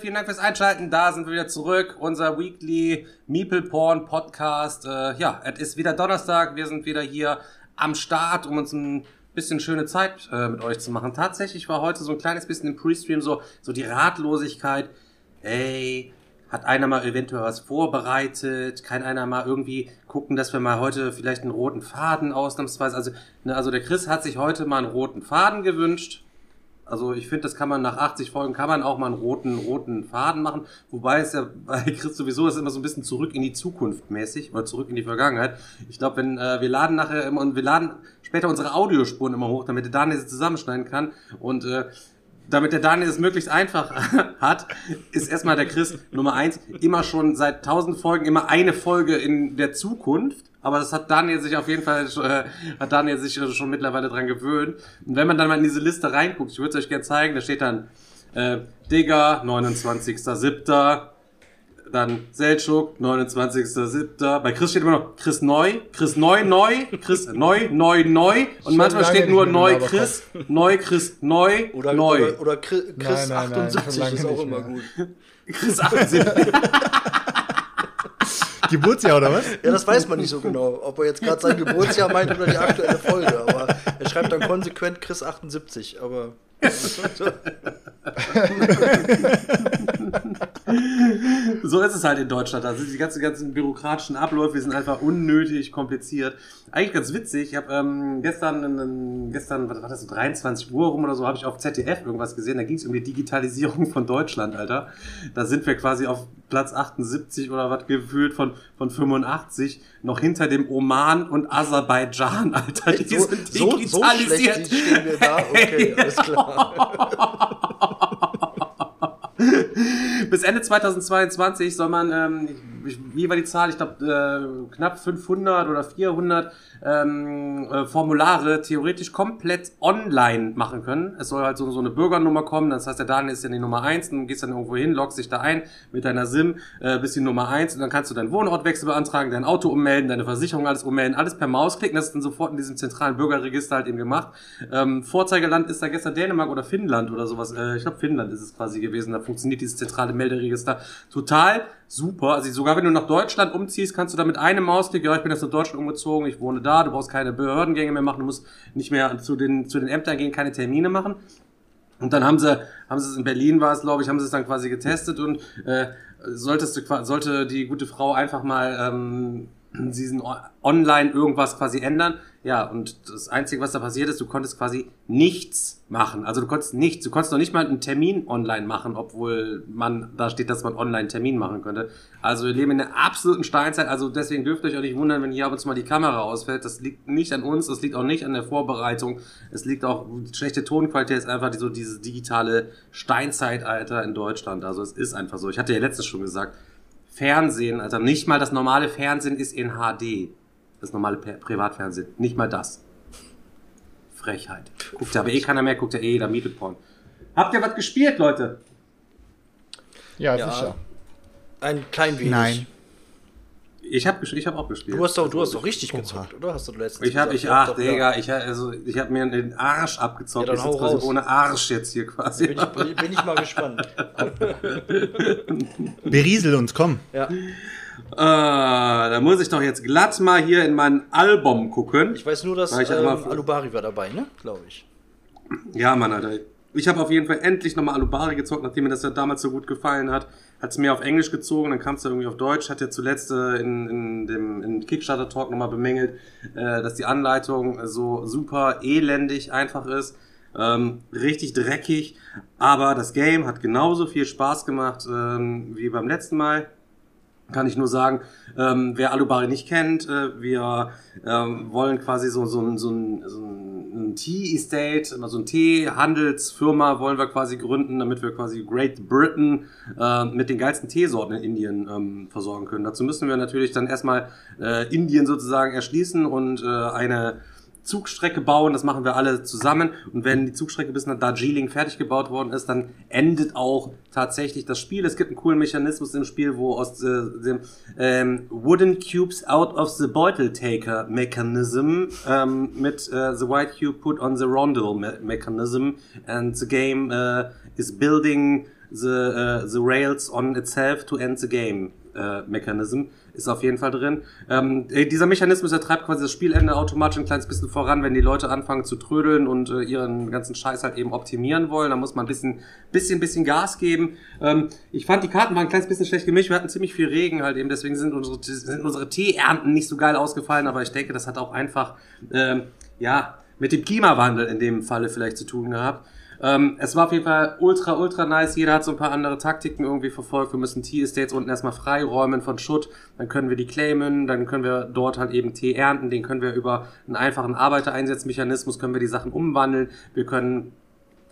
Vielen Dank fürs Einschalten. Da sind wir wieder zurück. Unser Weekly Meeple Porn Podcast. Äh, ja, es ist wieder Donnerstag. Wir sind wieder hier am Start, um uns ein bisschen schöne Zeit äh, mit euch zu machen. Tatsächlich war heute so ein kleines bisschen im Pre-Stream so, so die Ratlosigkeit. Ey, hat einer mal eventuell was vorbereitet? Kann einer mal irgendwie gucken, dass wir mal heute vielleicht einen roten Faden ausnahmsweise? Also, ne, also der Chris hat sich heute mal einen roten Faden gewünscht. Also ich finde, das kann man nach 80 Folgen kann man auch mal einen roten roten Faden machen, wobei es ja bei Chris sowieso ist immer so ein bisschen zurück in die Zukunft mäßig oder zurück in die Vergangenheit. Ich glaube, wenn äh, wir laden nachher immer und wir laden später unsere Audiospuren immer hoch, damit der Daniel sie zusammenschneiden kann und äh, damit der Daniel es möglichst einfach hat, ist erstmal der Chris Nummer eins immer schon seit tausend Folgen immer eine Folge in der Zukunft. Aber das hat Daniel sich auf jeden Fall, äh, hat Daniel sich schon mittlerweile dran gewöhnt. Und wenn man dann mal in diese Liste reinguckt, ich würde es euch gerne zeigen, da steht dann äh, Digger, 29.07., dann Seltschuk, 29.07. Bei Chris steht immer noch Chris Neu, Chris Neu, Neu, Chris Neu, Neu, Neu. Und Schon manchmal steht nur Neu Chris, Neu Chris, Neu, Oder, Neu. oder, oder Chris, Chris Nein, nein, nein, schon 78 lange ist auch immer mehr. gut. Chris 78. Geburtsjahr oder was? Ja, das weiß man nicht so genau, ob er jetzt gerade sein Geburtsjahr meint oder die aktuelle Folge. Aber er schreibt dann konsequent Chris 78. Aber So ist es halt in Deutschland. Da sind die ganzen, ganzen bürokratischen Abläufe sind einfach unnötig kompliziert. Eigentlich ganz witzig. Ich habe ähm, gestern, ähm, gestern, was war das, so 23 Uhr rum oder so, habe ich auf ZDF irgendwas gesehen. Da ging es um die Digitalisierung von Deutschland, Alter. Da sind wir quasi auf Platz 78 oder was gefühlt von, von 85 noch hinter dem Oman und Aserbaidschan, Alter. Die so, sind so, so digitalisiert. schlecht stehen wir da. Okay, alles klar. Bis Ende 2022 soll man, ähm, wie war die Zahl? Ich glaube, äh, knapp 500 oder 400 ähm, äh, Formulare theoretisch komplett online machen können. Es soll halt so, so eine Bürgernummer kommen. Das heißt, der Daniel ist ja die Nummer eins. Dann gehst dann irgendwo hin, loggst dich da ein mit deiner SIM, äh, bist die Nummer eins und dann kannst du deinen Wohnortwechsel beantragen, dein Auto ummelden, deine Versicherung alles ummelden, alles per Mausklicken. Das ist dann sofort in diesem zentralen Bürgerregister halt eben gemacht. Ähm, Vorzeigeland ist da gestern Dänemark oder Finnland oder sowas. Äh, ich glaube, Finnland ist es quasi gewesen. Da funktioniert dieses zentrale Melderegister total super. Also sogar wenn du nach Deutschland umziehst, kannst du da mit einem Mausklick, ja, ich bin jetzt nach Deutschland umgezogen, ich wohne da, du brauchst keine Behördengänge mehr machen, du musst nicht mehr zu den, zu den Ämtern gehen, keine Termine machen. Und dann haben sie, haben sie es in Berlin war es, glaube ich, haben sie es dann quasi getestet und äh, solltest du, sollte die gute Frau einfach mal ähm, diesen online irgendwas quasi ändern. Ja, und das Einzige, was da passiert ist, du konntest quasi nichts machen. Also du konntest nichts, du konntest noch nicht mal einen Termin online machen, obwohl man da steht, dass man online Termin machen könnte. Also wir leben in einer absoluten Steinzeit. Also deswegen dürft ihr euch auch nicht wundern, wenn hier ab und zu mal die Kamera ausfällt. Das liegt nicht an uns, das liegt auch nicht an der Vorbereitung. Es liegt auch, schlechte Tonqualität ist einfach so dieses digitale Steinzeitalter in Deutschland. Also es ist einfach so. Ich hatte ja letztens schon gesagt, Fernsehen, also nicht mal das normale Fernsehen ist in HD. Das normale Pri- Privatfernsehen. Nicht mal das. Frechheit. Guckt ja aber eh keiner mehr, guckt ja eh jeder Mieteporn. Habt ihr was gespielt, Leute? Ja, Ja. sicher. Ein klein wenig. Nein. Ich habe ich hab auch gespielt. Du hast doch, du hast doch richtig gezockt, oder? Hast du letztens Ich habe, ich, ach. Digga, ich, hab- also, ich habe mir den Arsch abgezockt. Ja, dann hau quasi ohne Arsch jetzt hier quasi. Bin ich, bin ich mal gespannt. Beriesel uns, komm. Ja. Äh, da muss ich doch jetzt glatt mal hier in mein Album gucken. Ich weiß nur, dass ähm, Alubari war dabei, ne? Glaube ich. Ja, Mann, Alter. Ich habe auf jeden Fall endlich nochmal Alubari gezockt, nachdem mir das ja damals so gut gefallen hat. Hat es mir auf Englisch gezogen, dann kam es ja irgendwie auf Deutsch. Hat ja zuletzt äh, in, in dem in Kickstarter-Talk nochmal bemängelt, äh, dass die Anleitung so super elendig einfach ist. Ähm, richtig dreckig, aber das Game hat genauso viel Spaß gemacht ähm, wie beim letzten Mal. Kann ich nur sagen, ähm, wer Alubari nicht kennt, äh, wir ähm, wollen quasi so, so, ein- so, ein, so ein Tea Estate, also ein Tee-Handelsfirma wollen wir quasi gründen, damit wir quasi Great Britain äh, mit den geilsten Teesorten in Indien ähm, versorgen können. Dazu müssen wir natürlich dann erstmal äh, Indien sozusagen erschließen und äh, eine Zugstrecke bauen, das machen wir alle zusammen. Und wenn die Zugstrecke bis nach Darjeeling fertig gebaut worden ist, dann endet auch tatsächlich das Spiel. Es gibt einen coolen Mechanismus im Spiel, wo aus äh, dem ähm, Wooden Cubes out of the Beutel Taker Mechanism ähm, mit äh, the White Cube put on the Rondel me Mechanism and the game äh, is building the, uh, the rails on itself to end the game äh, Mechanism ist auf jeden Fall drin. Ähm, äh, dieser Mechanismus ertreibt quasi das Spielende automatisch ein kleines bisschen voran, wenn die Leute anfangen zu trödeln und äh, ihren ganzen Scheiß halt eben optimieren wollen. Da muss man ein bisschen, bisschen, bisschen Gas geben. Ähm, ich fand, die Karten waren ein kleines bisschen schlecht gemischt. Wir hatten ziemlich viel Regen halt eben, deswegen sind unsere, sind unsere Teeernten nicht so geil ausgefallen, aber ich denke, das hat auch einfach, ähm, ja, mit dem Klimawandel in dem Falle vielleicht zu tun gehabt. Ähm, es war auf jeden Fall ultra, ultra nice. Jeder hat so ein paar andere Taktiken irgendwie verfolgt. Wir müssen T-Estates unten erstmal freiräumen von Schutt. Dann können wir die claimen. Dann können wir dort halt eben Tee ernten. Den können wir über einen einfachen Arbeitereinsatzmechanismus können wir die Sachen umwandeln. Wir können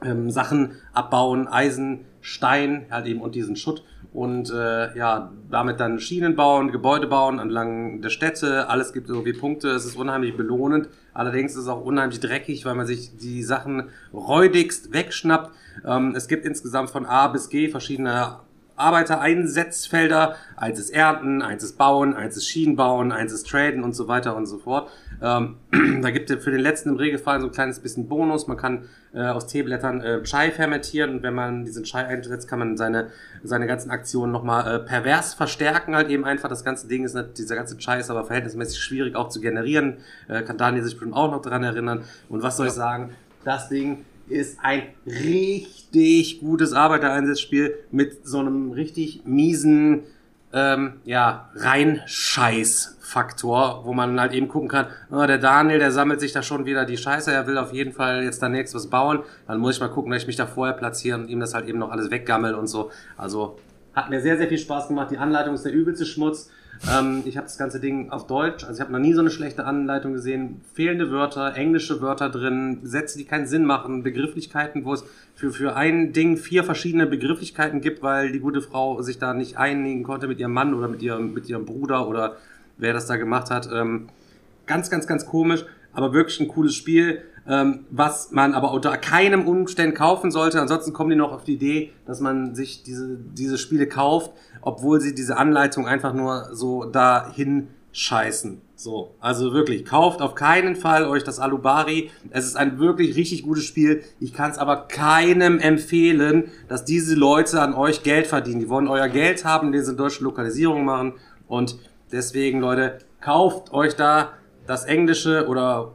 ähm, Sachen abbauen, Eisen, Stein, halt eben und diesen Schutt und äh, ja, damit dann Schienen bauen, Gebäude bauen entlang der Städte, alles gibt irgendwie Punkte, es ist unheimlich belohnend, allerdings ist es auch unheimlich dreckig, weil man sich die Sachen räudigst wegschnappt. Ähm, es gibt insgesamt von A bis G verschiedene Arbeitereinsatzfelder. Eins ist Ernten, eins ist Bauen, eins ist Schienen bauen, eins ist Traden und so weiter und so fort. Ähm, da gibt es für den letzten im Regelfall so ein kleines bisschen Bonus. Man kann äh, aus Teeblättern äh, Chai fermentieren und wenn man diesen Chai einsetzt, kann man seine, seine ganzen Aktionen nochmal äh, pervers verstärken. Halt eben einfach. Das ganze Ding ist, nicht, dieser ganze Chai ist aber verhältnismäßig schwierig auch zu generieren. Äh, kann Daniel sich bestimmt auch noch dran erinnern. Und was soll ich sagen? Das Ding ist ein richtig gutes Arbeitereinsatzspiel mit so einem richtig miesen, ähm, ja, Reinscheiß-Faktor, wo man halt eben gucken kann, oh, der Daniel, der sammelt sich da schon wieder die Scheiße, er will auf jeden Fall jetzt da nächstes was bauen, dann muss ich mal gucken, dass ich mich da vorher platziere und ihm das halt eben noch alles weggammel und so. Also hat mir sehr, sehr viel Spaß gemacht. Die Anleitung ist der übelste Schmutz. Ähm, ich habe das ganze Ding auf Deutsch, also ich habe noch nie so eine schlechte Anleitung gesehen. Fehlende Wörter, englische Wörter drin, Sätze, die keinen Sinn machen, Begrifflichkeiten, wo es für, für ein Ding vier verschiedene Begrifflichkeiten gibt, weil die gute Frau sich da nicht einigen konnte mit ihrem Mann oder mit ihrem, mit ihrem Bruder oder wer das da gemacht hat. Ähm, ganz, ganz, ganz komisch, aber wirklich ein cooles Spiel ähm, was man aber unter keinem Umständen kaufen sollte. Ansonsten kommen die noch auf die Idee, dass man sich diese, diese Spiele kauft, obwohl sie diese Anleitung einfach nur so dahin scheißen. So, also wirklich, kauft auf keinen Fall euch das Alubari. Es ist ein wirklich richtig gutes Spiel. Ich kann es aber keinem empfehlen, dass diese Leute an euch Geld verdienen. Die wollen euer Geld haben, die sind deutsche Lokalisierung machen. Und deswegen, Leute, kauft euch da das Englische oder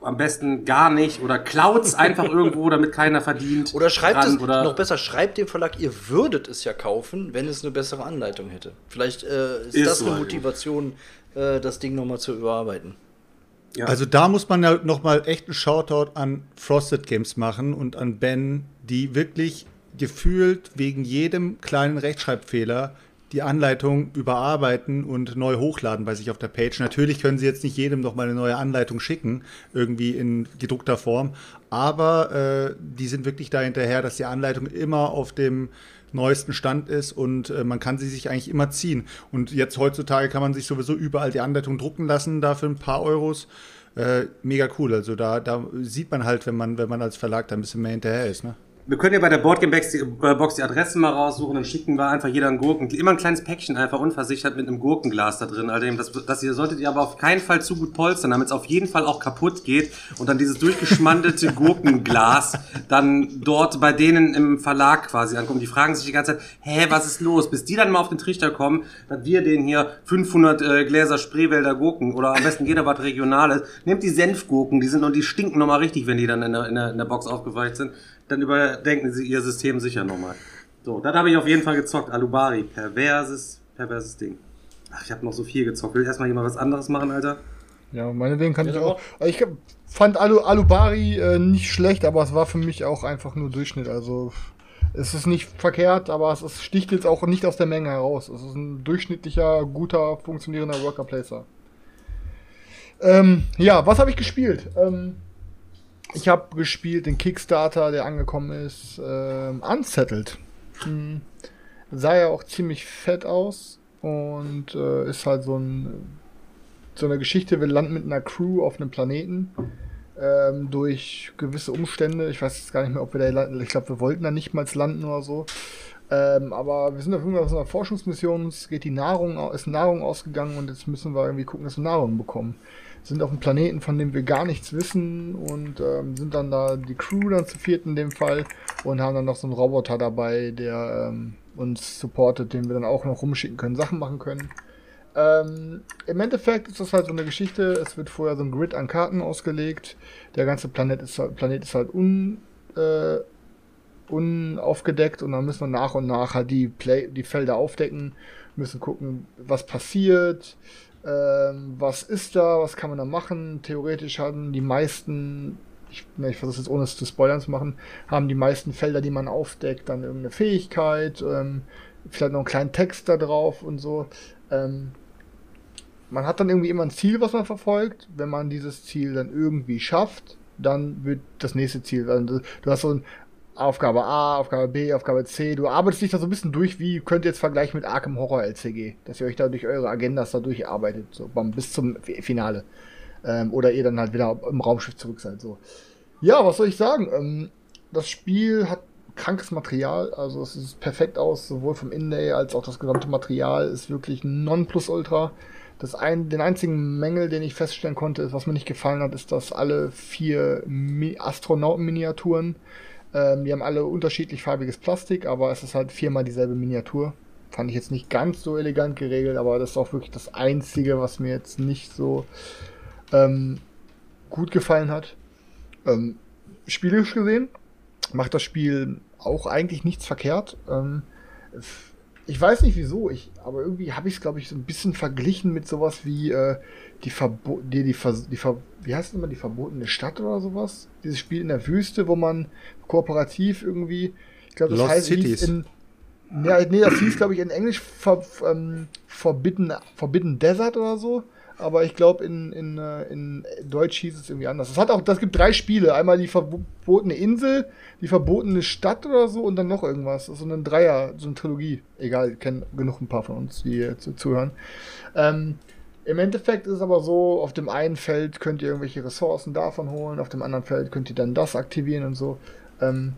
am besten gar nicht oder klaut's einfach irgendwo, damit keiner verdient. Oder schreibt dran, es, oder noch besser, schreibt dem Verlag, ihr würdet es ja kaufen, wenn es eine bessere Anleitung hätte. Vielleicht äh, ist, ist, das so eine Motivation, äh, das Ding nochmal zu überarbeiten. Ja. Also da muss man ja nochmal echt einen Shoutout an Frosted Games machen und an Ben, die wirklich gefühlt wegen jedem kleinen Rechtschreibfehler die Anleitung überarbeiten und neu hochladen bei sich auf der Page. Natürlich können Sie jetzt nicht jedem noch mal eine neue Anleitung schicken, irgendwie in gedruckter Form, aber äh, die sind wirklich da hinterher, dass die Anleitung immer auf dem neuesten Stand ist und äh, man kann sie sich eigentlich immer ziehen. Und jetzt heutzutage kann man sich sowieso überall die Anleitung drucken lassen, dafür ein paar Euros. Äh, mega cool. Also da, da sieht man halt, wenn man, wenn man als Verlag da ein bisschen mehr hinterher ist. Ne? Wir können ja bei der Boardgame-Box die, äh, Box die Adressen mal raussuchen, dann schicken wir einfach jeder einen Gurken, immer ein kleines Päckchen einfach unversichert mit einem Gurkenglas da drin. Also das, das hier solltet ihr aber auf keinen Fall zu gut polstern, damit es auf jeden Fall auch kaputt geht und dann dieses durchgeschmandete Gurkenglas dann dort bei denen im Verlag quasi ankommt. Die fragen sich die ganze Zeit, hä, was ist los? Bis die dann mal auf den Trichter kommen, dass wir denen hier 500 äh, Gläser Spreewälder Gurken oder am besten jeder was Regionales. Nehmt die Senfgurken, die sind und die stinken nochmal richtig, wenn die dann in der, in der, in der Box aufgeweicht sind dann überdenken sie ihr System sicher nochmal. So, das habe ich auf jeden Fall gezockt. Alubari, perverses, perverses Ding. Ach, ich habe noch so viel gezockt. Will erstmal jemand was anderes machen, Alter? Ja, meinetwegen kann ja, ich auch. Ich fand Alu, Alubari äh, nicht schlecht, aber es war für mich auch einfach nur Durchschnitt. Also es ist nicht verkehrt, aber es ist, sticht jetzt auch nicht aus der Menge heraus. Es ist ein durchschnittlicher, guter, funktionierender Worker Placer. Ähm, ja, was habe ich gespielt? Ähm, ich habe gespielt den Kickstarter, der angekommen ist, äh, Unsettled. Hm. Sah ja auch ziemlich fett aus und äh, ist halt so ein so eine Geschichte. Wir landen mit einer Crew auf einem Planeten ähm, durch gewisse Umstände. Ich weiß jetzt gar nicht mehr, ob wir da landen. Ich glaube, wir wollten da nicht mal landen oder so. Ähm, aber wir sind auf irgendeiner so Forschungsmission, uns geht die Nahrung, ist Nahrung ausgegangen und jetzt müssen wir irgendwie gucken, dass wir Nahrung bekommen. Sind auf einem Planeten, von dem wir gar nichts wissen und ähm, sind dann da die Crew dann zu viert in dem Fall und haben dann noch so einen Roboter dabei, der ähm, uns supportet, den wir dann auch noch rumschicken können, Sachen machen können. Ähm, Im Endeffekt ist das halt so eine Geschichte. Es wird vorher so ein Grid an Karten ausgelegt. Der ganze Planet ist, halt, Planet ist halt un, äh, unaufgedeckt und dann müssen wir nach und nach halt die, Play die Felder aufdecken, müssen gucken, was passiert, ähm, was ist da, was kann man da machen. Theoretisch haben die meisten, ich, ne, ich versuche jetzt ohne es zu spoilern zu machen, haben die meisten Felder, die man aufdeckt, dann irgendeine Fähigkeit, ähm, vielleicht noch einen kleinen Text da drauf und so. Ähm, man hat dann irgendwie immer ein Ziel, was man verfolgt. Wenn man dieses Ziel dann irgendwie schafft, dann wird das nächste Ziel. Also du hast so ein Aufgabe A, Aufgabe B, Aufgabe C. Du arbeitest dich da so ein bisschen durch, wie könnt ihr jetzt vergleichen mit Arkham Horror LCG, dass ihr euch da durch eure Agendas da durcharbeitet, so bis zum Finale. Ähm, oder ihr dann halt wieder im Raumschiff zurück seid. So. Ja, was soll ich sagen? Ähm, das Spiel hat krankes Material, also es sieht perfekt aus, sowohl vom Inlay als auch das gesamte Material ist wirklich Nonplusultra. Das ein, den einzigen Mängel, den ich feststellen konnte, ist, was mir nicht gefallen hat, ist, dass alle vier Astronauten-Miniaturen, ähm, die haben alle unterschiedlich farbiges Plastik, aber es ist halt viermal dieselbe Miniatur. Fand ich jetzt nicht ganz so elegant geregelt, aber das ist auch wirklich das Einzige, was mir jetzt nicht so ähm, gut gefallen hat. Ähm, spielisch gesehen macht das Spiel auch eigentlich nichts verkehrt. Ähm, ich weiß nicht wieso, ich, aber irgendwie habe ich es, glaube ich, so ein bisschen verglichen mit sowas wie äh, die Verbo die, die, die, die, wie heißt es immer, die verbotene Stadt oder sowas? Dieses Spiel in der Wüste, wo man kooperativ irgendwie, ich glaube, das Lost heißt Cities. in, ja, nee, das hieß, glaube ich, in Englisch Ver, ähm, Forbidden, Forbidden Desert oder so aber ich glaube, in, in, äh, in Deutsch hieß es irgendwie anders. Es hat auch, das gibt drei Spiele. Einmal die verbotene Insel, die verbotene Stadt oder so und dann noch irgendwas. So ein Dreier, so eine Trilogie. Egal, kennen genug ein paar von uns, die zuhören. Ähm, Im Endeffekt ist es aber so, auf dem einen Feld könnt ihr irgendwelche Ressourcen davon holen, auf dem anderen Feld könnt ihr dann das aktivieren und so. Ähm,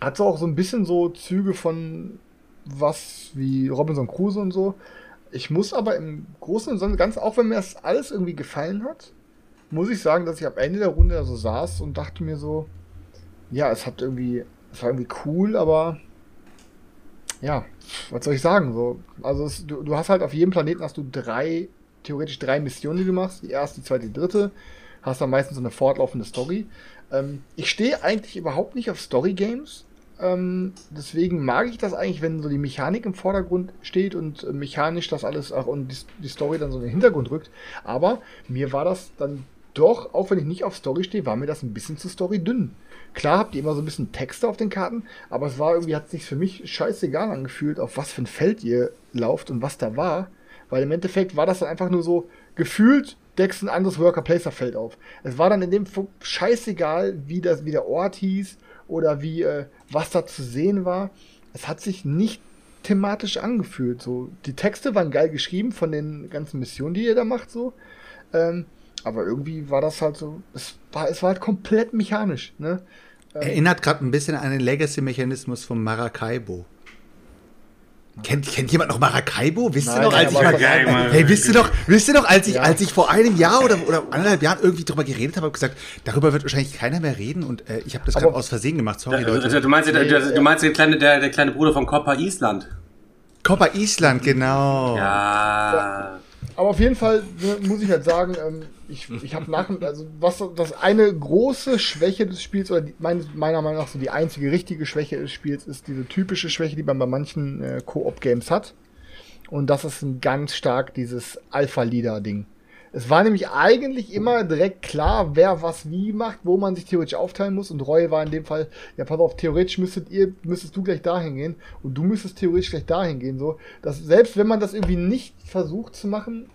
hat so auch so ein bisschen so Züge von was wie Robinson Crusoe und so. Ich muss aber im Großen und Ganzen, auch wenn mir das alles irgendwie gefallen hat, muss ich sagen, dass ich am Ende der Runde so saß und dachte mir so, ja, es hat irgendwie, es war irgendwie cool, aber ja, was soll ich sagen? So, also es, du, du hast halt auf jedem Planeten hast du drei, theoretisch drei Missionen, die du machst. Die erste, die zweite, die dritte. Hast dann meistens so eine fortlaufende Story. Ähm, ich stehe eigentlich überhaupt nicht auf Story-Games. Ähm, deswegen mag ich das eigentlich, wenn so die Mechanik im Vordergrund steht und äh, mechanisch das alles auch und die, die, Story dann so in den Hintergrund rückt. Aber mir war das dann doch, auch wenn ich nicht auf Story stehe, war mir das ein bisschen zu Story dünn. Klar habt ihr immer so ein bisschen Texte auf den Karten, aber es war irgendwie, hat sich für mich scheißegal angefühlt, auf was für ein Feld ihr lauft und was da war. Weil im Endeffekt war das dann einfach nur so gefühlt, deckst ein anderes Worker-Placer-Feld auf. Es war dann in dem Punkt scheißegal, wie, das, wie der Ort hieß oder wie, äh, was da zu sehen war. Es hat sich nicht thematisch angefühlt. So, die Texte waren geil geschrieben von den ganzen Missionen, die ihr da macht, so. Ähm, aber irgendwie war das halt so, es war, es war halt komplett mechanisch, ne? Ähm, Erinnert gerade ein bisschen an den Legacy-Mechanismus von Maracaibo. Kennt, kennt jemand noch Maracaibo? Wisst ihr noch, als ich mal, hey, wisst ihr noch, wisst ihr noch, als ich, ja. als ich vor einem Jahr oder, oder anderthalb Jahren irgendwie drüber geredet habe, habe gesagt, darüber wird wahrscheinlich keiner mehr reden und äh, ich habe das gerade aus Versehen gemacht. Sorry, da, Leute. Also, du meinst, nee, du, du meinst den kleine, der, der kleine Bruder von Coppa Island? Coppa Island, genau. Ja. Aber auf jeden Fall ne, muss ich halt sagen, ähm, ich, ich habe nach, also was das eine große Schwäche des Spiels, oder die, mein, meiner Meinung nach so die einzige richtige Schwäche des Spiels, ist diese typische Schwäche, die man bei manchen äh, Co-op-Games hat. Und das ist ein ganz stark dieses Alpha-Leader-Ding. Es war nämlich eigentlich immer direkt klar, wer was wie macht, wo man sich theoretisch aufteilen muss. Und Roy war in dem Fall, ja, pass auf, theoretisch müsstet ihr, müsstest du gleich dahin gehen und du müsstest theoretisch gleich dahin gehen. So, dass selbst wenn man das irgendwie nicht versucht zu machen,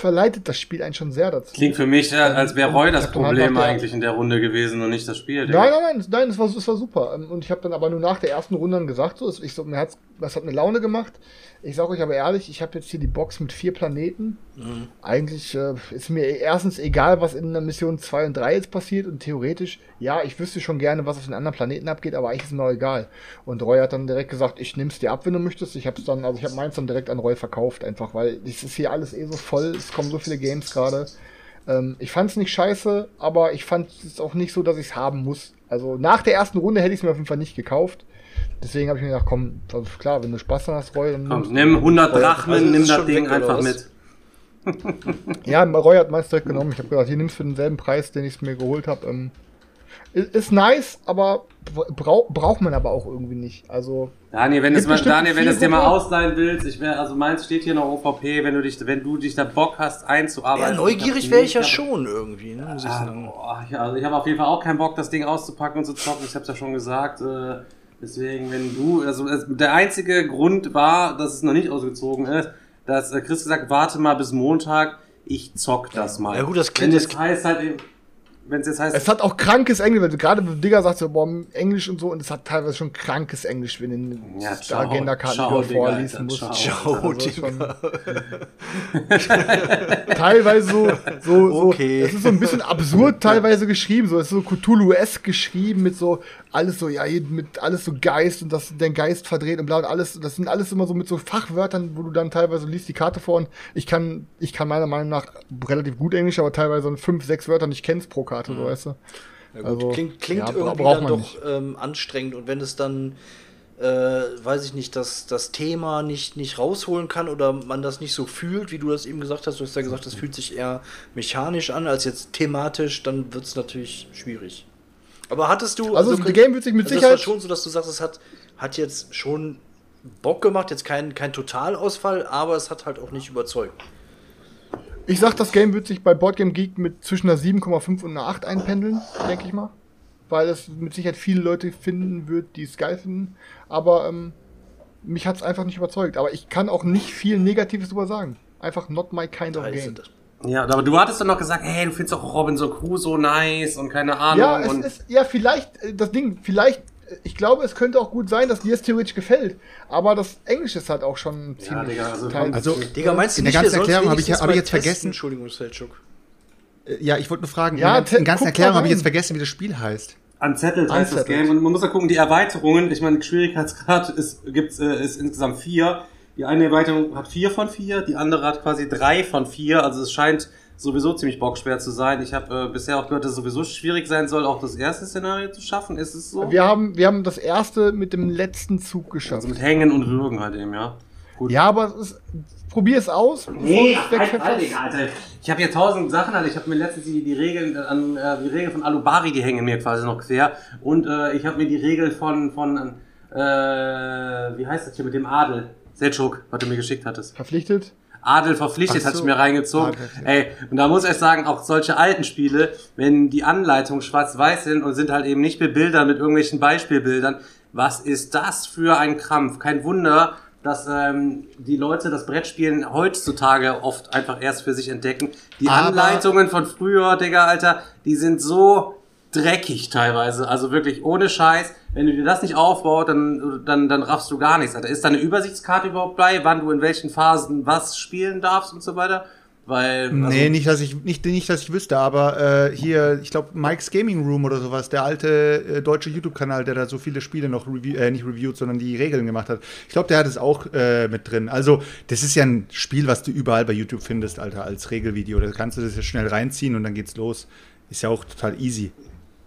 verleitet das Spiel einen schon sehr dazu. Klingt für mich, als wäre Roy das Problem eigentlich in der Runde gewesen und nicht das Spiel. Nein, nein, nein, nein, es war, es war super. Ähm, und ich habe dann aber nur nach der ersten Runde dann gesagt, so, ich so, mir hat's, das hat mir Laune gemacht. Ich sage euch aber ehrlich, ich habe jetzt hier die Box mit vier Planeten. Mhm. Eigentlich äh, ist mir erstens egal, was in der Mission 2 und 3 jetzt passiert und theoretisch, ja, ich wüsste schon gerne, was auf den anderen Planeten abgeht, aber eigentlich ist mir auch egal. Und Roy hat dann direkt gesagt, ich nehm's dir ab, wenn du möchtest. Ich habe dann, also ich habe meins dann direkt an Roy verkauft, einfach, weil es ist hier alles eh so voll, es kommen so viele Games gerade. Ähm, ich fand's nicht scheiße, aber ich fand es auch nicht so, dass ich's haben muss. Also nach der ersten Runde hätte ich es mir auf jeden Fall nicht gekauft. Deswegen habe ich mir gedacht, komm, klar, wenn du Spaß hast, Roy, dann komm, nimm 100 Drachmen, also nimm das Ding einfach mit. ja, Roy hat meins direkt genommen. Ich habe gesagt, hier nimmst du für denselben Preis, den ich mir geholt habe. Ähm, ist, ist, nice, aber brau braucht man aber auch irgendwie nicht. Also Daniel, wenn, es mal, Daniel, wenn du es dir mal ausleihen willst, ich wäre, also meins steht hier noch OVP, wenn du dich, wenn du dich da Bock hast einzuarbeiten. Ja, neugierig wäre ich ja schon irgendwie, ne, muss ich ah, sagen. Boah, ich, also ich habe auf jeden Fall auch keinen Bock, das Ding auszupacken und zu zocken. Ich habe es ja schon gesagt. Äh, Deswegen, wenn du, also der einzige Grund war, dass es noch nicht ausgezogen ist, dass äh, Chris gesagt, warte mal bis Montag, ich zock das mal. Ja gut, das klingt. das heißt halt eben, wenn es jetzt heißt. Es hat auch krankes Englisch, weil gerade Digga sagt so, boah, Englisch und so, und es hat teilweise schon krankes Englisch, wenn du ja, Agenda-Karten vorlesen musst. Ciao, ciao also teilweise so, so, so, okay. es ist so ein bisschen absurd teilweise geschrieben, so, es ist so Cthulhu-esque geschrieben mit so, alles so, ja, mit alles so Geist und das den Geist verdreht und bla und alles, das sind alles immer so mit so Fachwörtern, wo du dann teilweise liest die Karte vor und ich kann, ich kann meiner Meinung nach relativ gut Englisch, aber teilweise in fünf, sechs Wörtern nicht kennst pro Karte, so weißt du. Ja, also, klingt klingt ja, irgendwie dann doch ähm, anstrengend und wenn es dann äh, weiß ich nicht, dass das Thema nicht, nicht rausholen kann oder man das nicht so fühlt, wie du das eben gesagt hast. Du hast ja gesagt, das fühlt sich eher mechanisch an als jetzt thematisch, dann wird es natürlich schwierig. Aber hattest du. Also, also das Game wird sich mit also Sicherheit. Das war schon so, dass du sagst, es hat, hat jetzt schon Bock gemacht, jetzt kein, kein Totalausfall, aber es hat halt auch nicht überzeugt. Ich sag, das Game wird sich bei Boardgame Geek mit zwischen einer 7,5 und einer 8 einpendeln, denke ich mal. Weil es mit Sicherheit viele Leute finden wird, die es geil finden. Aber ähm, mich hat es einfach nicht überzeugt. Aber ich kann auch nicht viel Negatives drüber sagen. Einfach not my kind of game. Ja, aber du hattest dann noch gesagt, hey, du findest auch Robinson Crusoe nice und keine Ahnung. Ja, es und ist, ja, vielleicht, äh, das Ding, vielleicht, ich glaube, es könnte auch gut sein, dass dir es theoretisch gefällt. Aber das Englisch ist halt auch schon ziemlich. Ja, Digga, also, Teil. also Digga, meinst du in der ganzen Erklärung habe ich, hab ich jetzt vergessen. Entschuldigung, Selchuk. Äh, ja, ich wollte nur fragen, ja, in der ganzen Erklärung habe ich jetzt vergessen, wie das Spiel heißt. Unsettled heißt das Game. Und man muss ja gucken, die Erweiterungen, ich meine, Schwierigkeitsgrad ist, gibt's, äh, ist insgesamt vier. Die eine Erweiterung hat vier von vier, die andere hat quasi drei von vier. Also es scheint sowieso ziemlich bockschwer zu sein. Ich habe äh, bisher auch gehört, dass es sowieso schwierig sein soll, auch das erste Szenario zu schaffen. Ist es so? Wir haben, wir haben das erste mit dem letzten Zug geschafft. Also mit Hängen und Würgen halt eben, ja. Gut. Ja, aber es ist, probier es aus. Nee, halt, halt, Alter. Ich habe hier tausend Sachen, Alter. Ich habe mir letztens die, die Regeln an äh, die Regeln von Alubari, die hängen mir quasi noch quer. Und äh, ich habe mir die Regel von von äh, wie heißt das hier mit dem Adel? Selchuk, was du mir geschickt hattest. Verpflichtet? Adel verpflichtet, so. hat ich mir reingezogen. Ah, Ey, und da muss ich sagen, auch solche alten Spiele, wenn die Anleitungen schwarz-weiß sind und sind halt eben nicht bebildert mit irgendwelchen Beispielbildern, was ist das für ein Krampf? Kein Wunder, dass ähm, die Leute das Brettspielen heutzutage oft einfach erst für sich entdecken. Die Aber Anleitungen von früher, Digga, Alter, die sind so dreckig teilweise. Also wirklich ohne Scheiß. Wenn du dir das nicht aufbaut, dann, dann, dann raffst du gar nichts. Alter. Ist da eine Übersichtskarte überhaupt bei, wann du in welchen Phasen was spielen darfst und so weiter? Weil, also nee, nicht, dass ich nicht, nicht, dass ich wüsste, aber äh, hier, ich glaube, Mike's Gaming Room oder sowas, der alte äh, deutsche YouTube-Kanal, der da so viele Spiele noch review, äh, nicht reviewt, sondern die Regeln gemacht hat. Ich glaube, der hat es auch äh, mit drin. Also, das ist ja ein Spiel, was du überall bei YouTube findest, Alter, als Regelvideo. Da kannst du das ja schnell reinziehen und dann geht's los. Ist ja auch total easy.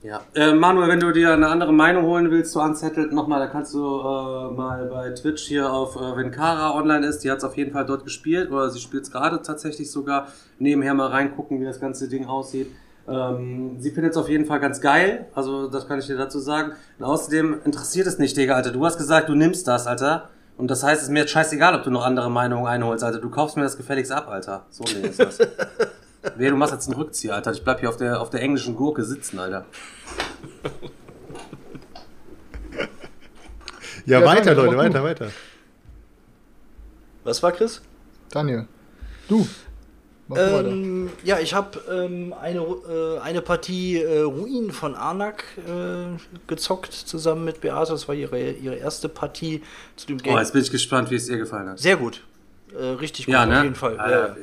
Ja. Äh, Manuel, wenn du dir eine andere Meinung holen willst zu Unsettled, nochmal, da kannst du äh, mal bei Twitch hier auf, äh, wenn Kara online ist, die hat es auf jeden Fall dort gespielt, oder sie spielt es gerade tatsächlich sogar, nebenher mal reingucken, wie das ganze Ding aussieht. Ähm, sie findet es auf jeden Fall ganz geil, also das kann ich dir dazu sagen. Und außerdem interessiert es nicht, Digga, Alter. Du hast gesagt, du nimmst das, Alter. Und das heißt, es ist mir jetzt scheißegal, ob du noch andere Meinungen einholst, Alter. Du kaufst mir das gefälligst ab, Alter. So nee ist das. Wehe, du machst jetzt einen Rückzieher, Alter. Ich bleib hier auf der, auf der englischen Gurke sitzen, Alter. ja, ja, weiter, Daniel, Leute, weiter, weiter. Was war Chris? Daniel. Du. Ähm, ja, ich habe ähm, eine, äh, eine Partie äh, Ruinen von Arnak äh, gezockt zusammen mit Beate. Das war ihre, ihre erste Partie zu dem Game. Oh, jetzt bin ich gespannt, wie es ihr gefallen hat. Sehr gut. Äh, richtig gut, ja, ne? auf jeden Fall. Ja, ja,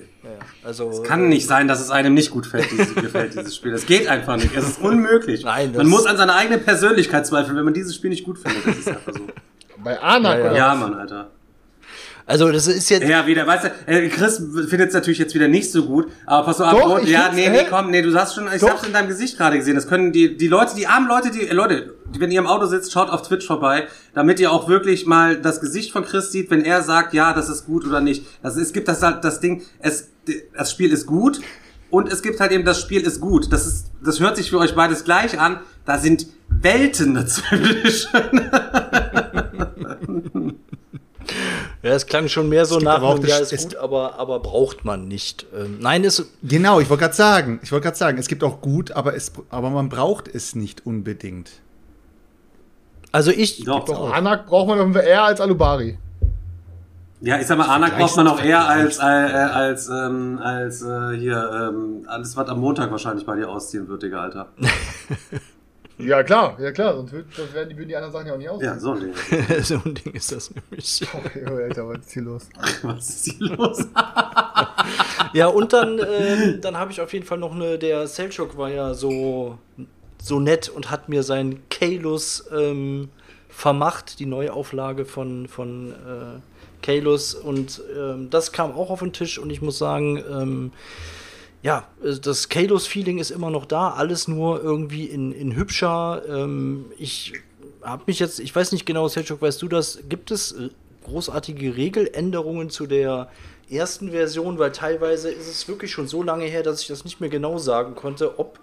also, es kann nicht sein, dass es einem nicht gut fällt, dieses, gefällt, dieses Spiel. Das geht einfach nicht. Es ist unmöglich. Nein, man muss an seiner eigenen Persönlichkeit zweifeln, wenn man dieses Spiel nicht gut findet. Das ist einfach so. Bei Arnak, ja, ja. ja, Mann, Alter. Also das ist jetzt. Ja, wieder, weißt du, äh, Chris findet es natürlich jetzt wieder nicht so gut, aber pass auf, Doch, ja, nee, nee, komm, nee, du hast schon, ich Doch. hab's in deinem Gesicht gerade gesehen. Das können die, die Leute, die armen Leute, die, äh, Leute, wenn ihr im Auto sitzt, schaut auf Twitch vorbei, damit ihr auch wirklich mal das Gesicht von Chris sieht, wenn er sagt, ja, das ist gut oder nicht. Also es gibt das, das Ding, es, das Spiel ist gut und es gibt halt eben, das Spiel ist gut. Das ist, das hört sich für euch beides gleich an. Da sind Welten dazwischen. Ja, es klang schon mehr so nach, einem, ja, ist gut, aber, aber braucht man nicht. Ähm, nein, ist. Genau, ich wollte gerade sagen, ich wollte gerade sagen, es gibt auch gut, aber, es, aber man braucht es nicht unbedingt. Also ich. Doch, doch Anak braucht man eher als Alubari. Ja, ich sag mal, Anak braucht man auch eher als, äh, als, ähm, als äh, hier, ähm, alles, was am Montag wahrscheinlich bei dir ausziehen wird, Digga, Alter. Ja, klar, ja klar, sonst, sonst werden die, die anderen Sachen ja auch nicht aus. Ja, so ein Ding. so ein Ding ist das nämlich. Okay, oh, Alter, was ist hier los? was ist hier los? ja, und dann, äh, dann habe ich auf jeden Fall noch eine, der Selchuk war ja so, so nett und hat mir sein Kalus ähm, vermacht, die Neuauflage von, von äh, Kalus. Und ähm, das kam auch auf den Tisch und ich muss sagen, ähm, ja, äh, das Kalos-Feeling ist immer noch da, alles nur irgendwie in, in hübscher. Ähm, ich habe mich jetzt, ich weiß nicht genau, Selchuk, weißt du das? Gibt es äh, großartige Regeländerungen zu der ersten Version? Weil teilweise ist es wirklich schon so lange her, dass ich das nicht mehr genau sagen konnte, ob,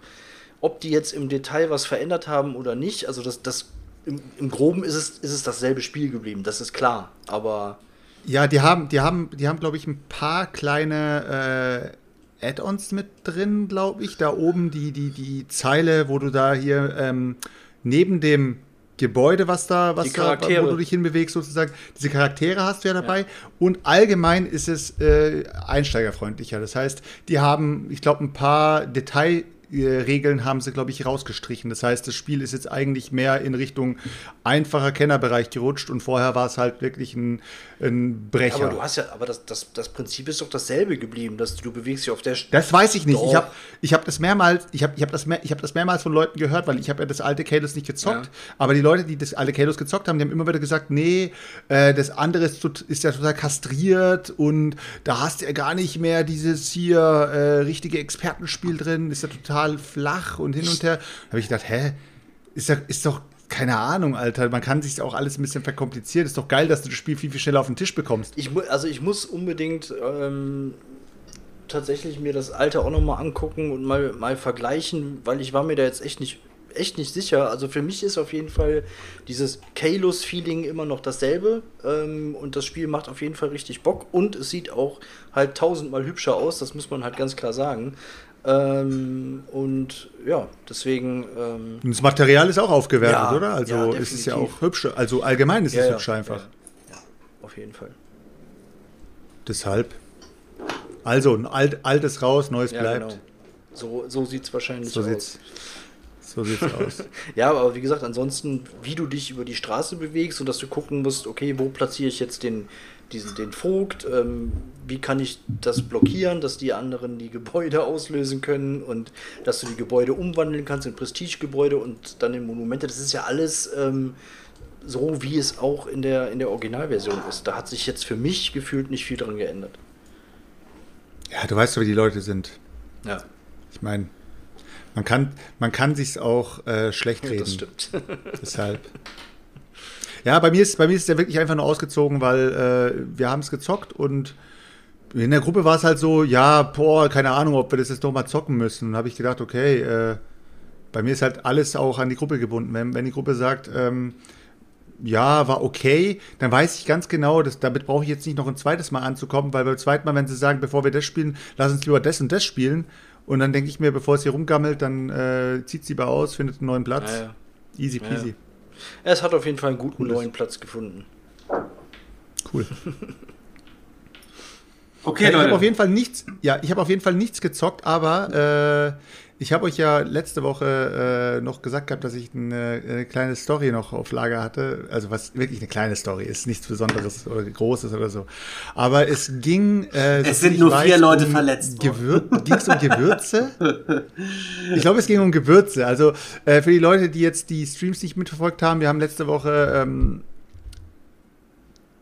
ob die jetzt im Detail was verändert haben oder nicht. Also das, das im, im Groben ist es, ist es dasselbe Spiel geblieben, das ist klar. Aber ja, die haben, die haben, die haben, glaube ich, ein paar kleine äh Add-ons mit drin, glaube ich. Da oben die, die, die Zeile, wo du da hier ähm, neben dem Gebäude, was da, was da, wo du dich hinbewegst, sozusagen. Diese Charaktere hast du ja dabei. Ja. Und allgemein ist es äh, einsteigerfreundlicher. Das heißt, die haben, ich glaube, ein paar Detail- Regeln haben sie, glaube ich, rausgestrichen. Das heißt, das Spiel ist jetzt eigentlich mehr in Richtung einfacher Kennerbereich gerutscht und vorher war es halt wirklich ein, ein Brecher. aber du hast ja, aber das, das, das Prinzip ist doch dasselbe geblieben, dass du bewegst dich auf der Das weiß ich nicht. Doch. Ich habe ich hab das mehrmals, ich habe ich hab das, mehr, hab das mehrmals von Leuten gehört, weil ich habe ja das alte Kalos nicht gezockt. Ja. Aber die Leute, die das alte Kalos gezockt haben, die haben immer wieder gesagt, nee, äh, das andere ist, ist, ja total kastriert und da hast du ja gar nicht mehr dieses hier äh, richtige Expertenspiel drin, ist ja total total flach und hin und her. Da habe ich gedacht, hä? Ist, doch, ist doch keine Ahnung, Alter. Man kann sich auch alles ein bisschen verkomplizieren. Ist doch geil, dass du das Spiel viel, viel schneller auf den Tisch bekommst. Ich also ich muss unbedingt ähm, tatsächlich mir das Alte auch nochmal angucken und mal, mal vergleichen, weil ich war mir da jetzt echt nicht echt nicht sicher. Also für mich ist auf jeden Fall dieses Kalos-Feeling immer noch dasselbe. Ähm, und das Spiel macht auf jeden Fall richtig Bock. Und es sieht auch halt tausendmal hübscher aus, das muss man halt ganz klar sagen. Ähm, und ja, deswegen. Ähm, das Material ist auch aufgewertet, ja, oder? Also ja, ist es ja auch hübsch. Also allgemein ist ja, es hübsch einfach. Ja, auf jeden Fall. Deshalb. Also, ein alt, altes raus, neues bleibt. Genau. So, so sieht es wahrscheinlich so aus. Sieht's, so sieht's aus. ja, aber wie gesagt, ansonsten, wie du dich über die Straße bewegst und dass du gucken musst, okay, wo platziere ich jetzt den, diesen, den Vogt, ähm, wie kann ich das blockieren, dass die anderen die Gebäude auslösen können und dass du die Gebäude umwandeln kannst in Prestigegebäude und dann in Monumente. Das ist ja alles ähm, so, wie es auch in der, in der Originalversion ist. Da hat sich jetzt für mich gefühlt nicht viel dran geändert. Ja, du weißt doch, wie die Leute sind. Ja. Ich meine, man kann, man kann sich auch äh, schlecht reden. Das stimmt. Deshalb. Ja, bei mir ist, bei mir ist der wirklich einfach nur ausgezogen, weil äh, wir haben es gezockt und in der Gruppe war es halt so, ja, boah, keine Ahnung, ob wir das jetzt nochmal zocken müssen. Und habe ich gedacht, okay, äh, bei mir ist halt alles auch an die Gruppe gebunden. Wenn, wenn die Gruppe sagt, ähm, ja, war okay, dann weiß ich ganz genau, dass, damit brauche ich jetzt nicht noch ein zweites Mal anzukommen, weil beim zweiten Mal, wenn sie sagen, bevor wir das spielen, lass uns lieber das und das spielen. Und dann denke ich mir, bevor es hier rumgammelt, dann äh, zieht sie lieber aus, findet einen neuen Platz. Ja, ja. Easy peasy. Ja, es hat auf jeden Fall einen guten Cooles. neuen Platz gefunden. Cool. Okay, ja, ich habe auf jeden Fall nichts, ja, ich habe auf jeden Fall nichts gezockt, aber äh, ich habe euch ja letzte Woche äh, noch gesagt gehabt, dass ich eine, eine, kleine Story noch auf Lager hatte. Also was wirklich eine kleine Story ist, nichts Besonderes oder Großes oder so. Aber es ging. Äh, es sind nur weiß, vier Leute um verletzt. Gewür ging es um Gewürze? ich glaube, es ging um Gewürze. Also äh, für die Leute, die jetzt die Streams nicht mitverfolgt haben, wir haben letzte Woche ähm,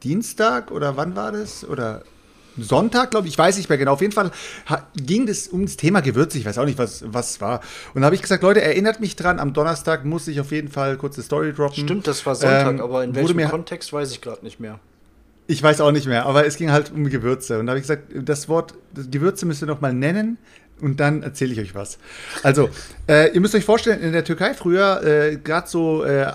Dienstag oder wann war das? Oder Sonntag, glaube ich, ich weiß nicht mehr genau. Auf jeden Fall ging es um das Thema Gewürze. Ich weiß auch nicht, was was war. Und da habe ich gesagt, Leute, erinnert mich dran, am Donnerstag muss ich auf jeden Fall kurze Story droppen. Stimmt, das war Sonntag, ähm, aber in welchem Kontext weiß ich gerade nicht mehr. Ich weiß auch nicht mehr, aber es ging halt um Gewürze. Und da habe ich gesagt, das Wort das Gewürze müsst ihr noch mal nennen und dann erzähle ich euch was. Also, äh, ihr müsst euch vorstellen, in der Türkei früher, äh, gerade so äh,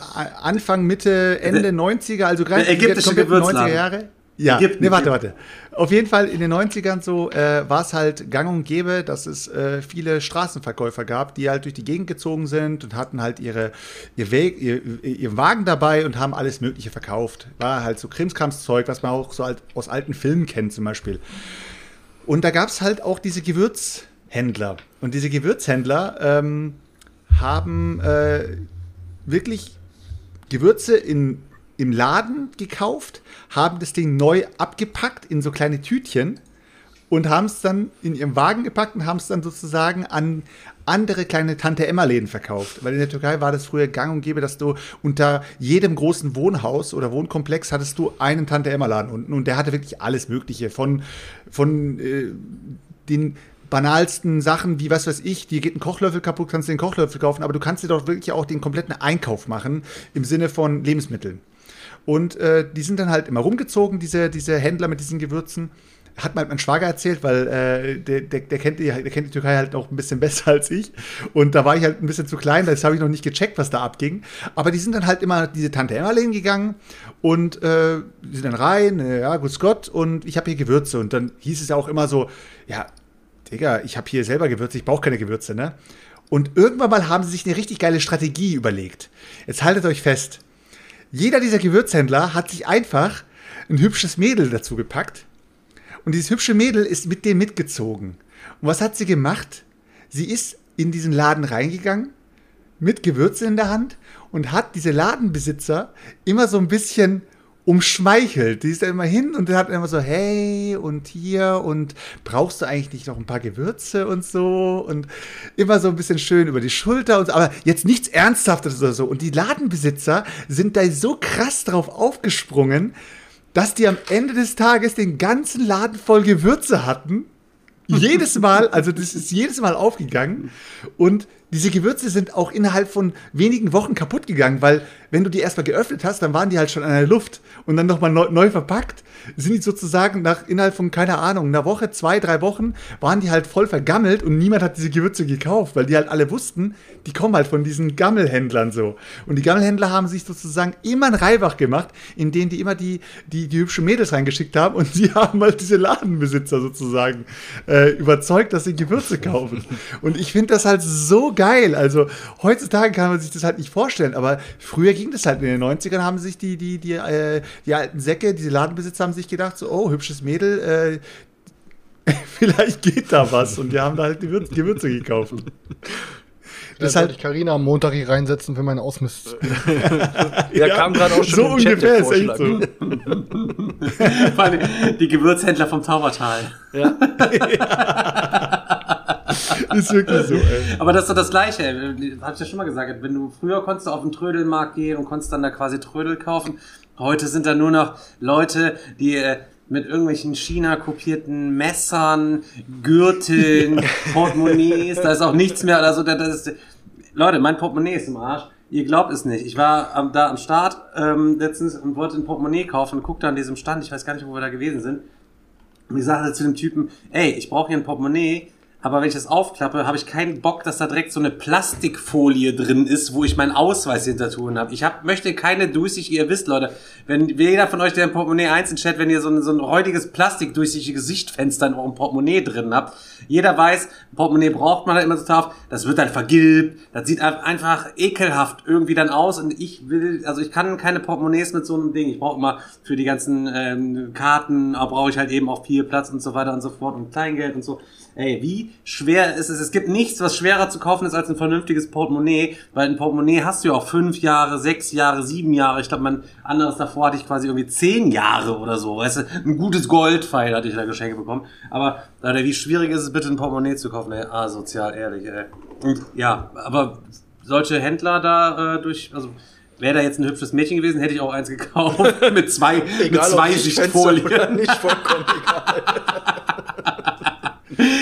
Anfang, Mitte, Ende 90er, also gerade die kompletten 90er Jahre. Ja, Ägypten, nee, warte, warte. Auf jeden Fall in den 90ern so äh, war es halt gang und gäbe, dass es äh, viele Straßenverkäufer gab, die halt durch die Gegend gezogen sind und hatten halt ihre, ihr, Weg, ihr, ihr Wagen dabei und haben alles Mögliche verkauft. War halt so Krimskramszeug, was man auch so alt, aus alten Filmen kennt zum Beispiel. Und da gab es halt auch diese Gewürzhändler. Und diese Gewürzhändler ähm, haben äh, wirklich Gewürze in im Laden gekauft, haben das Ding neu abgepackt in so kleine Tütchen und haben es dann in ihrem Wagen gepackt und haben es dann sozusagen an andere kleine Tante-Emma-Läden verkauft. Weil in der Türkei war das früher gang und gäbe, dass du unter jedem großen Wohnhaus oder Wohnkomplex hattest du einen Tante-Emma-Laden unten und der hatte wirklich alles Mögliche von, von äh, den banalsten Sachen wie, was weiß ich, dir geht ein Kochlöffel kaputt, kannst du den Kochlöffel kaufen, aber du kannst dir doch wirklich auch den kompletten Einkauf machen im Sinne von Lebensmitteln. Und äh, die sind dann halt immer rumgezogen, diese, diese Händler mit diesen Gewürzen. Hat mal mein Schwager erzählt, weil äh, der, der, der, kennt die, der kennt die Türkei halt noch ein bisschen besser als ich. Und da war ich halt ein bisschen zu klein, das habe ich noch nicht gecheckt, was da abging. Aber die sind dann halt immer diese Tante Emmerlin gegangen und äh, sind dann rein, äh, ja, gut Gott, und ich habe hier Gewürze. Und dann hieß es ja auch immer so, ja, Digga, ich habe hier selber Gewürze, ich brauche keine Gewürze, ne? Und irgendwann mal haben sie sich eine richtig geile Strategie überlegt. Jetzt haltet euch fest. Jeder dieser Gewürzhändler hat sich einfach ein hübsches Mädel dazu gepackt. Und dieses hübsche Mädel ist mit dem mitgezogen. Und was hat sie gemacht? Sie ist in diesen Laden reingegangen, mit Gewürze in der Hand und hat diese Ladenbesitzer immer so ein bisschen umschmeichelt. Die ist da immer hin und hat immer so, hey und hier und brauchst du eigentlich nicht noch ein paar Gewürze und so und immer so ein bisschen schön über die Schulter und so, aber jetzt nichts Ernsthaftes oder so. Und die Ladenbesitzer sind da so krass drauf aufgesprungen, dass die am Ende des Tages den ganzen Laden voll Gewürze hatten. jedes Mal, also das ist jedes Mal aufgegangen und diese Gewürze sind auch innerhalb von wenigen Wochen kaputt gegangen, weil wenn du die erstmal geöffnet hast, dann waren die halt schon an der Luft und dann nochmal neu, neu verpackt, sind die sozusagen nach innerhalb von, keine Ahnung, einer Woche, zwei, drei Wochen, waren die halt voll vergammelt und niemand hat diese Gewürze gekauft, weil die halt alle wussten, die kommen halt von diesen Gammelhändlern so. Und die Gammelhändler haben sich sozusagen immer ein Reibach gemacht, in denen die immer die, die, die hübschen Mädels reingeschickt haben und sie haben halt diese Ladenbesitzer sozusagen äh, überzeugt, dass sie Gewürze kaufen. Und ich finde das halt so geil. Also heutzutage kann man sich das halt nicht vorstellen, aber früher ging das halt in den 90ern, haben sich die, die, die, äh, die alten Säcke, diese Ladenbesitzer haben sich gedacht, so, oh, hübsches Mädel, äh, vielleicht geht da was. Und die haben da halt die Gewürze, Gewürze gekauft. Das halt ich Carina am Montag hier reinsetzen für meinen Ausmist. ja, ja, kam gerade auch schon so ungefähr ist echt so. die Gewürzhändler vom Taubertal. Ja. ist wirklich so, ey. Aber das ist doch das Gleiche, ey. Hab ich ja schon mal gesagt. Wenn du früher konntest du auf den Trödelmarkt gehen und konntest dann da quasi Trödel kaufen. Heute sind da nur noch Leute, die äh, mit irgendwelchen China-kopierten Messern, Gürteln, Portemonnaies, da ist auch nichts mehr. Also, das ist, Leute, mein Portemonnaie ist im Arsch. Ihr glaubt es nicht. Ich war am, da am Start ähm, letztens und wollte ein Portemonnaie kaufen und guckte an diesem Stand, ich weiß gar nicht, wo wir da gewesen sind. Und ich sagte zu dem Typen, ey, ich brauche hier ein Portemonnaie, aber wenn ich das aufklappe, habe ich keinen Bock, dass da direkt so eine Plastikfolie drin ist, wo ich meinen Ausweis hinter tun habe. Ich hab, möchte keine durchsichtige, ihr wisst, Leute, wenn jeder von euch, der ein Portemonnaie eins in Chat, wenn ihr so ein, so ein räudiges Plastik durchsichtiges Sichtfenster in eurem Portemonnaie drin habt, jeder weiß, ein Portemonnaie braucht man halt immer so drauf, das wird dann vergilbt, das sieht einfach ekelhaft irgendwie dann aus und ich will, also ich kann keine Portemonnaies mit so einem Ding. Ich brauche immer für die ganzen ähm, Karten, brauche ich halt eben auch viel Platz und so weiter und so fort und Kleingeld und so. Ey, wie schwer ist es? Es gibt nichts, was schwerer zu kaufen ist als ein vernünftiges Portemonnaie, weil ein Portemonnaie hast du ja auch fünf Jahre, sechs Jahre, sieben Jahre. Ich glaube, mein anderes davor hatte ich quasi irgendwie zehn Jahre oder so. Weißt du, ein gutes Goldpfeil hatte ich da Geschenke bekommen. Aber Alter, wie schwierig ist es bitte, ein Portemonnaie zu kaufen? Ey, asozial, ehrlich, ey. Und ja, aber solche Händler da äh, durch, also Wäre da jetzt ein hübsches Mädchen gewesen, hätte ich auch eins gekauft mit zwei, egal, mit zwei Sichtfolien. Nicht vollkommen egal.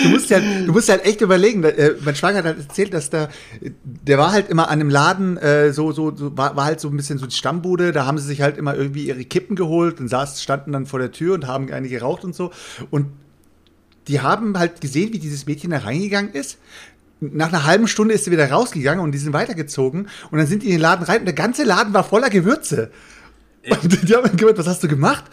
Du musst ja, du musst halt echt überlegen. Äh, mein Schwager hat halt erzählt, dass da, der war halt immer an einem Laden, äh, so, so, so war, war halt so ein bisschen so die Stammbude. Da haben sie sich halt immer irgendwie ihre Kippen geholt und saß, standen dann vor der Tür und haben eine geraucht und so. Und die haben halt gesehen, wie dieses Mädchen da reingegangen ist. Nach einer halben Stunde ist sie wieder rausgegangen und die sind weitergezogen. Und dann sind die in den Laden rein und der ganze Laden war voller Gewürze. Und die haben gemeint, was hast du gemacht?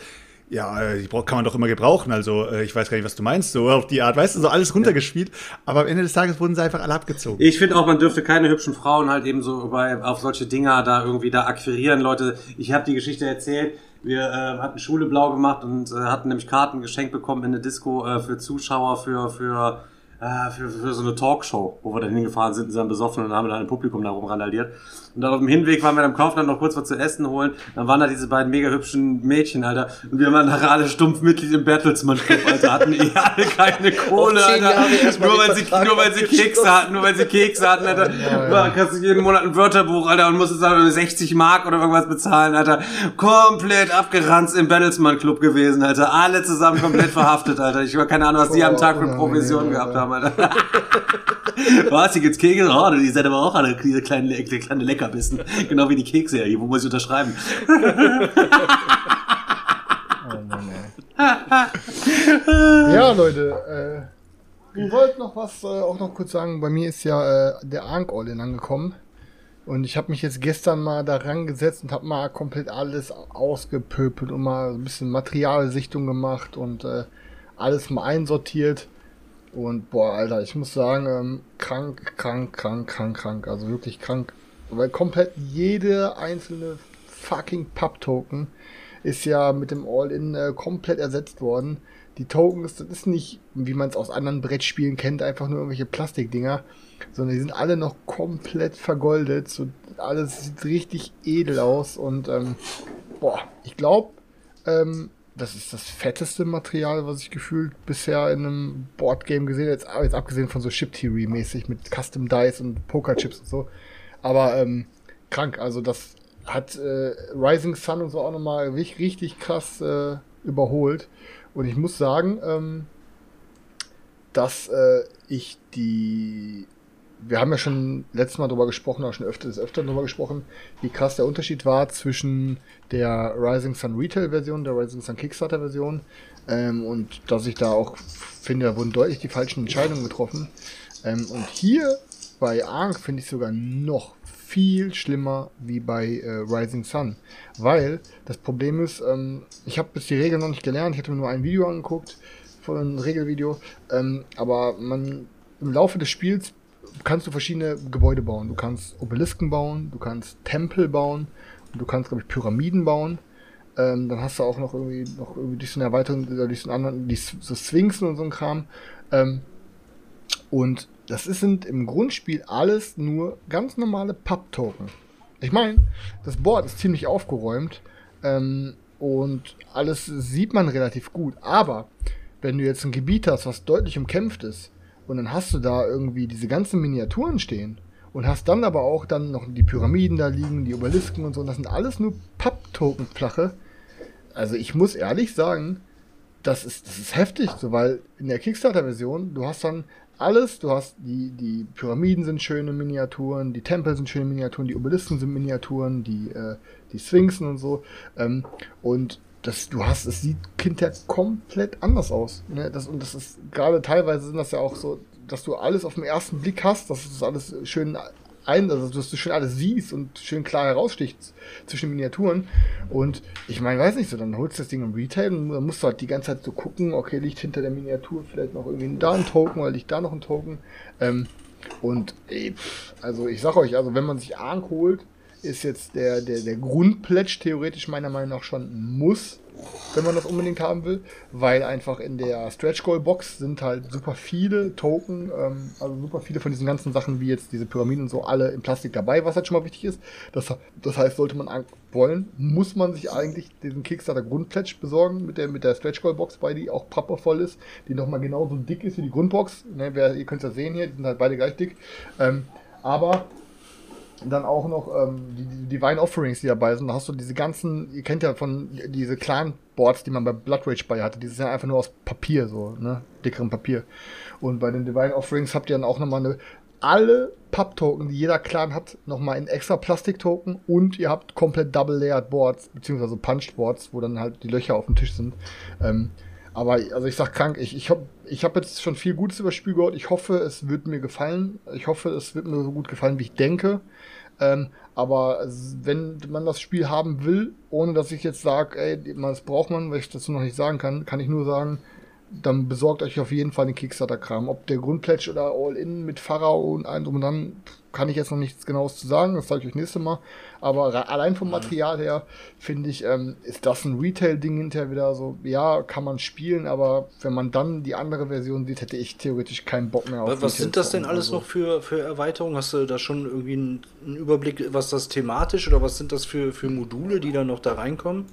Ja, äh, die kann man doch immer gebrauchen. Also äh, ich weiß gar nicht, was du meinst, so auf die Art, weißt du, so alles runtergespielt. Aber am Ende des Tages wurden sie einfach alle abgezogen. Ich finde auch, man dürfte keine hübschen Frauen halt eben so bei, auf solche Dinger da irgendwie da akquirieren. Leute, ich habe die Geschichte erzählt. Wir äh, hatten Schule blau gemacht und äh, hatten nämlich Karten geschenkt bekommen in eine Disco äh, für Zuschauer, für, für äh, für, für so eine Talkshow, wo wir dann hingefahren sind, sind dann besoffen und haben dann ein Publikum da rumrandaliert. Und dann auf dem Hinweg waren wir dann im Kaufland noch kurz was zu essen holen. Dann waren da diese beiden mega hübschen Mädchen, Alter. Und wir waren nachher alle stumpf Mitglied im Bertelsmann Club, Alter. Hatten eh alle keine Kohle, Alter. Nur weil, sie, nur weil sie Kekse hatten, nur weil sie Kekse hatten, Alter. Ja, ja. Kannst du jeden Monat ein Wörterbuch, Alter, und musstest dann 60 Mark oder irgendwas bezahlen, Alter. Komplett abgeranzt im Bertelsmann Club gewesen, Alter. Alle zusammen komplett verhaftet, Alter. Ich war keine Ahnung, was die am Tag für Provision gehabt haben, Alter. was, hier gibt's Kekse? Oh, die seid aber auch alle diese kleinen, kleine Lecker Leckerbissen. Genau wie die Kekse hier. Wo muss ich unterschreiben? oh Mann, ja, Leute. Äh, ich wollte noch was äh, auch noch kurz sagen. Bei mir ist ja äh, der Ank All-In angekommen. Und ich habe mich jetzt gestern mal daran gesetzt und habe mal komplett alles ausgepöpelt und mal ein bisschen Materialsichtung gemacht und äh, alles mal einsortiert. Und boah, Alter, ich muss sagen, ähm, krank, krank, krank, krank, krank. Also wirklich krank weil komplett jede einzelne fucking Pub-Token ist ja mit dem All-In äh, komplett ersetzt worden. Die Tokens, das ist nicht, wie man es aus anderen Brettspielen kennt, einfach nur irgendwelche Plastikdinger, sondern die sind alle noch komplett vergoldet. So, alles sieht richtig edel aus und ähm, boah, ich glaube, ähm, das ist das fetteste Material, was ich gefühlt bisher in einem Boardgame gesehen habe. Jetzt, jetzt abgesehen von so Chip Theory mäßig mit Custom Dice und Pokerchips und so. Aber ähm, krank, also das hat äh, Rising Sun und so auch nochmal richtig, richtig krass äh, überholt. Und ich muss sagen, ähm, dass äh, ich die. Wir haben ja schon letztes Mal drüber gesprochen, auch schon öfter, des Öfteren drüber gesprochen, wie krass der Unterschied war zwischen der Rising Sun Retail-Version, der Rising Sun Kickstarter-Version. Ähm, und dass ich da auch finde, da wurden deutlich die falschen Entscheidungen getroffen. Ähm, und hier bei Ark finde ich sogar noch viel schlimmer wie bei äh, Rising Sun. Weil das Problem ist, ähm, ich habe bis die Regeln noch nicht gelernt, ich hatte mir nur ein Video angeguckt von einem Regelvideo, ähm, aber man im Laufe des Spiels kannst du verschiedene Gebäude bauen. Du kannst Obelisken bauen, du kannst Tempel bauen du kannst, glaube ich, Pyramiden bauen. Ähm, dann hast du auch noch irgendwie noch irgendwie durch so eine Erweiterung, durch so einen anderen, die, so Sphinxen und so ein Kram. Ähm, und das sind im Grundspiel alles nur ganz normale Pub-Token. Ich meine, das Board ist ziemlich aufgeräumt ähm, und alles sieht man relativ gut. Aber wenn du jetzt ein Gebiet hast, was deutlich umkämpft ist, und dann hast du da irgendwie diese ganzen Miniaturen stehen und hast dann aber auch dann noch die Pyramiden da liegen, die Obelisken und so, und das sind alles nur Papp-Token-Flache. Also ich muss ehrlich sagen, das ist, das ist heftig, so, weil in der Kickstarter-Version, du hast dann alles. Du hast die, die Pyramiden sind schöne Miniaturen, die Tempel sind schöne Miniaturen, die Obelisken sind Miniaturen, die, äh, die Sphinxen und so. Ähm, und das, du hast, es sieht hinterher komplett anders aus. Ne? Das, und das ist gerade teilweise sind das ja auch so dass du alles auf den ersten Blick hast, dass das alles schön ein, also dass du schön alles siehst und schön klar heraussticht zwischen Miniaturen. Und ich meine, weiß nicht so, dann holst du das Ding im Retail und dann musst du halt die ganze Zeit so gucken, okay, liegt hinter der Miniatur vielleicht noch irgendwie da ein Token oder liegt da noch ein Token. Ähm, und ey, also ich sag euch, also wenn man sich Ark holt, ist jetzt der, der, der Grundpledge theoretisch meiner Meinung nach schon ein Muss wenn man das unbedingt haben will, weil einfach in der Stretch Goal Box sind halt super viele Token, ähm, also super viele von diesen ganzen Sachen wie jetzt diese Pyramiden und so alle in Plastik dabei, was halt schon mal wichtig ist. Das, das heißt, sollte man wollen, muss man sich eigentlich diesen Kickstarter Grundpledge besorgen mit der, mit der Stretch Goal Box, weil die auch pappervoll ist, die nochmal genauso dick ist wie die Grundbox. Ne, wer, ihr könnt es ja sehen hier, die sind halt beide gleich dick. Ähm, aber dann auch noch ähm, die, Divine Offerings, die dabei sind. Da hast du diese ganzen, ihr kennt ja von diese Clan-Boards, die man bei Blood Rage bei hatte. Die sind ja einfach nur aus Papier, so, ne? Dickerem Papier. Und bei den Divine Offerings habt ihr dann auch nochmal eine, alle Pub-Token, die jeder Clan hat, nochmal in extra Plastik-Token und ihr habt komplett Double-Layered Boards, beziehungsweise Punched Boards, wo dann halt die Löcher auf dem Tisch sind. Ähm, aber also ich sag krank, ich, ich habe ich hab jetzt schon viel Gutes über das Spiel gehört. Ich hoffe, es wird mir gefallen. Ich hoffe, es wird mir so gut gefallen, wie ich denke. Ähm, aber wenn man das Spiel haben will, ohne dass ich jetzt sage, ey, das braucht man, weil ich dazu noch nicht sagen kann, kann ich nur sagen, dann besorgt euch auf jeden Fall den Kickstarter-Kram. Ob der Grundpledge oder All-In mit Pharao und allem drum und dann, kann ich jetzt noch nichts genaues zu sagen, das sage ich euch nächstes Mal. Aber allein vom Material her, finde ich, ähm, ist das ein Retail-Ding hinterher wieder so, ja, kann man spielen, aber wenn man dann die andere Version sieht, hätte ich theoretisch keinen Bock mehr auf Was, was sind das denn alles so. noch für, für Erweiterungen? Hast du da schon irgendwie einen, einen Überblick, was das thematisch oder was sind das für, für Module, die dann noch da reinkommen?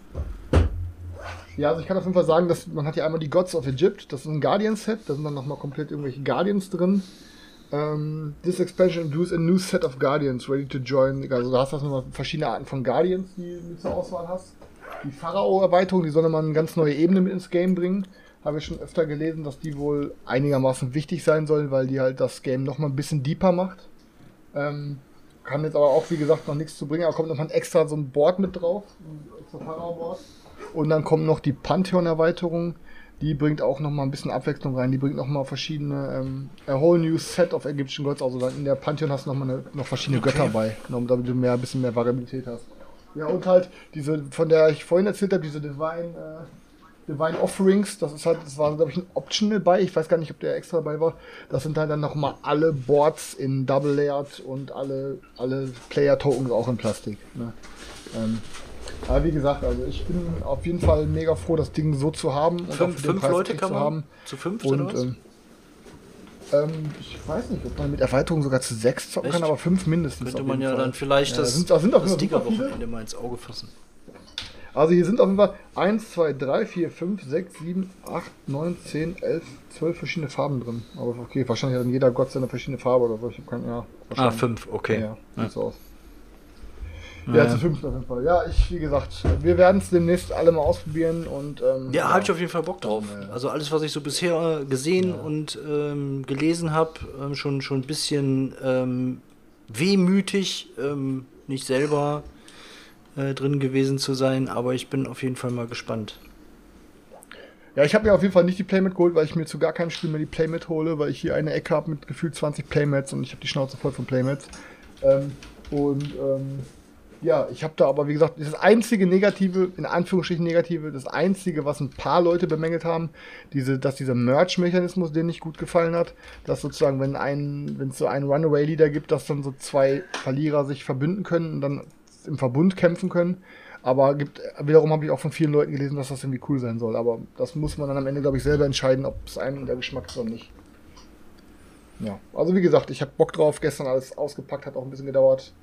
Ja, also ich kann auf jeden Fall sagen, dass man hat ja einmal die Gods of Egypt, das ist ein Guardian-Set, da sind dann nochmal komplett irgendwelche Guardians drin. Um, this expansion includes a new set of Guardians ready to join. Also da hast du nochmal verschiedene Arten von Guardians, die du zur Auswahl hast. Die Pharao-Erweiterung, die soll nochmal eine ganz neue Ebene mit ins Game bringen. Habe ich schon öfter gelesen, dass die wohl einigermaßen wichtig sein soll, weil die halt das Game nochmal ein bisschen deeper macht. Ähm, kann jetzt aber auch, wie gesagt, noch nichts zu bringen. Aber kommt nochmal extra so ein Board mit drauf. Ein extra Pharao-Board. Und dann kommt noch die Pantheon-Erweiterung. Die bringt auch noch mal ein bisschen Abwechslung rein. Die bringt noch mal verschiedene, ähm, a whole new set of Egyptian Gods. Also dann in der Pantheon hast du noch mal eine, noch verschiedene okay. Götter bei, damit du mehr, ein bisschen mehr Variabilität hast. Ja, und halt diese, von der ich vorhin erzählt habe, diese Divine, äh, Divine Offerings, das ist halt, das war, glaube ich, ein Optional bei. Ich weiß gar nicht, ob der extra dabei war. Das sind halt dann noch mal alle Boards in Double Layered und alle, alle Player Tokens auch in Plastik. Ne? Ähm, aber wie gesagt, also ich bin auf jeden Fall mega froh, das Ding so zu haben. Und fünf, fünf Leute kann man zu haben. Zu fünf und, oder was? Ähm, ähm, ich weiß nicht, ob man mit Erweiterung sogar zu sechs zocken Echt? kann, aber fünf mindestens. Könnte man ja Fall. dann vielleicht ja, das, sind, das, sind das Sticker-Wochenende mal ins Auge fassen. Also hier sind auf jeden Fall 1, 2, 3, 4, 5, 6, 7, 8, 9, 10, 11, 12 verschiedene Farben drin. Aber okay, wahrscheinlich hat dann jeder Gott seine verschiedene Farbe oder so. Ich kann, ja, ah, 5, okay. Ja, ja. Sieht so aus. Ja, zu fünf auf jeden Fall. Ja, ich, wie gesagt, wir werden es demnächst alle mal ausprobieren und. Ähm, ja, ja. habe ich auf jeden Fall Bock drauf. Ja. Also alles, was ich so bisher äh, gesehen ja. und ähm, gelesen habe, ähm, schon, schon ein bisschen ähm, wehmütig, ähm, nicht selber äh, drin gewesen zu sein, aber ich bin auf jeden Fall mal gespannt. Ja, ich habe mir auf jeden Fall nicht die Playmat geholt, weil ich mir zu gar keinem Spiel mehr die Playmat hole, weil ich hier eine Ecke habe mit gefühlt 20 Playmats und ich habe die Schnauze voll von Playmats. Ähm, und ähm, ja, ich habe da aber, wie gesagt, das einzige Negative, in Anführungsstrichen Negative, das einzige, was ein paar Leute bemängelt haben, diese, dass dieser Merch-Mechanismus denen nicht gut gefallen hat, dass sozusagen, wenn wenn es so einen Runaway-Leader gibt, dass dann so zwei Verlierer sich verbünden können und dann im Verbund kämpfen können. Aber gibt, wiederum habe ich auch von vielen Leuten gelesen, dass das irgendwie cool sein soll. Aber das muss man dann am Ende, glaube ich, selber entscheiden, ob es einem der Geschmack ist oder nicht. Ja, also wie gesagt, ich habe Bock drauf. Gestern alles ausgepackt, hat auch ein bisschen gedauert.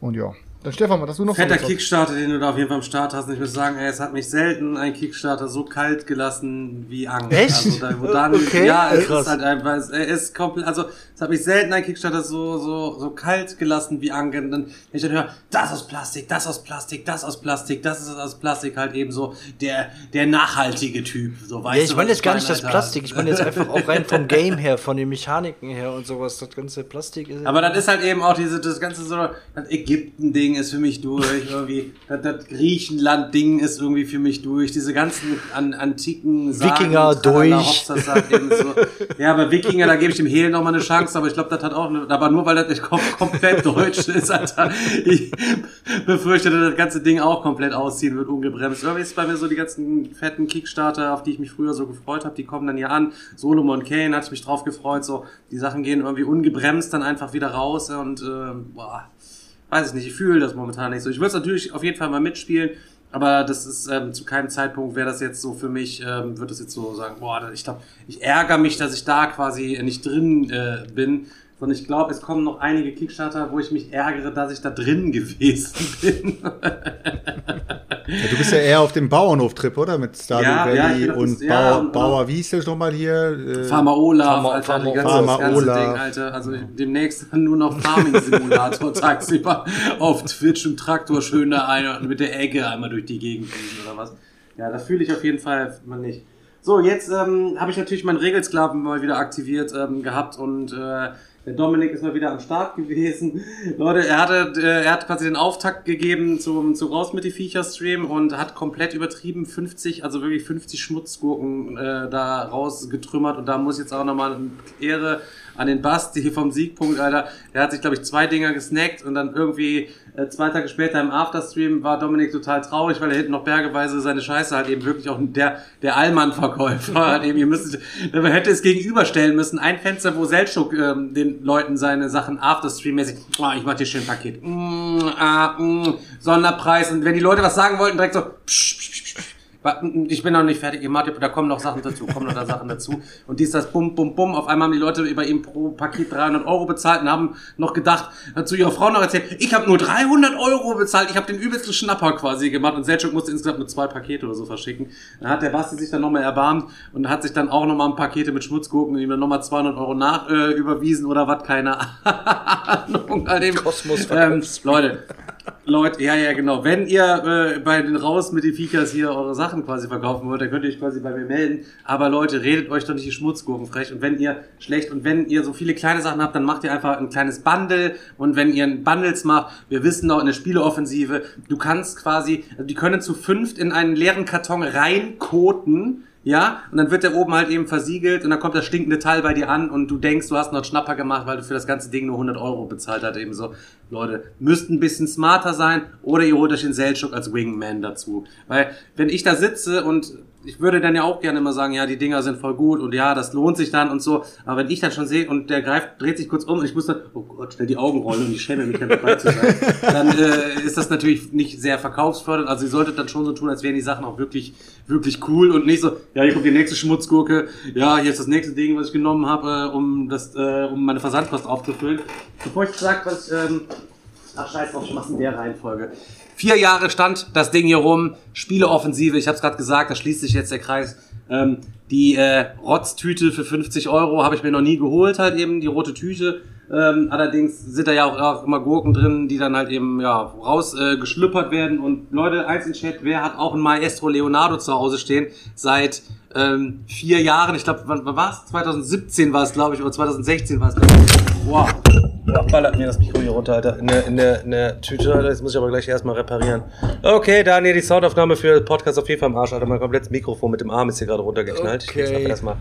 Und ja, dann Stefan, was hast du noch Fetter Kickstarter, den du da auf jeden Fall am Start hast. Und ich muss sagen, ey, es hat mich selten ein Kickstarter so kalt gelassen wie Angst. Echt? Also da, wo dann, okay, ja, es krass. ist halt einfach, es ist komplett, also es hat mich selten ein Kickstarter so, so, so kalt gelassen wie Angst. Und dann, wenn ich dann höre, das aus Plastik, das aus Plastik, das aus Plastik, das ist aus Plastik halt eben so der, der nachhaltige Typ. So, weißt ja, ich meine jetzt gar nicht das Plastik, ich meine jetzt einfach auch rein vom Game her, von den Mechaniken her und sowas, das ganze Plastik ist. Aber das ist halt eben auch diese, das ganze so, das Ägypten-Ding Ding ist für mich durch, irgendwie, das, das Griechenland-Ding ist irgendwie für mich durch, diese ganzen an, antiken Sagen, Wikinger durch. So. Ja, aber Wikinger, da gebe ich dem Hehl nochmal eine Chance, aber ich glaube, das hat auch, aber nur weil das nicht komplett deutsch ist, Alter. Ich befürchte, dass das ganze Ding auch komplett ausziehen wird, ungebremst. Irgendwie ist bei mir so die ganzen fetten Kickstarter, auf die ich mich früher so gefreut habe, die kommen dann hier an. Solomon Kane ich mich drauf gefreut, so, die Sachen gehen irgendwie ungebremst dann einfach wieder raus und, äh, boah, weiß ich nicht, ich fühle das momentan nicht so. Ich würde es natürlich auf jeden Fall mal mitspielen, aber das ist ähm, zu keinem Zeitpunkt wäre das jetzt so für mich, ähm, würde es jetzt so sagen, boah, ich glaube, ich ärgere mich, dass ich da quasi nicht drin äh, bin. Sondern ich glaube, es kommen noch einige Kickstarter, wo ich mich ärgere, dass ich da drin gewesen bin. Ja, du bist ja eher auf dem Bauernhof-Trip, oder? Mit Stardew ja, Valley ja, und, ja, Bauer, und Bauer, wie hieß das nochmal hier? Äh, Farmer Olaf, Alter, Farmer, ganze, Farmer das ganze Ding, Alter. Also demnächst nur noch Farming-Simulator tagsüber auf Twitch im Traktor schön da ein mit der Ecke einmal durch die Gegend fliegen oder was. Ja, das fühle ich auf jeden Fall mal nicht. So, jetzt ähm, habe ich natürlich meinen Regelsklaven mal wieder aktiviert ähm, gehabt und äh, der Dominik ist mal wieder am Start gewesen. Leute, er hatte, äh, er hat quasi den Auftakt gegeben zum, zu Raus mit die Viecher Stream und hat komplett übertrieben 50, also wirklich 50 Schmutzgurken äh, da rausgetrümmert und da muss jetzt auch nochmal Ehre an den Basti vom Siegpunkt, Alter. Der hat sich, glaube ich, zwei Dinger gesnackt und dann irgendwie äh, zwei Tage später im Afterstream war Dominik total traurig, weil er hinten noch bergeweise seine Scheiße halt eben wirklich auch der, der Allmann-Verkäufer hat eben, ihr müsst, man hätte es gegenüberstellen müssen. Ein Fenster, wo Seltschuk ähm, den Leuten seine Sachen Afterstream-mäßig, oh, ich mach dir schön ein Paket, mm, ah, mm, Sonderpreis und wenn die Leute was sagen wollten, direkt so, psch, psch, psch, psch, ich bin noch nicht fertig, ihr macht, da kommen noch Sachen dazu, kommen noch da Sachen dazu. Und dies, das, bum, bum, bum. Auf einmal haben die Leute über ihm pro Paket 300 Euro bezahlt und haben noch gedacht, zu ihrer Frau noch erzählt, ich habe nur 300 Euro bezahlt, ich habe den übelsten Schnapper quasi gemacht und Selchuk musste insgesamt nur zwei Pakete oder so verschicken. Dann hat der Basti sich dann nochmal erbarmt und hat sich dann auch nochmal ein Pakete mit Schmutzgurken und ihm dann nochmal 200 Euro nach äh, überwiesen oder was, keine Ahnung. Kosmos ähm, Leute, Leute, ja, ja, genau. Wenn ihr äh, bei den Raus mit den Viechers hier eure Sachen quasi verkaufen wollt, dann könnt ihr euch quasi bei mir melden. Aber Leute, redet euch doch nicht die Schmutzgurken frech. Und wenn ihr schlecht und wenn ihr so viele kleine Sachen habt, dann macht ihr einfach ein kleines Bundle. Und wenn ihr ein Bundles macht, wir wissen doch in der Spieleoffensive, du kannst quasi, also die können zu fünft in einen leeren Karton reinkoten ja, und dann wird der oben halt eben versiegelt und dann kommt das stinkende Teil bei dir an und du denkst, du hast noch Schnapper gemacht, weil du für das ganze Ding nur 100 Euro bezahlt hast. Eben so, Leute, müsst ein bisschen smarter sein oder ihr holt euch den Selchuk als Wingman dazu. Weil, wenn ich da sitze und ich würde dann ja auch gerne immer sagen, ja, die Dinger sind voll gut und ja, das lohnt sich dann und so. Aber wenn ich dann schon sehe und der greift, dreht sich kurz um und ich muss dann, oh Gott, schnell die Augen rollen und ich schäme mich dann dabei zu sein, dann äh, ist das natürlich nicht sehr verkaufsfördernd. Also ihr solltet dann schon so tun, als wären die Sachen auch wirklich, wirklich cool und nicht so, ja, hier kommt die nächste Schmutzgurke, ja, hier ist das nächste Ding, was ich genommen habe, äh, um das, äh, um meine Versandkost aufzufüllen. Bevor ich sage, was, ähm, ach scheiß drauf, ich mach's in der Reihenfolge. Vier Jahre stand das Ding hier rum, Spieleoffensive, ich habe es gerade gesagt, da schließt sich jetzt der Kreis. Ähm, die äh, Rotztüte für 50 Euro habe ich mir noch nie geholt, halt eben die rote Tüte. Ähm, allerdings sind da ja auch, auch, immer Gurken drin, die dann halt eben ja rausgeschlüppert äh, werden. Und Leute, eins in Chat, wer hat auch ein Maestro Leonardo zu Hause stehen seit ähm, vier Jahren? Ich glaube, wann, wann war es? 2017 war es, glaube ich, oder 2016 war es. Wow. Ja, ballert mir das Mikro hier runter, Alter. In der, in der, in der Tüte, Alter. Jetzt muss ich aber gleich erstmal reparieren. Okay, Daniel, die Soundaufnahme für den Podcast auf jeden Fall im Arsch, Alter. Mein komplettes Mikrofon mit dem Arm ist hier gerade runtergeknallt. Okay. Ich erstmal.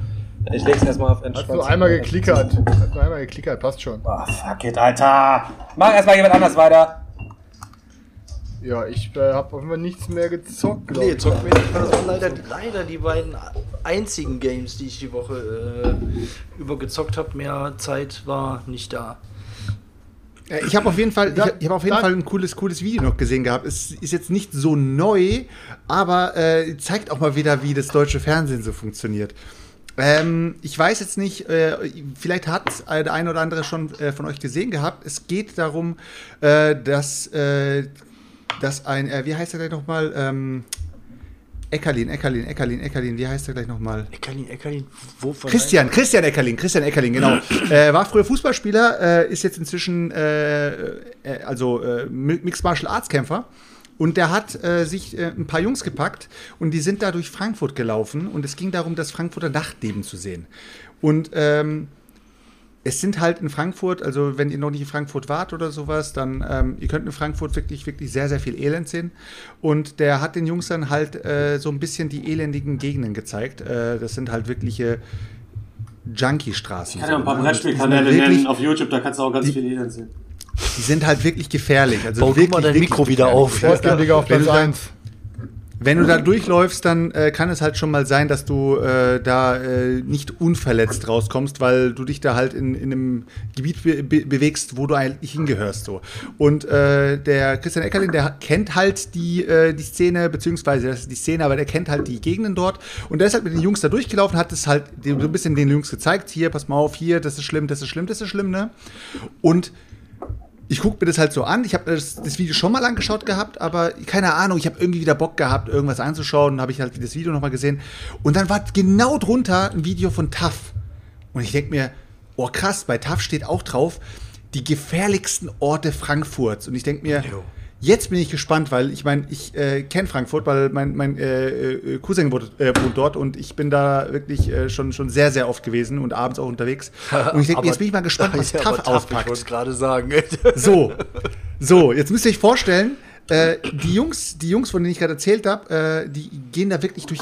Ich leg's erstmal auf entspannt. Hast du einmal geklickert? Hast du einmal geklickert, passt schon. Ah, oh, fuck it, Alter. Mach erstmal jemand anders weiter. Ja, ich äh, habe auf jeden Fall nichts mehr gezockt. Nee, zockt mir nicht. Das waren leider, leider die beiden einzigen Games, die ich die Woche äh, über gezockt habe. Mehr Zeit war nicht da. Ich habe auf jeden Fall, ich, ich habe auf jeden Fall ein cooles, cooles Video noch gesehen gehabt. Es ist jetzt nicht so neu, aber äh, zeigt auch mal wieder, wie das deutsche Fernsehen so funktioniert. Ähm, ich weiß jetzt nicht, äh, vielleicht hat der eine oder andere schon äh, von euch gesehen gehabt. Es geht darum, äh, dass, äh, dass ein, äh, wie heißt er gleich nochmal? Ähm, Eckerlin, Eckerlin, Eckerlin, Eckerlin, wie heißt er gleich nochmal? Eckerlin, Eckerlin, wo von Christian, Christian Eckerlin, Christian Eckerlin, genau. äh, war früher Fußballspieler, äh, ist jetzt inzwischen äh, äh also Mixed Martial Arts Kämpfer. Und der hat äh, sich ein paar Jungs gepackt und die sind da durch Frankfurt gelaufen und es ging darum, das Frankfurter Nachtleben zu sehen. Und ähm, es sind halt in Frankfurt, also wenn ihr noch nicht in Frankfurt wart oder sowas, dann ähm, ihr könnt in Frankfurt wirklich, wirklich sehr, sehr viel Elend sehen. Und der hat den Jungs dann halt äh, so ein bisschen die elendigen Gegenden gezeigt. Äh, das sind halt wirkliche Junkie-Straßen. Ich kann ja ein paar Brettspielkanäle nennen auf YouTube, da kannst du auch ganz die, viel Elend sehen. Die sind halt wirklich gefährlich. Also Bau wirklich, mal dein Mikro wieder auf. Ja, auf Platz 1. Wenn du da durchläufst, dann äh, kann es halt schon mal sein, dass du äh, da äh, nicht unverletzt rauskommst, weil du dich da halt in, in einem Gebiet be be bewegst, wo du eigentlich hingehörst. So. Und äh, der Christian Eckerlin, der kennt halt die, äh, die Szene, beziehungsweise das ist die Szene, aber der kennt halt die Gegenden dort. Und der ist halt mit den Jungs da durchgelaufen, hat es halt so ein bisschen den Jungs gezeigt, hier, pass mal auf, hier, das ist schlimm, das ist schlimm, das ist schlimm, ne? Und ich gucke mir das halt so an. Ich habe das, das, Video schon mal angeschaut gehabt, aber keine Ahnung, ich habe irgendwie wieder Bock gehabt, irgendwas anzuschauen. Dann habe ich halt das Video nochmal gesehen. Und dann war genau drunter ein Video von TAF. Und ich denke mir, oh krass, bei TAF steht auch drauf, die gefährlichsten Orte Frankfurts. Und ich denke mir, jo. Jetzt bin ich gespannt, weil ich meine, ich äh, kenne Frankfurt, weil mein, mein äh, äh, Cousin wohnt, äh, wohnt, dort und ich bin da wirklich äh, schon, schon sehr, sehr oft gewesen und abends auch unterwegs. Und ich denke, jetzt bin ich mal gespannt, was TAF auspackt. Ich wollte gerade sagen. so, so, jetzt müsst ihr euch vorstellen, äh, die Jungs, die Jungs, von denen ich gerade erzählt habe, die gehen da wirklich durch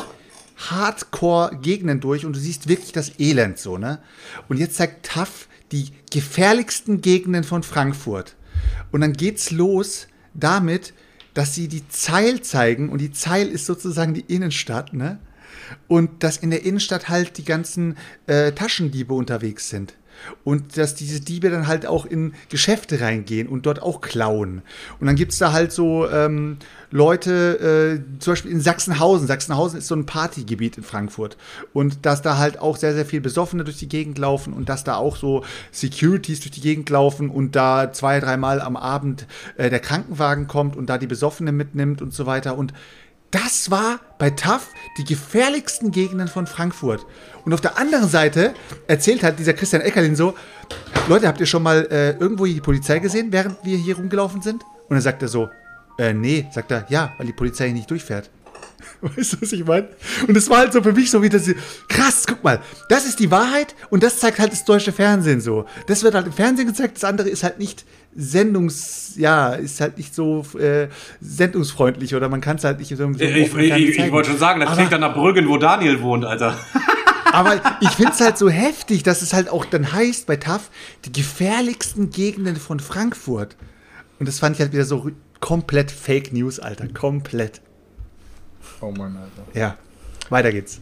Hardcore-Gegenden durch und du siehst wirklich das Elend so, ne? Und jetzt zeigt TAF die gefährlichsten Gegenden von Frankfurt. Und dann geht's los damit, dass sie die Zeil zeigen und die Zeil ist sozusagen die Innenstadt, ne? Und dass in der Innenstadt halt die ganzen äh, Taschendiebe unterwegs sind. Und dass diese Diebe dann halt auch in Geschäfte reingehen und dort auch klauen. Und dann gibt es da halt so ähm, Leute, äh, zum Beispiel in Sachsenhausen. Sachsenhausen ist so ein Partygebiet in Frankfurt. Und dass da halt auch sehr, sehr viel Besoffene durch die Gegend laufen und dass da auch so Securities durch die Gegend laufen und da zwei, dreimal am Abend äh, der Krankenwagen kommt und da die Besoffene mitnimmt und so weiter. Und das war bei TAF die gefährlichsten Gegenden von Frankfurt. Und auf der anderen Seite erzählt halt dieser Christian Eckerlin so, Leute, habt ihr schon mal äh, irgendwo die Polizei gesehen, während wir hier rumgelaufen sind? Und dann sagt er so, äh, nee, sagt er, ja, weil die Polizei hier nicht durchfährt. Weißt du, was ich meine? Und es war halt so für mich so wie das, krass, guck mal, das ist die Wahrheit und das zeigt halt das deutsche Fernsehen so. Das wird halt im Fernsehen gezeigt, das andere ist halt nicht sendungs, ja, ist halt nicht so äh, sendungsfreundlich oder man kann es halt nicht so. so ich, ich, ich, ich wollte schon sagen, das klingt dann nach Brüggen, wo Daniel wohnt, Alter. Aber ich finde es halt so heftig, dass es halt auch dann heißt bei TAF, die gefährlichsten Gegenden von Frankfurt. Und das fand ich halt wieder so komplett Fake News, Alter. Komplett. Oh Mann, Alter. Ja, weiter geht's.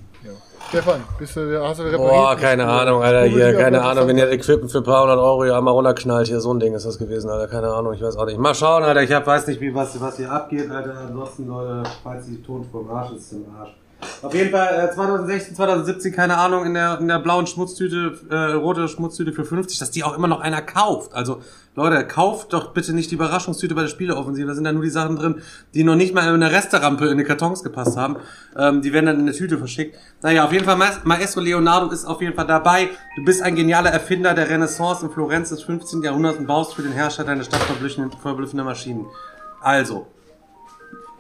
Stefan, bist du, hast du repariert? Boah, keine Ahnung, Alter, hier, keine Ahnung, wenn ihr Equipment für ein paar hundert Euro hier einmal runterknallt, hier, so ein Ding ist das gewesen, Alter, keine Ahnung, ich weiß auch nicht. Mal schauen, Alter, ich hab, weiß nicht, wie, was, was hier abgeht, Alter, ansonsten, Leute, falls die Tonspur im Arsch ist, im Arsch. Auf jeden Fall äh, 2016, 2017, keine Ahnung, in der, in der blauen Schmutztüte, äh, rote Schmutztüte für 50, dass die auch immer noch einer kauft. Also, Leute, kauft doch bitte nicht die Überraschungstüte bei der Spieleoffensive. Da sind da nur die Sachen drin, die noch nicht mal in eine Resterampe in die Kartons gepasst haben. Ähm, die werden dann in eine Tüte verschickt. Naja, auf jeden Fall, Maestro Leonardo ist auf jeden Fall dabei. Du bist ein genialer Erfinder der Renaissance in Florenz des 15. Jahrhunderts und baust für den Herrscher deine Stadt verblüffende Maschinen. Also,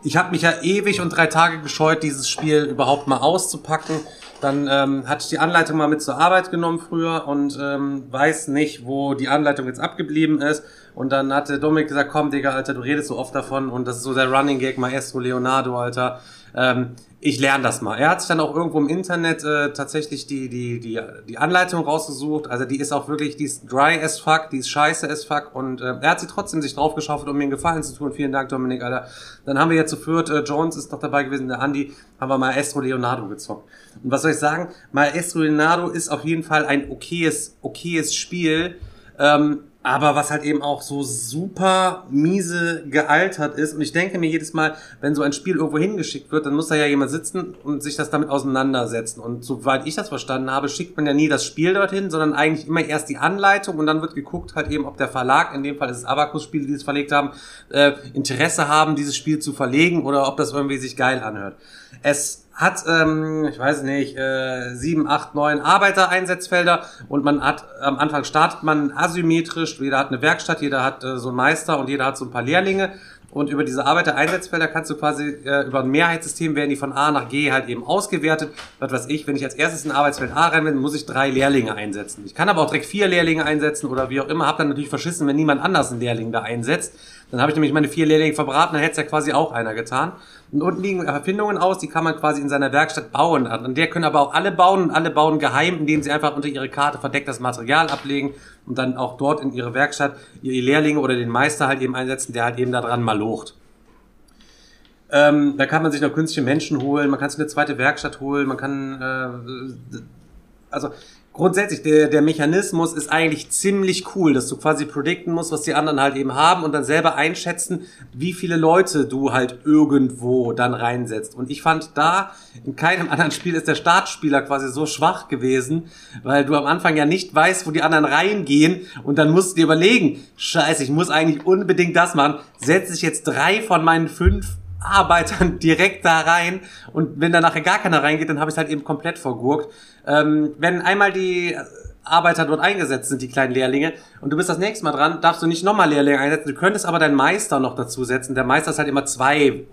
ich habe mich ja ewig und drei Tage gescheut, dieses Spiel überhaupt mal auszupacken. Dann ähm, hatte ich die Anleitung mal mit zur Arbeit genommen früher und ähm, weiß nicht, wo die Anleitung jetzt abgeblieben ist. Und dann hatte Dominik gesagt, komm Digga, Alter, du redest so oft davon und das ist so der Running Gag Maestro Leonardo, Alter. Ähm, ich lerne das mal. Er hat sich dann auch irgendwo im Internet äh, tatsächlich die, die, die, die Anleitung rausgesucht. Also die ist auch wirklich, die ist dry as fuck, die ist scheiße as fuck. Und äh, er hat sie trotzdem sich drauf geschaufelt, um mir einen Gefallen zu tun. Vielen Dank, Dominik, Alter. Dann haben wir jetzt zu viert, äh, Jones ist noch dabei gewesen, der Andi, haben wir Maestro Leonardo gezockt. Und was soll ich sagen? Maestro Leonardo ist auf jeden Fall ein okayes, okayes Spiel. Ähm, aber was halt eben auch so super miese gealtert ist. Und ich denke mir jedes Mal, wenn so ein Spiel irgendwo hingeschickt wird, dann muss da ja jemand sitzen und sich das damit auseinandersetzen. Und soweit ich das verstanden habe, schickt man ja nie das Spiel dorthin, sondern eigentlich immer erst die Anleitung und dann wird geguckt halt eben, ob der Verlag, in dem Fall ist es Abacus-Spiele, die es verlegt haben, äh, Interesse haben, dieses Spiel zu verlegen oder ob das irgendwie sich geil anhört. Es hat, ähm, ich weiß nicht, äh, sieben, acht, neun Arbeitereinsatzfelder und man hat, am Anfang startet man asymmetrisch, jeder hat eine Werkstatt, jeder hat äh, so einen Meister und jeder hat so ein paar Lehrlinge Und über diese Arbeiter-Einsatzfelder kannst du quasi äh, über ein Mehrheitssystem werden die von A nach G halt eben ausgewertet. Was weiß ich, wenn ich als erstes in Arbeitsfeld A rein will, muss ich drei Lehrlinge einsetzen. Ich kann aber auch direkt vier Lehrlinge einsetzen oder wie auch immer. Hab dann natürlich verschissen, wenn niemand anders einen Lehrling da einsetzt. Dann habe ich nämlich meine vier Lehrlinge verbraten, dann hätte es ja quasi auch einer getan. Und unten liegen Erfindungen aus, die kann man quasi in seiner Werkstatt bauen. An der können aber auch alle bauen und alle bauen geheim, indem sie einfach unter ihre Karte verdecktes Material ablegen und dann auch dort in ihre Werkstatt ihre Lehrlinge oder den Meister halt eben einsetzen, der halt eben da dran mal locht. Ähm, da kann man sich noch künstliche Menschen holen, man kann sich eine zweite Werkstatt holen, man kann äh, also grundsätzlich, der, der Mechanismus ist eigentlich ziemlich cool, dass du quasi predikten musst, was die anderen halt eben haben und dann selber einschätzen, wie viele Leute du halt irgendwo dann reinsetzt. Und ich fand da, in keinem anderen Spiel ist der Startspieler quasi so schwach gewesen, weil du am Anfang ja nicht weißt, wo die anderen reingehen und dann musst du dir überlegen, scheiße, ich muss eigentlich unbedingt das machen, setze ich jetzt drei von meinen fünf Arbeitern direkt da rein und wenn da nachher gar keiner reingeht, dann habe ich es halt eben komplett vergurkt. Ähm, wenn einmal die Arbeiter dort eingesetzt sind, die kleinen Lehrlinge, und du bist das nächste Mal dran, darfst du nicht nochmal Lehrlinge einsetzen, du könntest aber deinen Meister noch dazu setzen. Der Meister ist halt immer zwei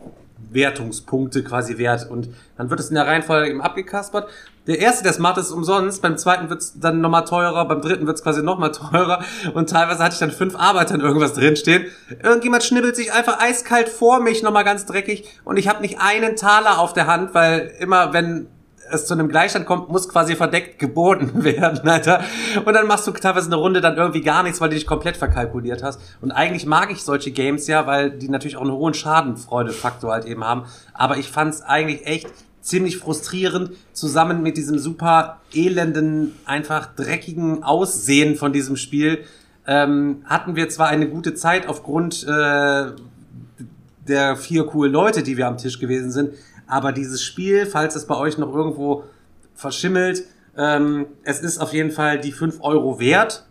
Wertungspunkte quasi wert und dann wird es in der Reihenfolge eben abgekaspert. Der erste, der es macht, ist umsonst, beim zweiten wird es dann nochmal teurer, beim dritten wird es quasi nochmal teurer und teilweise hatte ich dann fünf Arbeiter in irgendwas drinstehen. Irgendjemand schnibbelt sich einfach eiskalt vor mich nochmal ganz dreckig und ich habe nicht einen Taler auf der Hand, weil immer wenn es zu einem Gleichstand kommt, muss quasi verdeckt geboten werden, Alter. Und dann machst du teilweise eine Runde dann irgendwie gar nichts, weil du dich komplett verkalkuliert hast. Und eigentlich mag ich solche Games ja, weil die natürlich auch einen hohen Schadenfreudefaktor halt eben haben. Aber ich fand es eigentlich echt ziemlich frustrierend, zusammen mit diesem super elenden, einfach dreckigen Aussehen von diesem Spiel. Ähm, hatten wir zwar eine gute Zeit aufgrund äh, der vier coolen Leute, die wir am Tisch gewesen sind, aber dieses Spiel, falls es bei euch noch irgendwo verschimmelt, ähm, es ist auf jeden Fall die 5 Euro wert.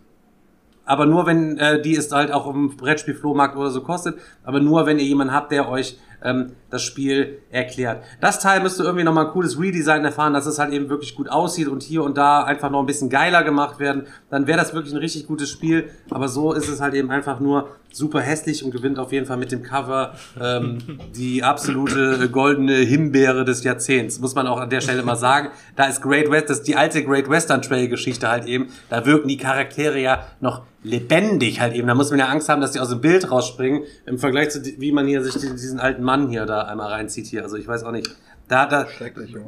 Aber nur wenn äh, die ist halt auch im Brettspiel-Flohmarkt oder so kostet. Aber nur wenn ihr jemanden habt, der euch ähm, das Spiel erklärt. Das Teil müsste irgendwie nochmal ein cooles Redesign erfahren, dass es halt eben wirklich gut aussieht und hier und da einfach noch ein bisschen geiler gemacht werden. Dann wäre das wirklich ein richtig gutes Spiel. Aber so ist es halt eben einfach nur super hässlich und gewinnt auf jeden Fall mit dem Cover ähm, die absolute goldene Himbeere des Jahrzehnts. Muss man auch an der Stelle mal sagen. Da ist Great West, das ist die alte Great Western Trail Geschichte halt eben. Da wirken die Charaktere ja noch lebendig halt eben. Da muss man ja Angst haben, dass die aus dem Bild rausspringen. Im Vergleich zu, wie man hier sich diesen alten Mann hier da einmal reinzieht hier. Also ich weiß auch nicht. Da, da,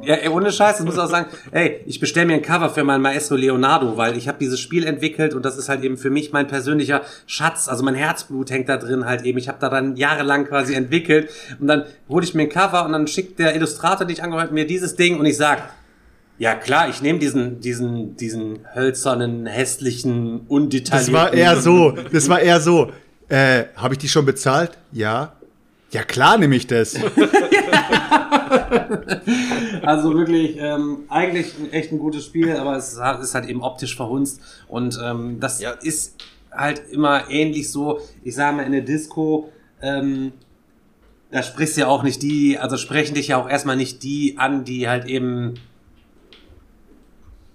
ja, ey, ohne Scheiß, das muss ich auch sagen, ey, ich bestelle mir ein Cover für mein Maestro Leonardo, weil ich habe dieses Spiel entwickelt und das ist halt eben für mich mein persönlicher Schatz, also mein Herzblut hängt da drin halt eben. Ich habe da dann jahrelang quasi entwickelt und dann hole ich mir ein Cover und dann schickt der Illustrator, den ich angehört, mir dieses Ding und ich sag, ja klar, ich nehme diesen, diesen, diesen hölzernen, hässlichen, undetaillierten. Das war eher so, das war eher so. Äh, habe ich die schon bezahlt? Ja. Ja klar nehme ich das. also wirklich, ähm, eigentlich echt ein gutes Spiel, aber es ist halt eben optisch verhunzt. Und ähm, das ja. ist halt immer ähnlich so, ich sage mal, in der Disco, ähm, da sprichst du ja auch nicht die, also sprechen dich ja auch erstmal nicht die an, die halt eben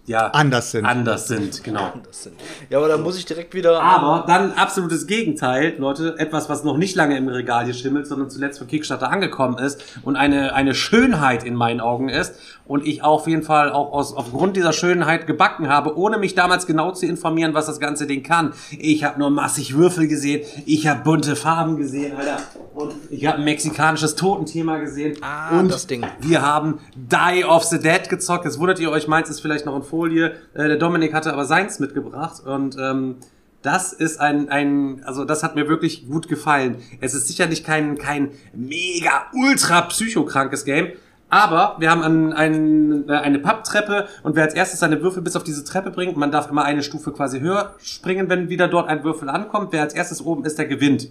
ja, anders sind. Anders sind, genau. Anders sind. Ja, aber da muss ich direkt wieder. Aber dann absolutes Gegenteil, Leute. Etwas, was noch nicht lange im Regal hier schimmelt, sondern zuletzt von Kickstarter angekommen ist und eine, eine Schönheit in meinen Augen ist. Und ich auf jeden Fall auch aus, aufgrund dieser Schönheit gebacken habe, ohne mich damals genau zu informieren, was das ganze Ding kann. Ich habe nur massig Würfel gesehen, ich habe bunte Farben gesehen, Alter. Und ich habe ein mexikanisches Totenthema gesehen. Ah, und das Ding. Wir haben Die of the Dead gezockt. Jetzt wundert ihr euch, meins ist vielleicht noch ein Folie. Äh, der Dominik hatte aber seins mitgebracht und ähm, das ist ein, ein, also das hat mir wirklich gut gefallen. Es ist sicherlich kein, kein mega ultra psychokrankes Game, aber wir haben ein, ein, äh, eine Papptreppe und wer als erstes seine Würfel bis auf diese Treppe bringt, man darf immer eine Stufe quasi höher springen, wenn wieder dort ein Würfel ankommt. Wer als erstes oben ist, der gewinnt.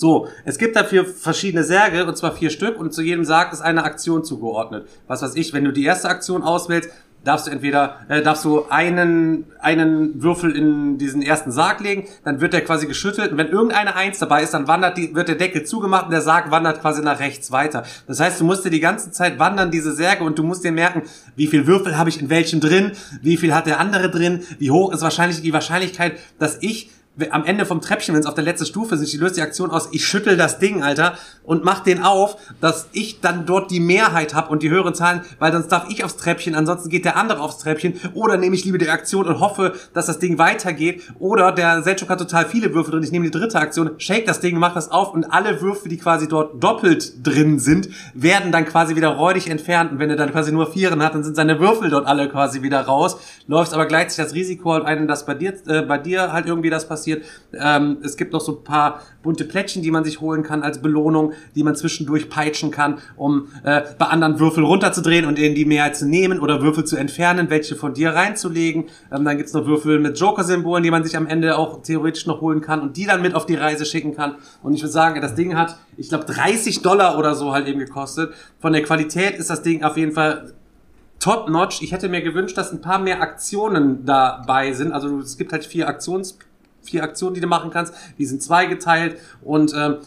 So, es gibt dafür verschiedene Särge, und zwar vier Stück, und zu jedem Sarg ist eine Aktion zugeordnet. Was weiß ich, wenn du die erste Aktion auswählst, darfst du entweder äh, darfst du einen einen Würfel in diesen ersten Sarg legen, dann wird der quasi geschüttelt und wenn irgendeine Eins dabei ist, dann wandert die wird der Deckel zugemacht und der Sarg wandert quasi nach rechts weiter. Das heißt, du musst dir die ganze Zeit wandern diese Särge und du musst dir merken, wie viel Würfel habe ich in welchem drin, wie viel hat der andere drin, wie hoch ist wahrscheinlich die Wahrscheinlichkeit, dass ich am Ende vom Treppchen, wenn es auf der letzten Stufe ist, ich löse die Aktion aus, ich schüttel das Ding, Alter, und mach den auf, dass ich dann dort die Mehrheit habe und die höheren Zahlen, weil sonst darf ich aufs Treppchen, ansonsten geht der andere aufs Treppchen, oder nehme ich lieber die Aktion und hoffe, dass das Ding weitergeht, oder der Selchuk hat total viele Würfel drin, ich nehme die dritte Aktion, shake das Ding, mach das auf und alle Würfel, die quasi dort doppelt drin sind, werden dann quasi wieder räudig entfernt. Und wenn er dann quasi nur Vieren hat, dann sind seine Würfel dort alle quasi wieder raus, läufst aber gleichzeitig das Risiko halt ein, dass bei dir, äh, bei dir halt irgendwie das passiert. Ähm, es gibt noch so ein paar bunte Plättchen, die man sich holen kann als Belohnung, die man zwischendurch peitschen kann, um äh, bei anderen Würfel runterzudrehen und in die Mehrheit zu nehmen oder Würfel zu entfernen, welche von dir reinzulegen. Ähm, dann gibt's noch Würfel mit Joker-Symbolen, die man sich am Ende auch theoretisch noch holen kann und die dann mit auf die Reise schicken kann. Und ich würde sagen, das Ding hat, ich glaube, 30 Dollar oder so halt eben gekostet. Von der Qualität ist das Ding auf jeden Fall top-notch. Ich hätte mir gewünscht, dass ein paar mehr Aktionen dabei sind. Also es gibt halt vier Aktions vier Aktionen, die du machen kannst. Die sind zweigeteilt und ähm,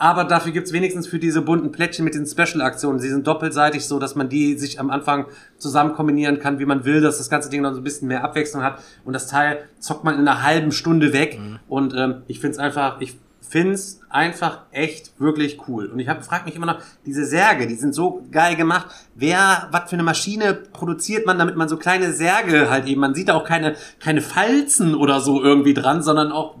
aber dafür gibt's wenigstens für diese bunten Plättchen mit den Special-Aktionen. Sie sind doppelseitig so, dass man die sich am Anfang zusammen kombinieren kann, wie man will, dass das ganze Ding dann so ein bisschen mehr Abwechslung hat. Und das Teil zockt man in einer halben Stunde weg. Mhm. Und ähm, ich find's einfach, ich find's einfach echt wirklich cool. Und ich hab, frag mich immer noch, diese Särge, die sind so geil gemacht. Wer, was für eine Maschine produziert man, damit man so kleine Särge halt eben, man sieht auch keine, keine Falzen oder so irgendwie dran, sondern auch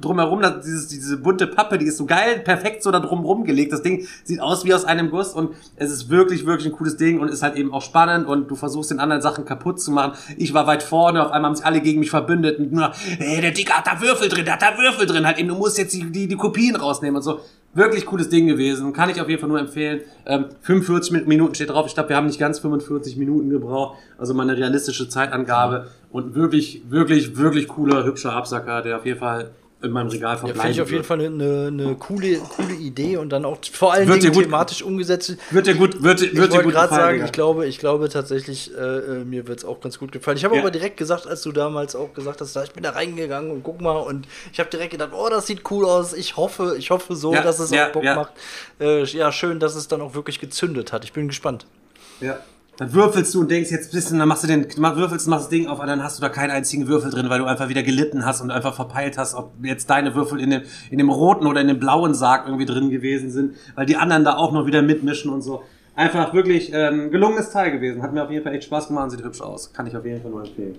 drumherum, das, dieses, diese bunte Pappe, die ist so geil, perfekt so da drumherum gelegt. Das Ding sieht aus wie aus einem Guss und es ist wirklich, wirklich ein cooles Ding und ist halt eben auch spannend und du versuchst den anderen Sachen kaputt zu machen. Ich war weit vorne, auf einmal haben sich alle gegen mich verbündet und nur, hey, der Dicker hat da Würfel drin, der hat da Würfel drin, halt eben, du musst jetzt die, die, die Kopien rausnehmen und so. Wirklich cooles Ding gewesen, kann ich auf jeden Fall nur empfehlen. Ähm, 45 Minuten steht drauf, ich glaube, wir haben nicht ganz 45 Minuten gebraucht, also mal eine realistische Zeitangabe und wirklich, wirklich, wirklich cooler, hübscher Absacker, der auf jeden Fall in meinem Regal verbleiben ja, Finde ich auf jeden Fall eine, eine coole, coole Idee und dann auch vor allen wird Dingen thematisch umgesetzt. Wird dir gut, wird, wird ich wollte gerade sagen, ja. ich glaube, ich glaube tatsächlich, äh, äh mir wird es auch ganz gut gefallen. Ich habe ja. aber direkt gesagt, als du damals auch gesagt hast, ich bin da reingegangen und guck mal und ich habe direkt gedacht, oh, das sieht cool aus. Ich hoffe, ich hoffe so, dass es auch Bock macht. Äh, ja, schön, dass es dann auch wirklich gezündet hat. Ich bin gespannt. Ja. Dann würfelst du und denkst, jetzt bist du, dann machst du den, würfelst, machst das Ding auf, und dann hast du da keinen einzigen Würfel drin, weil du einfach wieder gelitten hast und einfach verpeilt hast, ob jetzt deine Würfel in dem, in dem roten oder in dem blauen Sarg irgendwie drin gewesen sind, weil die anderen da auch noch wieder mitmischen und so. Einfach wirklich ähm, gelungenes Teil gewesen. Hat mir auf jeden Fall echt Spaß gemacht sieht hübsch aus. Kann ich auf jeden Fall nur empfehlen.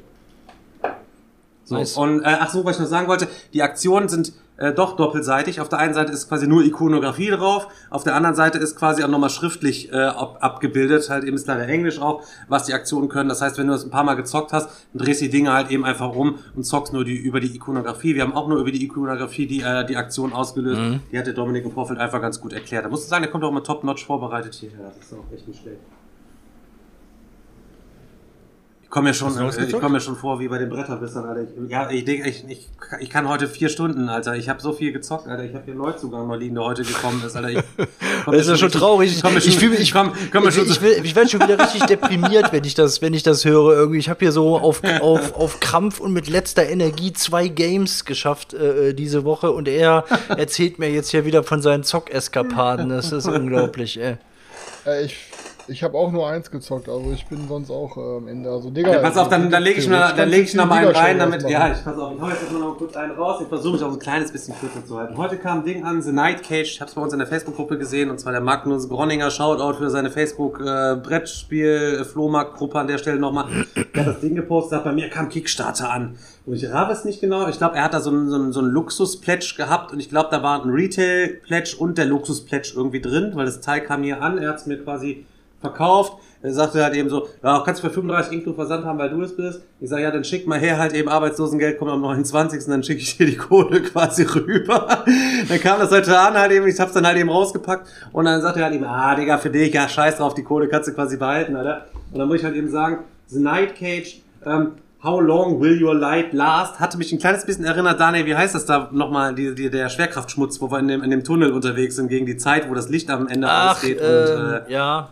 So, nice. und äh, ach so, was ich noch sagen wollte, die Aktionen sind äh, doch doppelseitig. Auf der einen Seite ist quasi nur Ikonografie drauf, auf der anderen Seite ist quasi auch nochmal schriftlich äh, ab, abgebildet, halt eben ist leider Englisch auch, was die Aktionen können. Das heißt, wenn du das ein paar Mal gezockt hast, dann drehst die Dinge halt eben einfach um und zockst nur die über die Ikonografie. Wir haben auch nur über die Ikonografie die, äh, die Aktion ausgelöst. Mhm. Die hat der Dominik im Vorfeld einfach ganz gut erklärt. Da musst du sagen, der kommt auch immer top-notch vorbereitet hierher. Das ist auch echt nicht schlecht komme mir schon, äh, ich komme mir schon vor wie bei den Bretterwissern, Alter. Ich, ja, ich denke, ich, ich, ich kann heute vier Stunden, Alter. Ich habe so viel gezockt, Alter. Ich habe hier einen Neuzugang mal liegen, der heute gekommen ist, Alter. Ich, das ist ja schon traurig. Ich, ich, ich, fühl, ich, komm, komm ich, ich, will, ich werde schon wieder richtig deprimiert, wenn ich das, wenn ich das höre. Irgendwie, ich habe hier so auf, auf, auf Krampf und mit letzter Energie zwei Games geschafft äh, äh diese Woche und er erzählt mir jetzt hier wieder von seinen Zock-Eskapaden. Das ist unglaublich, ey. Äh, ich ich habe auch nur eins gezockt, also ich bin sonst auch äh, am Ende. Also, Digga, ja, pass auf, dann, dann lege ich, mal, dann leg ich noch mal einen rein, damit. Ja, ich pass auf, ich hau jetzt noch mal kurz einen raus. Ich versuche mich auch ein kleines bisschen kürzer zu halten. Heute kam ein Ding an, The Night Cage. Ich habe es bei uns in der Facebook-Gruppe gesehen, und zwar der Magnus Gronninger Shoutout für seine Facebook-Brettspiel-Flohmarkt-Gruppe an der Stelle nochmal. Der hat das Ding gepostet, hat bei mir kam Kickstarter an. Und ich rabe es nicht genau. Ich glaube, er hat da so einen, so einen, so einen Luxus-Pledge gehabt und ich glaube, da war ein Retail-Pledge und der Luxus-Pledge irgendwie drin, weil das Teil kam hier an. Er hat es mir quasi verkauft. Er sagte halt eben so, ja, kannst du für 35 Inklu Versand haben, weil du es bist. Ich sage, ja, dann schick mal her, halt eben Arbeitslosengeld kommt am 29. Dann schicke ich dir die Kohle quasi rüber. dann kam das heute an halt eben, ich hab's dann halt eben rausgepackt und dann sagt er halt eben, ah, Digga, für dich, ja, scheiß drauf, die Kohle kannst du quasi behalten, Alter. Und dann muss ich halt eben sagen, The Night Cage, ähm, How long will your light last? Hatte mich ein kleines bisschen erinnert, Daniel, wie heißt das da nochmal, die, die, der Schwerkraftschmutz, wo wir in dem, in dem Tunnel unterwegs sind gegen die Zeit, wo das Licht am Ende Ach, ausgeht. Äh, und, äh, ja,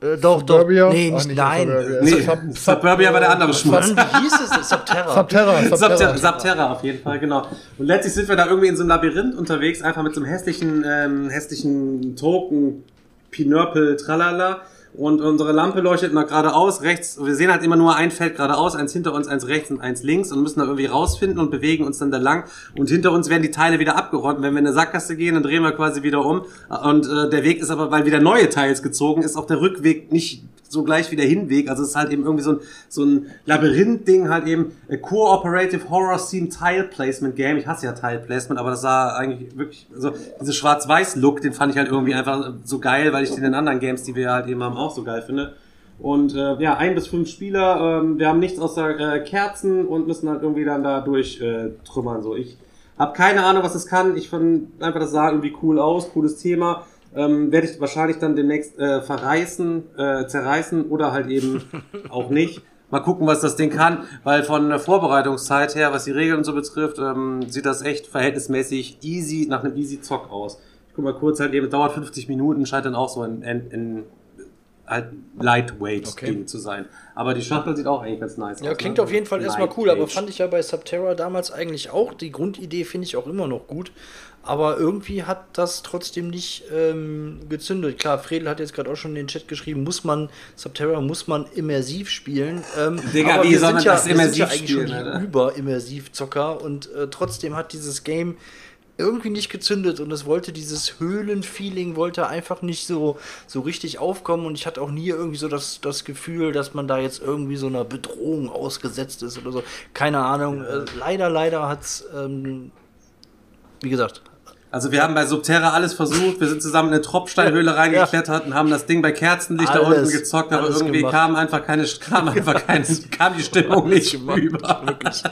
äh, doch, Suburbia? doch. Nee, nicht, nicht nein. Nee, Sub Suburbia war der andere Schmutz. Wie hieß es? Subterra. Subterra. Subterra. Subterra, auf jeden Fall, genau. Und letztlich sind wir da irgendwie in so einem Labyrinth unterwegs, einfach mit so einem hässlichen, ähm, hässlichen Token, Pinörpel, Tralala. Und unsere Lampe leuchtet nach geradeaus, rechts, wir sehen halt immer nur ein Feld geradeaus, eins hinter uns, eins rechts und eins links und müssen da irgendwie rausfinden und bewegen uns dann da lang. Und hinter uns werden die Teile wieder abgeräumt. Wenn wir in eine Sackgasse gehen, dann drehen wir quasi wieder um. Und äh, der Weg ist aber, weil wieder neue Teils gezogen ist, auch der Rückweg nicht so gleich wieder Hinweg. Also es ist halt eben irgendwie so ein, so ein Labyrinth-Ding, halt eben Cooperative Horror Scene Tile Placement Game. Ich hasse ja Tile Placement, aber das sah eigentlich wirklich, also diese Schwarz-Weiß-Look, den fand ich halt irgendwie einfach so geil, weil ich den in anderen Games, die wir halt eben haben, auch so geil finde. Und äh, ja, ein bis fünf Spieler, ähm, wir haben nichts außer äh, Kerzen und müssen halt irgendwie dann da durch äh, trümmern. So, ich habe keine Ahnung, was es kann. Ich fand einfach, das sah irgendwie cool aus, cooles Thema ähm, werde ich wahrscheinlich dann demnächst äh, verreißen, äh, zerreißen oder halt eben auch nicht. Mal gucken, was das Ding kann, weil von der Vorbereitungszeit her, was die Regeln und so betrifft, ähm, sieht das echt verhältnismäßig easy nach einem easy Zock aus. Ich guck mal kurz halt eben, dauert 50 Minuten, scheint dann auch so ein, ein, ein halt lightweight okay. Ding zu sein. Aber die Schachtel sieht auch eigentlich ganz nice ja, aus. Ja, klingt ne? auf jeden Fall erstmal cool, aber fand ich ja bei Subterra damals eigentlich auch. Die Grundidee finde ich auch immer noch gut aber irgendwie hat das trotzdem nicht ähm, gezündet. Klar, Fredel hat jetzt gerade auch schon in den Chat geschrieben, muss man, Subterra muss man immersiv spielen. Ähm, Digga, aber wie wir soll man ja, das immersiv sind ja eigentlich spielen, schon Alter? über immersiv Zocker und äh, trotzdem hat dieses Game irgendwie nicht gezündet und es wollte dieses Höhlenfeeling wollte einfach nicht so so richtig aufkommen und ich hatte auch nie irgendwie so das das Gefühl, dass man da jetzt irgendwie so einer Bedrohung ausgesetzt ist oder so. Keine Ahnung. Äh, leider leider hat's ähm, wie gesagt, also wir haben bei Subterra alles versucht. Wir sind zusammen in eine Tropfsteinhöhle reingeklettert und haben das Ding bei Kerzenlicht alles, da unten gezockt, aber irgendwie gemacht. kam einfach keine, kam einfach keine, kam die Stimmung nicht gemacht, rüber. Wirklich.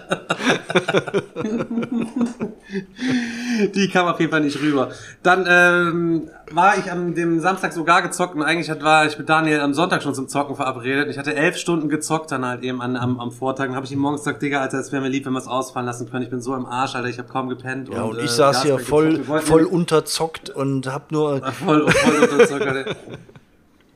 die kam auf jeden Fall nicht rüber. Dann ähm, war ich am dem Samstag sogar gezockt und eigentlich war ich mit Daniel am Sonntag schon zum Zocken verabredet. Ich hatte elf Stunden gezockt dann halt eben an, am, am Vortag. Dann habe ich ihm morgens gesagt, Digga, Alter, es wäre mir lieb, wenn wir es ausfallen lassen können. Ich bin so im Arsch, Alter, ich habe kaum gepennt. Ja, und, und ich äh, saß hier voll, voll unterzockt und hab nur... Voll, voll unterzockt, Alter.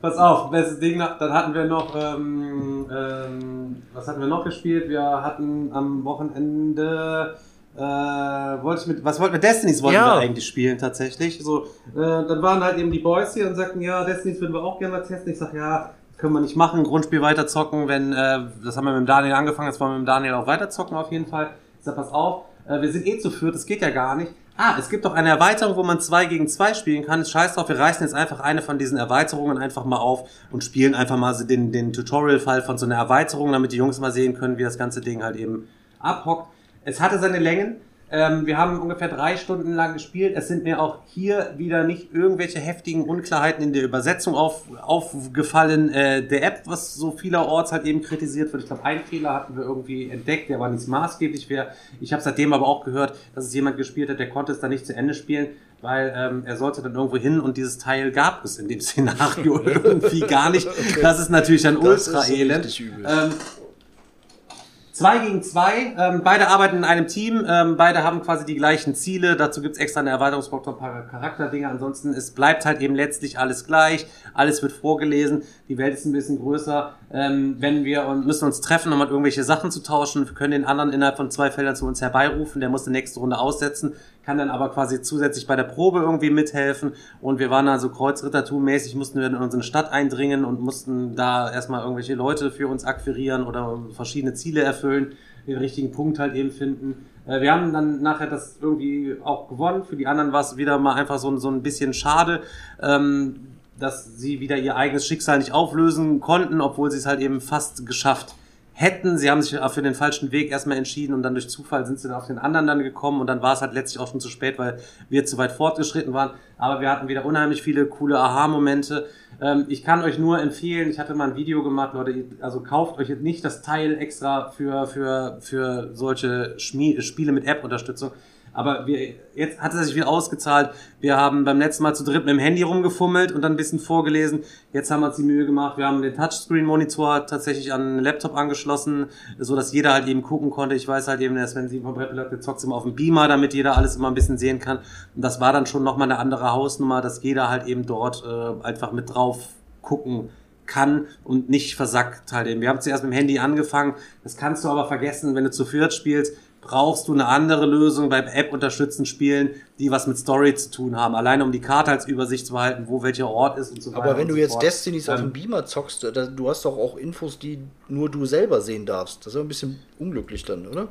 Pass auf, bestes Ding, dann hatten wir noch, ähm, ähm, was hatten wir noch gespielt? Wir hatten am Wochenende äh, wollte ich mit, was wollten wir? Destinies wollten ja. wir eigentlich spielen tatsächlich. So, äh, dann waren halt eben die Boys hier und sagten, ja, Destinies würden wir auch gerne mal testen. Ich sag, ja, können wir nicht machen, Grundspiel weiter zocken, wenn, äh, das haben wir mit dem Daniel angefangen, jetzt wollen wir mit dem Daniel auch weiter zocken auf jeden Fall. Ich sag, pass auf, äh, wir sind eh zu führt, das geht ja gar nicht. Ah, es gibt doch eine Erweiterung, wo man zwei gegen zwei spielen kann. Scheiß drauf, wir reißen jetzt einfach eine von diesen Erweiterungen einfach mal auf und spielen einfach mal den, den Tutorial-Fall von so einer Erweiterung, damit die Jungs mal sehen können, wie das ganze Ding halt eben abhockt. Es hatte seine Längen. Ähm, wir haben ungefähr drei Stunden lang gespielt. Es sind mir auch hier wieder nicht irgendwelche heftigen Unklarheiten in der Übersetzung auf, aufgefallen. Äh, der App, was so vielerorts halt eben kritisiert wird. Ich glaube, einen Fehler hatten wir irgendwie entdeckt, der war nicht maßgeblich. Wäre. Ich habe seitdem aber auch gehört, dass es jemand gespielt hat, der konnte es dann nicht zu Ende spielen, weil ähm, er sollte dann irgendwo hin und dieses Teil gab es in dem Szenario irgendwie gar nicht. Das ist natürlich ein ultra elend. Ähm, Zwei gegen zwei, ähm, beide arbeiten in einem Team, ähm, beide haben quasi die gleichen Ziele, dazu gibt's extra eine Erweiterungsbox paar Charakterdinge, ansonsten es bleibt halt eben letztlich alles gleich, alles wird vorgelesen, die Welt ist ein bisschen größer, ähm, wenn wir und müssen uns treffen, um halt irgendwelche Sachen zu tauschen, wir können den anderen innerhalb von zwei Feldern zu uns herbeirufen, der muss die nächste Runde aussetzen, kann dann aber quasi zusätzlich bei der Probe irgendwie mithelfen. Und wir waren also Kreuzrittertum-mäßig, mussten wir in unsere Stadt eindringen und mussten da erstmal irgendwelche Leute für uns akquirieren oder verschiedene Ziele erfüllen, den richtigen Punkt halt eben finden. Äh, wir haben dann nachher das irgendwie auch gewonnen. Für die anderen war es wieder mal einfach so, so ein bisschen schade, ähm, dass sie wieder ihr eigenes Schicksal nicht auflösen konnten, obwohl sie es halt eben fast geschafft hätten. Sie haben sich für den falschen Weg erstmal entschieden und dann durch Zufall sind sie dann auf den anderen dann gekommen und dann war es halt letztlich auch schon zu spät, weil wir zu weit fortgeschritten waren. Aber wir hatten wieder unheimlich viele coole Aha-Momente. Ähm, ich kann euch nur empfehlen, ich hatte mal ein Video gemacht, Leute, also kauft euch jetzt nicht das Teil extra für, für, für solche Schmie Spiele mit App-Unterstützung. Aber wir, jetzt hat es sich wieder ausgezahlt. Wir haben beim letzten Mal zu dritt mit dem Handy rumgefummelt und dann ein bisschen vorgelesen. Jetzt haben wir uns die Mühe gemacht. Wir haben den Touchscreen-Monitor tatsächlich an einen Laptop angeschlossen, so dass jeder halt eben gucken konnte. Ich weiß halt eben, dass wenn sie vom Brett lag, zockt immer auf dem Beamer, damit jeder alles immer ein bisschen sehen kann. Und das war dann schon nochmal eine andere Hausnummer, dass jeder halt eben dort äh, einfach mit drauf gucken kann und nicht versackt halt eben. Wir haben zuerst mit dem Handy angefangen. Das kannst du aber vergessen, wenn du zu viert spielst brauchst du eine andere Lösung beim App unterstützten Spielen, die was mit Story zu tun haben. Alleine um die Karte als Übersicht zu behalten, wo welcher Ort ist und so weiter. Aber wenn du jetzt fort. Destinies ähm, auf dem Beamer zockst, du hast doch auch Infos, die nur du selber sehen darfst. Das ist ein bisschen unglücklich dann, oder?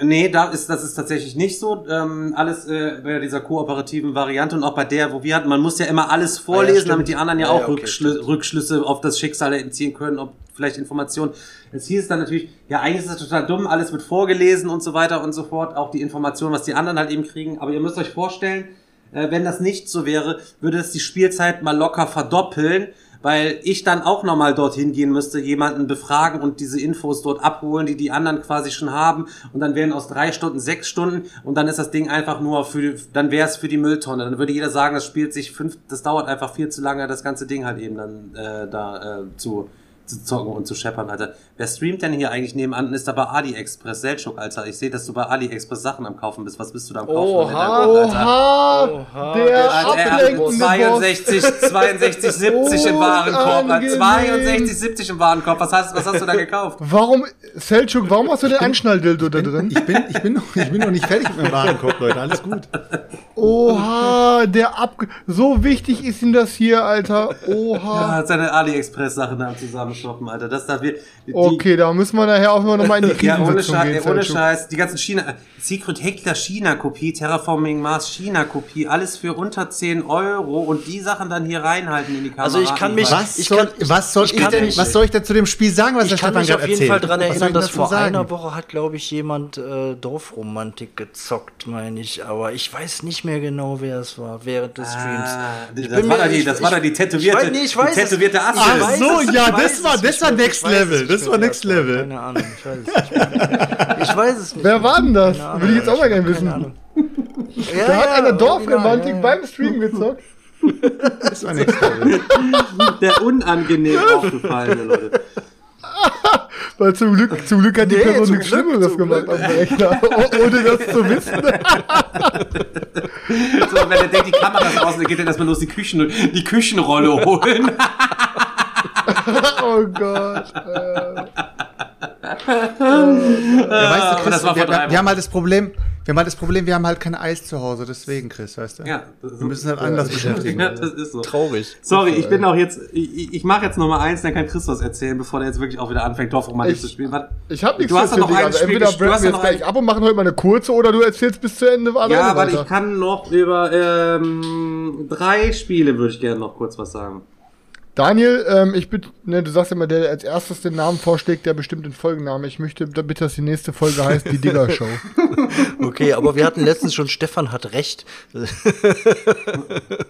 Nee, da ist, das ist tatsächlich nicht so. Ähm, alles äh, bei dieser kooperativen Variante und auch bei der, wo wir hatten, man muss ja immer alles vorlesen, ah, ja, damit die anderen ja, ja auch okay, Rückschlü Rückschlüsse auf das Schicksal entziehen können, ob vielleicht Informationen. Jetzt hieß es dann natürlich, ja, eigentlich ist das total dumm, alles wird vorgelesen und so weiter und so fort, auch die Informationen, was die anderen halt eben kriegen. Aber ihr müsst euch vorstellen, äh, wenn das nicht so wäre, würde es die Spielzeit mal locker verdoppeln weil ich dann auch nochmal dorthin gehen müsste, jemanden befragen und diese Infos dort abholen, die die anderen quasi schon haben und dann wären aus drei Stunden sechs Stunden und dann ist das Ding einfach nur für, dann wäre es für die Mülltonne. Dann würde jeder sagen, das spielt sich fünf, das dauert einfach viel zu lange, das ganze Ding halt eben dann äh, da äh, zu zu zocken und zu scheppern, Alter. Wer streamt denn hier eigentlich nebenan? Ist da bei AliExpress, Selchuk, Alter. Ich sehe, dass du bei AliExpress Sachen am Kaufen bist. Was bist du da am Kaufen? Oha, oha, Oha, der, der ablenkende 62, 62, 70 im Warenkorb. 62, 70 im Warenkorb. Was hast, was hast du da gekauft? Warum, Selchuk, warum hast du den Anschnalldildo da drin? Ich bin, ich bin noch, ich bin noch nicht fertig mit meinem Warenkorb, Leute. Alles gut. Oha, der ab, so wichtig ist ihm das hier, Alter. Oha. Ja, hat seine AliExpress-Sachen da zusammen shoppen, Alter. Das da wir, die, okay, da müssen wir nachher auch noch mal in die Ja, ohne, Scheiß, gehen, ohne Scheiß. Die ganzen China, Secret Hector China-Kopie, Terraforming Mars China-Kopie, alles für unter 10 Euro und die Sachen dann hier reinhalten in die Kamera. Also ich kann mich, was ich soll, kann, was soll ich, ich denn, was soll ich denn zu dem Spiel sagen, was ich der Stefan gerade erzählt? Ich kann mich auf jeden Fall daran erinnern, dass vor sagen? einer Woche hat, glaube ich, jemand äh, Dorfromantik gezockt, meine ich, aber ich weiß nicht mehr genau, wer es war während des Streams. Ah, das, war da die, das war da die tätowierte, ich, nee, ich weiß die tätowierte. Ach so, ja, das war, das war Next Level, das war Next Level. Keine Ahnung, ich weiß es nicht. Ich weiß es nicht. Wer war denn das? Will ich jetzt auch mal gerne wissen. Ja, da hat einer Dorfromantik ja, beim Stream gezockt. Das war nichts. Der unangenehm aufgefallene, Leute. Weil zum Glück, zum Glück hat die nee, Person nichts Schlimmeres gemacht am Rechner, ohne das zu wissen. so, wenn er denkt, die Kamera ist aus, dann geht er erstmal los die, Küchen, die Küchenrolle holen. oh Gott. Äh ja, weißt du, Chris, wir, wir, wir, haben halt das Problem, wir haben halt das Problem, wir haben halt kein Eis zu Hause, deswegen, Chris, weißt du? Ja, wir müssen halt anders beschäftigen. Ja, das ist so. Traurig. Sorry, ich bin auch jetzt, ich, ich mache jetzt noch mal eins, dann kann Chris was erzählen, bevor der jetzt wirklich auch wieder anfängt, Dorfromantik zu spielen. Was? Ich habe nichts du hast noch ein also Spiel, entweder hast wir jetzt gleich ab und machen heute mal eine kurze oder du erzählst bis zu Ende. Ja, weil ich kann noch über ähm, drei Spiele würde ich gerne noch kurz was sagen. Daniel, ähm, ich bitte, ne, du sagst immer, der als erstes den Namen vorschlägt, der bestimmt den Folgennamen. Ich möchte bitte, dass die nächste Folge heißt die Digger Show. okay, aber wir hatten letztens schon, Stefan hat recht.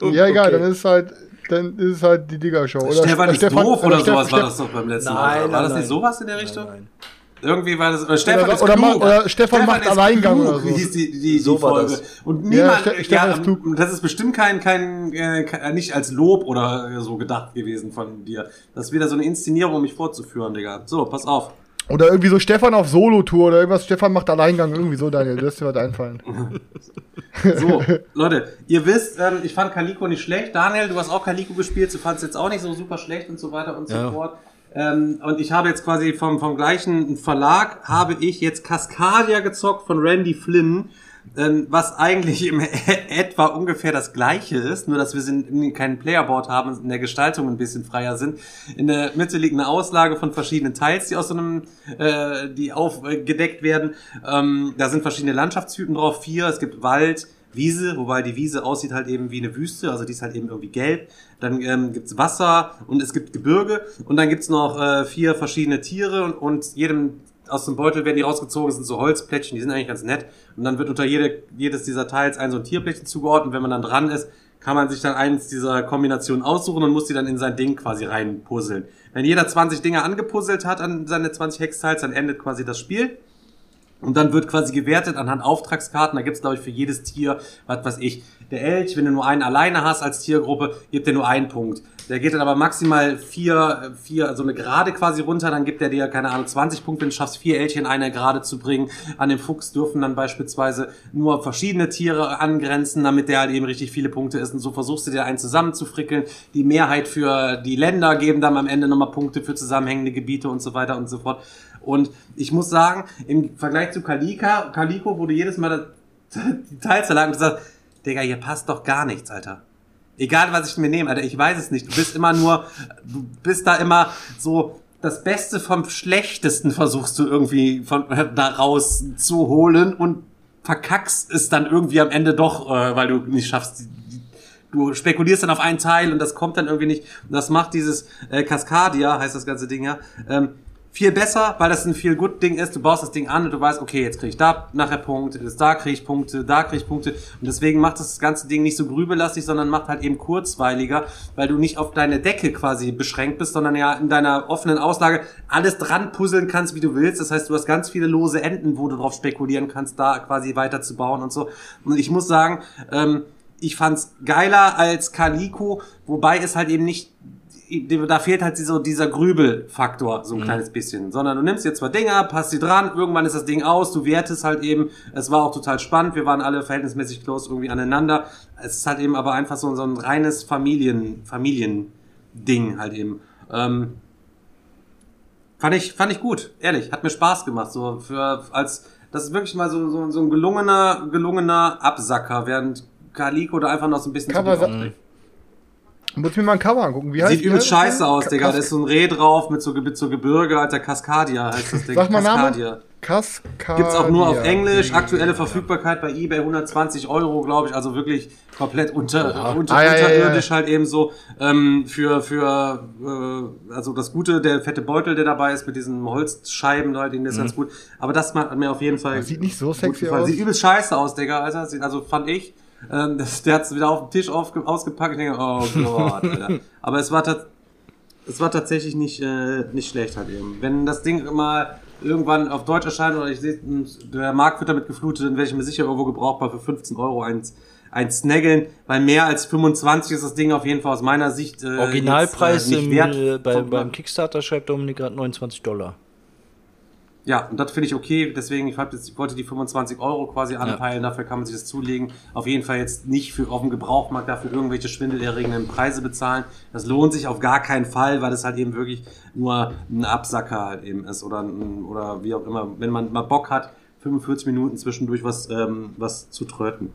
ja, egal, okay. dann ist es halt, dann ist es halt die Digger Show. Oder Stefan ist Stefan, doof oder, oder sowas Steff, war das doch beim letzten Mal. Nein, war das nicht sowas in der Richtung? Nein, nein. Irgendwie war das. Oder Stefan oder, ist oder, klug. oder Stefan, Stefan macht Alleingang oder so. Hieß die, die, so die war Folge. Das. Und niemand. Ja, Ste ja, ist klug. Das ist bestimmt kein, kein, äh, nicht als Lob oder so gedacht gewesen von dir. Das ist wieder so eine Inszenierung, um mich vorzuführen, Digga. So, pass auf. Oder irgendwie so Stefan auf Solo-Tour oder irgendwas. Stefan macht Alleingang. Irgendwie so, Daniel. Das ist dir was einfallen. so, Leute, ihr wisst, ähm, ich fand Kaliko nicht schlecht. Daniel, du hast auch Kaliko gespielt. Du fandest jetzt auch nicht so super schlecht und so weiter und so ja. fort. Ähm, und ich habe jetzt quasi vom, vom gleichen Verlag habe ich jetzt Cascadia gezockt von Randy Flynn, ähm, was eigentlich im etwa ungefähr das gleiche ist, nur dass wir sind, keinen Playerboard haben und in der Gestaltung ein bisschen freier sind. In der Mitte liegt eine Auslage von verschiedenen Teils, die aus so einem, äh, die aufgedeckt werden. Ähm, da sind verschiedene Landschaftstypen drauf, vier, es gibt Wald, Wiese, wobei die Wiese aussieht halt eben wie eine Wüste, also die ist halt eben irgendwie gelb. Dann ähm, gibt's Wasser und es gibt Gebirge und dann gibt's noch äh, vier verschiedene Tiere und, und jedem aus dem Beutel werden die rausgezogen, das sind so Holzplättchen, die sind eigentlich ganz nett. Und dann wird unter jede, jedes dieser Teils ein so ein Tierplättchen zugeordnet. Wenn man dann dran ist, kann man sich dann eins dieser Kombinationen aussuchen und muss die dann in sein Ding quasi reinpuzzeln. Wenn jeder 20 Dinge angepuzzelt hat an seine 20 Hexteils, dann endet quasi das Spiel. Und dann wird quasi gewertet anhand Auftragskarten. Da gibt's glaube ich, für jedes Tier, was weiß ich. Der Elch, wenn du nur einen alleine hast als Tiergruppe, gibt er nur einen Punkt. Der geht dann aber maximal vier, vier, also eine Gerade quasi runter, dann gibt er dir, keine Ahnung, 20 Punkte, wenn du schaffst, vier Elche in einer Gerade zu bringen. An dem Fuchs dürfen dann beispielsweise nur verschiedene Tiere angrenzen, damit der halt eben richtig viele Punkte ist. Und so versuchst du dir einen zusammenzufrickeln. Die Mehrheit für die Länder geben dann am Ende nochmal Punkte für zusammenhängende Gebiete und so weiter und so fort. Und ich muss sagen, im Vergleich zu Kalika, Kaliko wurde jedes Mal die Teilzerlage gesagt, Digga, hier passt doch gar nichts, Alter. Egal, was ich mir nehme, Alter, ich weiß es nicht. Du bist immer nur, du bist da immer so, das Beste vom Schlechtesten versuchst du irgendwie von da raus zu holen und verkackst es dann irgendwie am Ende doch, äh, weil du nicht schaffst. Du spekulierst dann auf einen Teil und das kommt dann irgendwie nicht. Und das macht dieses äh, Cascadia, heißt das ganze Ding ja, ähm, viel besser, weil das ein viel gut Ding ist. Du baust das Ding an und du weißt, okay, jetzt kriege ich da nachher Punkte, da kriege ich Punkte, da kriege ich Punkte. Und deswegen macht das ganze Ding nicht so grübelastig, sondern macht halt eben kurzweiliger, weil du nicht auf deine Decke quasi beschränkt bist, sondern ja in deiner offenen Auslage alles dran puzzeln kannst, wie du willst. Das heißt, du hast ganz viele lose Enden, wo du drauf spekulieren kannst, da quasi weiter zu bauen und so. Und ich muss sagen, ähm, ich fand's geiler als Calico, wobei es halt eben nicht da fehlt halt so dieser Grübelfaktor so ein mhm. kleines bisschen, sondern du nimmst jetzt zwei Dinger, passt sie dran, irgendwann ist das Ding aus, du wertest halt eben, es war auch total spannend, wir waren alle verhältnismäßig close irgendwie aneinander, es ist halt eben aber einfach so, so ein reines Familien, Familiending halt eben. Ähm, fand ich, fand ich gut, ehrlich, hat mir Spaß gemacht, so für, als, das ist wirklich mal so, so, so ein gelungener, gelungener Absacker, während Kaliko da einfach noch so ein bisschen Cover, zu muss mir mal ein Cover angucken. Wie heißt Sieht übelst scheiße aus, Digga. Da ist so ein Reh drauf mit so, mit so Gebirge, alter Cascadia heißt das Ding. Sag mal Cascadia. Cascadia. Gibt's auch nur auf Englisch. Aktuelle Verfügbarkeit bei eBay 120 Euro, glaube ich. Also wirklich komplett unter, unter ah, unterirdisch ja, ja, ja. halt eben so. Ähm, für, für, äh, also das Gute, der fette Beutel, der dabei ist mit diesen Holzscheiben, halt, den ist mhm. ganz gut. Aber das hat mir auf jeden Fall. Das sieht nicht so sexy aus. Sieht übelst scheiße aus, Digga, Alter. Also fand ich. Ähm, der hat es wieder auf den Tisch ausgepackt. Ich denke, oh Gott, Alter. Aber es war, es war tatsächlich nicht, äh, nicht schlecht halt eben. Wenn das Ding mal irgendwann auf Deutsch erscheint oder ich sehe, der Markt wird damit geflutet, dann werde ich mir sicher irgendwo gebrauchbar für 15 Euro eins ein Snaggeln. Bei mehr als 25 ist das Ding auf jeden Fall aus meiner Sicht äh, Originalpreis jetzt, äh, nicht wert. Im, bei, beim Kickstarter schreibt Dominik gerade 29 Dollar. Ja, und das finde ich okay. Deswegen, ich, jetzt, ich wollte die 25 Euro quasi anpeilen. Ja. Dafür kann man sich das zulegen. Auf jeden Fall jetzt nicht für auf dem Gebrauchmarkt dafür irgendwelche schwindelerregenden Preise bezahlen. Das lohnt sich auf gar keinen Fall, weil es halt eben wirklich nur ein Absacker halt eben ist oder, oder wie auch immer. Wenn man mal Bock hat, 45 Minuten zwischendurch was, ähm, was zu tröten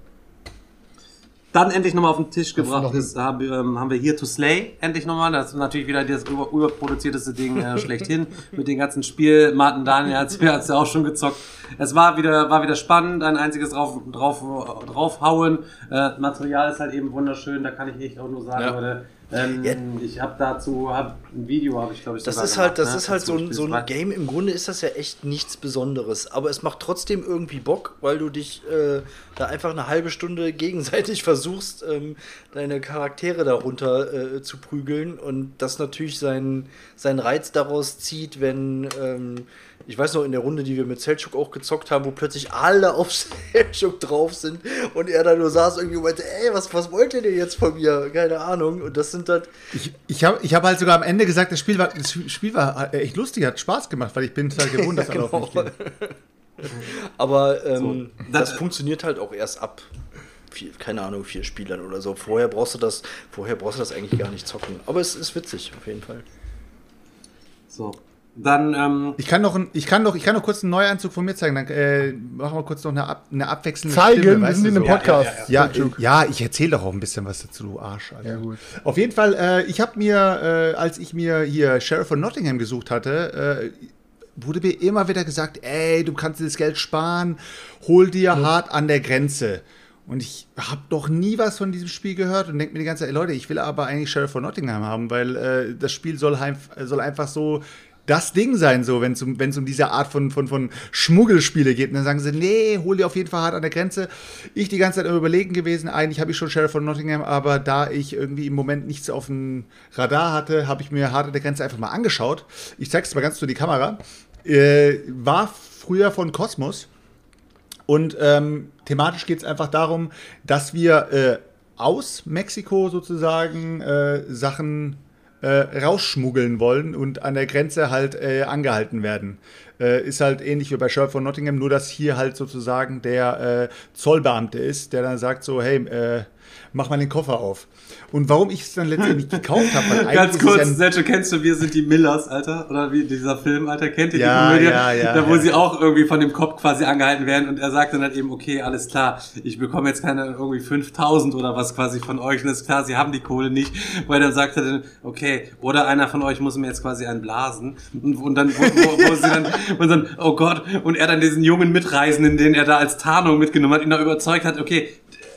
dann endlich nochmal auf den Tisch gebracht ist, haben, ähm, haben wir hier to Slay endlich nochmal. Das ist natürlich wieder das über, überproduzierteste Ding äh, schlechthin mit den ganzen Spiel. Martin Daniel hat es ja auch schon gezockt. Es war wieder, war wieder spannend, ein einziges drauf, drauf, draufhauen. Äh, Material ist halt eben wunderschön, da kann ich echt auch nur sagen, ja. Leute, ähm, ja. Ich habe dazu hab ein Video, habe ich glaube ich. Das ist halt, das ne? ist halt so ein, so ein Game. Im Grunde ist das ja echt nichts Besonderes, aber es macht trotzdem irgendwie Bock, weil du dich äh, da einfach eine halbe Stunde gegenseitig versuchst, ähm, deine Charaktere darunter äh, zu prügeln und das natürlich seinen, seinen Reiz daraus zieht, wenn ähm, ich weiß noch in der Runde, die wir mit Selchuk auch gezockt haben, wo plötzlich alle auf Selchuk drauf sind und er da nur saß irgendwie und meinte, ey, was, was wollt ihr denn jetzt von mir? Keine Ahnung. Und das sind dann. Ich, ich habe ich hab halt sogar am Ende gesagt, das Spiel war, das Spiel war echt lustig, hat Spaß gemacht, weil ich bin total gewohnt, dass genau. alle auf mich Aber ähm, so. das, das funktioniert halt auch erst ab Vier, keine Ahnung, vier Spielern oder so. Vorher brauchst du das, vorher brauchst du das eigentlich gar nicht zocken. Aber es ist witzig, auf jeden Fall. So, dann, ähm, ich kann noch, ich kann noch, ich kann noch kurz einen Neuanzug von mir zeigen. Dann äh, machen wir kurz noch eine, ab, eine abwechselnde zeigen, Stimme. wir sind in einem Podcast. Ja, ja, ja, ja, ich erzähle doch auch ein bisschen was dazu, du Arsch. Alter. Ja, gut. Auf jeden Fall, äh, ich habe mir, äh, als ich mir hier Sheriff von Nottingham gesucht hatte, äh, wurde mir immer wieder gesagt, ey, du kannst dir das Geld sparen, hol dir mhm. hart an der Grenze. Und ich habe doch nie was von diesem Spiel gehört und denke mir die ganze Zeit, Leute, ich will aber eigentlich Sheriff von Nottingham haben, weil äh, das Spiel soll, soll einfach so das Ding sein, so, wenn es um, um diese Art von, von, von Schmuggelspiele geht. Und dann sagen sie, nee, hol dir auf jeden Fall hart an der Grenze. Ich die ganze Zeit am Überlegen gewesen. Eigentlich habe ich schon Sheriff von Nottingham, aber da ich irgendwie im Moment nichts auf dem Radar hatte, habe ich mir hart an der Grenze einfach mal angeschaut. Ich zeig's mal ganz zu die Kamera. Äh, war früher von Kosmos. Und ähm, thematisch geht es einfach darum, dass wir äh, aus Mexiko sozusagen äh, Sachen äh, rausschmuggeln wollen und an der Grenze halt äh, angehalten werden. Äh, ist halt ähnlich wie bei Sheriff von Nottingham, nur dass hier halt sozusagen der äh, Zollbeamte ist, der dann sagt so, hey, äh, mach mal den Koffer auf. Und warum ich es dann letztendlich gekauft habe, Ganz kurz, ja Sergio, kennst du Wir sind die Millers, Alter? Oder wie dieser Film, Alter, kennt ihr ja, die Komödie? Ja, ja, da wo ja. sie auch irgendwie von dem Kopf quasi angehalten werden und er sagt dann halt eben, okay, alles klar, ich bekomme jetzt keine irgendwie 5000 oder was quasi von euch und ist klar, sie haben die Kohle nicht, weil dann sagt er dann, okay, oder einer von euch muss mir jetzt quasi einen blasen und, und dann, wo, wo, wo sie dann, und dann, oh Gott, und er dann diesen jungen Mitreisenden, den er da als Tarnung mitgenommen hat, ihn da überzeugt hat, okay,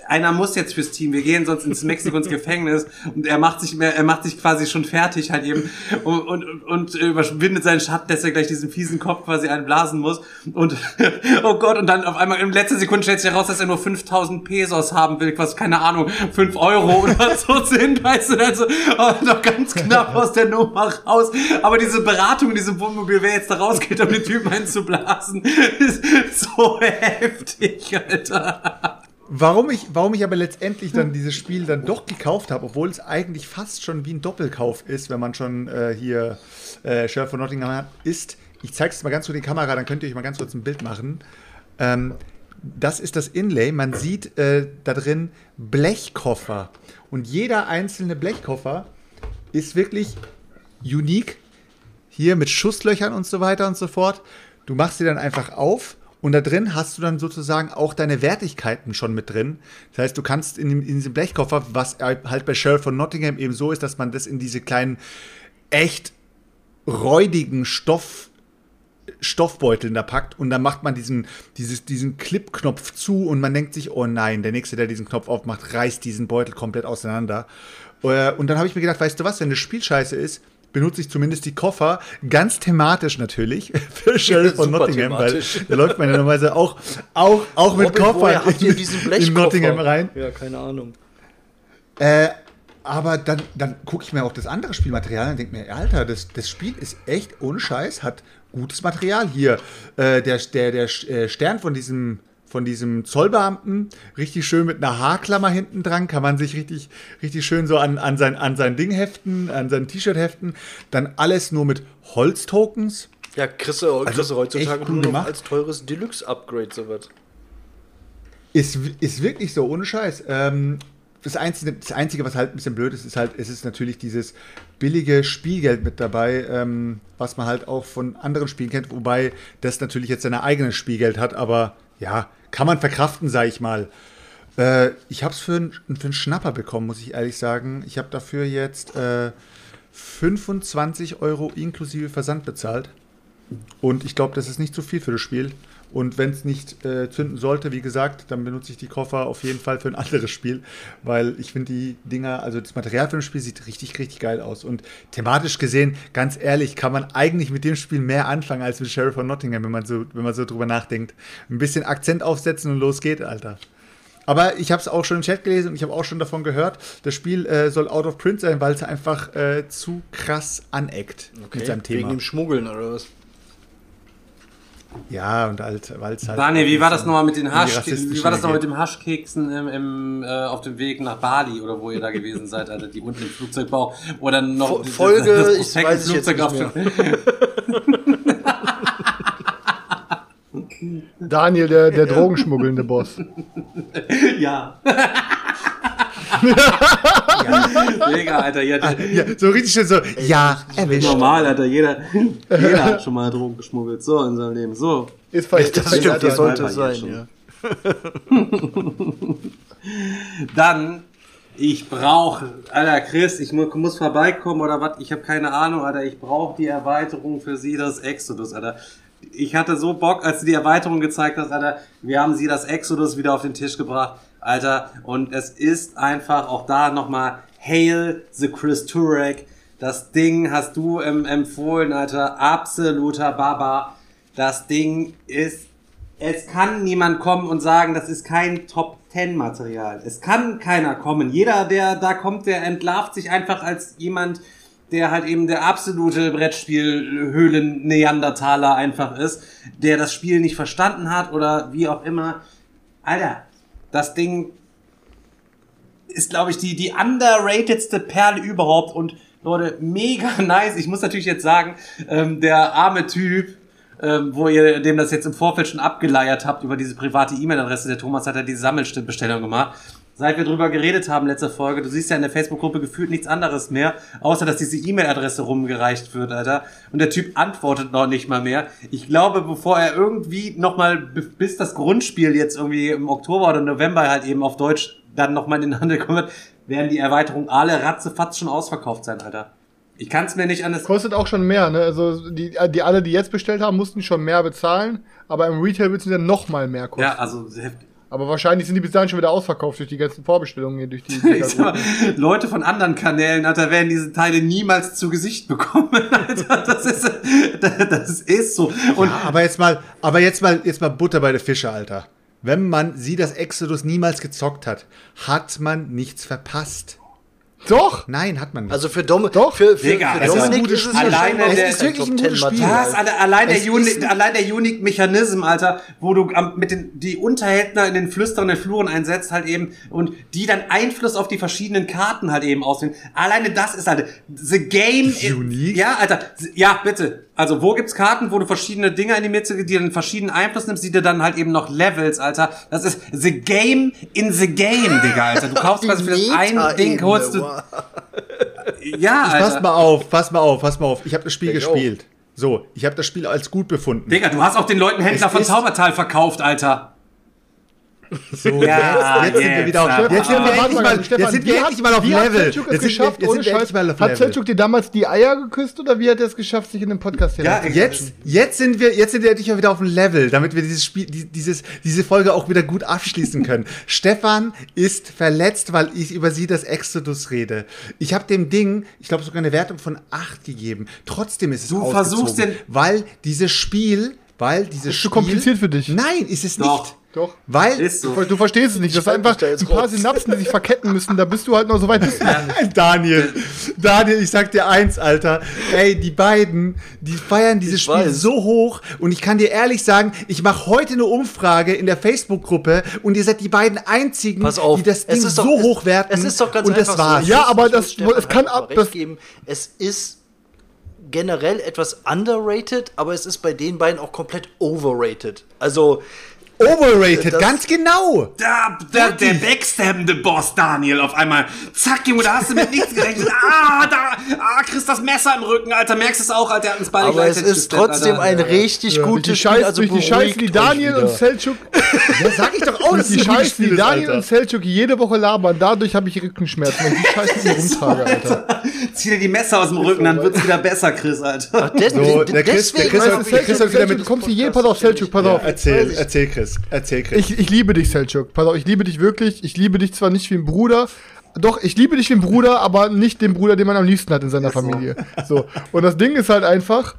einer muss jetzt fürs Team, wir gehen sonst ins Mexiko ins Gefängnis und er macht sich mehr, er macht sich quasi schon fertig halt eben und, und, und überwindet seinen Schatten, dass er gleich diesen fiesen Kopf quasi einblasen muss und oh Gott und dann auf einmal in letzter Sekunde stellt sich heraus, dass er nur 5000 Pesos haben will, was keine Ahnung, 5 Euro oder so sind, weißt du, also oh, noch ganz knapp aus der Nummer raus, aber diese Beratung in diesem Wohnmobil, wer jetzt da rausgeht, um den Typen einzublasen, ist so heftig, Alter. Warum ich, warum ich aber letztendlich dann dieses Spiel dann doch gekauft habe, obwohl es eigentlich fast schon wie ein Doppelkauf ist, wenn man schon äh, hier äh, Sheriff von Nottingham hat, ist, ich zeige es mal ganz kurz die Kamera, dann könnt ihr euch mal ganz kurz ein Bild machen. Ähm, das ist das Inlay. Man sieht äh, da drin Blechkoffer. Und jeder einzelne Blechkoffer ist wirklich unique. Hier mit Schusslöchern und so weiter und so fort. Du machst sie dann einfach auf und da drin hast du dann sozusagen auch deine Wertigkeiten schon mit drin. Das heißt, du kannst in, in diesem Blechkoffer, was halt bei Sheriff von Nottingham eben so ist, dass man das in diese kleinen, echt räudigen Stoff, Stoffbeuteln da packt und dann macht man diesen, dieses, diesen Clip-Knopf zu und man denkt sich, oh nein, der Nächste, der diesen Knopf aufmacht, reißt diesen Beutel komplett auseinander. Äh, und dann habe ich mir gedacht, weißt du was, wenn das Spiel scheiße ist, benutze ich zumindest die Koffer, ganz thematisch natürlich, für Sheriff von Nottingham, thematisch. weil da läuft man ja normalerweise auch, auch, auch mit Koffern in, in Nottingham rein. Ja, keine Ahnung. Äh, aber dann, dann gucke ich mir auch das andere Spielmaterial an und denke mir, Alter, das, das Spiel ist echt ohne Scheiß, hat gutes Material hier. Äh, der, der, der äh, Stern von diesem von diesem Zollbeamten, richtig schön mit einer Haarklammer hinten dran, kann man sich richtig, richtig schön so an, an, sein, an sein Ding heften, an sein T-Shirt heften. Dann alles nur mit Holztokens. Ja, kriegst du, also kriegst du heutzutage cool nur noch als teures Deluxe-Upgrade so wird. Ist, ist wirklich so, ohne Scheiß. Ähm, das, Einzige, das Einzige, was halt ein bisschen blöd ist, ist halt, es ist natürlich dieses billige Spielgeld mit dabei, ähm, was man halt auch von anderen Spielen kennt, wobei das natürlich jetzt sein eigenes Spielgeld hat, aber ja, kann man verkraften, sage ich mal. Äh, ich habe es für einen Schnapper bekommen, muss ich ehrlich sagen. Ich habe dafür jetzt äh, 25 Euro inklusive Versand bezahlt. Und ich glaube, das ist nicht zu viel für das Spiel. Und wenn es nicht äh, zünden sollte, wie gesagt, dann benutze ich die Koffer auf jeden Fall für ein anderes Spiel, weil ich finde die Dinger, also das Material für ein Spiel sieht richtig, richtig geil aus. Und thematisch gesehen, ganz ehrlich, kann man eigentlich mit dem Spiel mehr anfangen als mit Sheriff von Nottingham, wenn man so, wenn man so drüber nachdenkt. Ein bisschen Akzent aufsetzen und los geht, Alter. Aber ich habe es auch schon im Chat gelesen und ich habe auch schon davon gehört, das Spiel äh, soll out of print sein, weil es einfach äh, zu krass aneckt okay. mit seinem Thema. Wegen dem Schmuggeln oder was? Ja, und halt, weil es halt. Daniel, wie war das nochmal mit den Hasch, wie war das noch mit dem Haschkeksen im, im, äh, auf dem Weg nach Bali oder wo ihr da gewesen seid, Alter, die unten im Flugzeugbau, wo dann noch Folge, das, das ich weiß Flugzeug auf dem Daniel, der, der drogenschmuggelnde Boss. Ja. ja. Mega, Alter. Ja, ah, ja, so richtig schön so, ja, erwischt. Normal, Alter. Jeder, jeder hat schon mal Drogen geschmuggelt. So in seinem Leben. So. Ist vielleicht, das stimmt, das sollte sein, ja. Dann, ich brauche, Alter, Chris, ich muss vorbeikommen oder was? Ich habe keine Ahnung, Alter. Ich brauche die Erweiterung für sie, das Exodus, Alter ich hatte so Bock, als du die Erweiterung gezeigt hast, Alter. Wir haben sie das Exodus wieder auf den Tisch gebracht. Alter. Und es ist einfach auch da nochmal Hail the Chris Turek. Das Ding hast du ähm, empfohlen, Alter. Absoluter Baba. Das Ding ist, es kann niemand kommen und sagen, das ist kein Top 10 Material. Es kann keiner kommen. Jeder, der da kommt, der entlarvt sich einfach als jemand, der halt eben der absolute Brettspiel-Höhlen-Neandertaler einfach ist, der das Spiel nicht verstanden hat oder wie auch immer. Alter, das Ding ist, glaube ich, die, die underratedste Perle überhaupt und Leute, mega nice. Ich muss natürlich jetzt sagen, ähm, der arme Typ, ähm, wo ihr dem das jetzt im Vorfeld schon abgeleiert habt über diese private E-Mail-Adresse, der Thomas hat ja diese Sammelbestellung gemacht. Seit wir drüber geredet haben letzte Folge, du siehst ja in der Facebook-Gruppe gefühlt nichts anderes mehr, außer dass diese E-Mail-Adresse rumgereicht wird, Alter. Und der Typ antwortet noch nicht mal mehr. Ich glaube, bevor er irgendwie nochmal, bis das Grundspiel jetzt irgendwie im Oktober oder November halt eben auf Deutsch dann nochmal in den Handel kommt, werden die Erweiterungen alle ratzefatz schon ausverkauft sein, Alter. Ich kann es mir nicht anders. Kostet auch schon mehr, ne? Also die, die alle, die jetzt bestellt haben, mussten schon mehr bezahlen, aber im Retail wird es dann noch mal mehr kosten. Ja, also heftig. Aber wahrscheinlich sind die bis dahin schon wieder ausverkauft durch die ganzen Vorbestellungen hier, durch die. mal, Leute von anderen Kanälen, Alter, werden diese Teile niemals zu Gesicht bekommen. Alter, das ist, das ist so. Und ja, aber jetzt mal, aber jetzt mal, jetzt mal Butter bei der Fische, Alter. Wenn man sie das Exodus niemals gezockt hat, hat man nichts verpasst. Doch! Nein, hat man nicht. Also für, Dom Doch. für, für, Digga, für Dominik ist es alleine es der, ist wirklich ein gutes Spiel. Was, allein, der Unique, allein der Unique Mechanism, Alter, wo du mit den, die Unterhältner in den flüsternden Fluren einsetzt halt eben und die dann Einfluss auf die verschiedenen Karten halt eben auswählen. Alleine das ist halt, the game. Unique? Ja, Alter, ja, bitte. Also, wo gibt's Karten, wo du verschiedene Dinge in die Mitte, die dann verschiedenen Einfluss nimmst, die dir dann halt eben noch Levels, Alter. Das ist the game in the game, Digga, Alter. Du kaufst quasi für das ein Ding, holst du. ja, Alter. Pass mal auf, pass mal auf, pass mal auf. Ich habe das Spiel ich gespielt. Auch. So, ich habe das Spiel als gut befunden. Digga, du hast auch den Leuten Händler es von Zaubertal verkauft, Alter. So, ja, jetzt, jetzt, sind wir wieder auf, jetzt endlich mal, jetzt sind wir endlich mal auf Level. Jetzt sind, geschafft, jetzt wir endlich mal auf Level. Hat Selchuk dir damals die Eier geküsst oder wie hat er es geschafft, sich in dem Podcast Ja, jetzt, jetzt sind wir, jetzt sind wir endlich mal wieder auf dem Level, damit wir dieses Spiel, dieses, diese Folge auch wieder gut abschließen können. Stefan ist verletzt, weil ich über sie das Exodus rede. Ich habe dem Ding, ich glaube sogar eine Wertung von 8 gegeben. Trotzdem ist es Du versuchst den, weil dieses Spiel, weil dieses ist Spiel, zu kompliziert für dich. Nein, ist es Doch. nicht. Doch. Weil so. du, du, verstehst es nicht. Das ist einfach da ein paar raus. Synapsen, die sich verketten müssen. Da bist du halt noch so weit. Daniel, Daniel, ich sag dir eins, Alter. Ey, die beiden, die feiern dieses ich Spiel weiß. so hoch. Und ich kann dir ehrlich sagen, ich mache heute eine Umfrage in der Facebook-Gruppe und ihr seid die beiden einzigen, auf, die das Ding so hoch werten. Es ist doch ganz und das war's. So. Ja, aber das, es kann ab. Das geben. Es ist generell etwas underrated, aber es ist bei den beiden auch komplett overrated. Also Overrated, das ganz genau. Da, da, der backstabbende Boss Daniel auf einmal. Zack, Junge, da hast du mit nichts gerechnet. Ah, da, ah, kriegst das Messer im Rücken, Alter. Merkst es auch, Alter. Hat uns beide Aber es ist trotzdem ein richtig ja. gutes Spiel. Also durch die Scheiße, die Daniel und Selchuk. ja, sag ich doch auch, dass die Scheiße, die Daniel und Selchuk jede Woche labern. Dadurch habe ich Rückenschmerzen, und die Scheiße rumtrage, Alter. Zieh dir die Messer aus dem Rücken, dann wird's wieder besser, Chris, Alter. Ach, so, der Chris, der Chris, der Chris hat wieder mit. Du kommst hier jeden Pass auf Selchuk, pass auf. Erzähl, erzähl, Chris. Chris. Erzähl, Chris. Ich, ich liebe dich, Selchuk. Pass auf, ich liebe dich wirklich. Ich liebe dich zwar nicht wie ein Bruder, doch, ich liebe dich wie ein Bruder, aber nicht den Bruder, den man am liebsten hat in seiner Familie. So. Und das Ding ist halt einfach,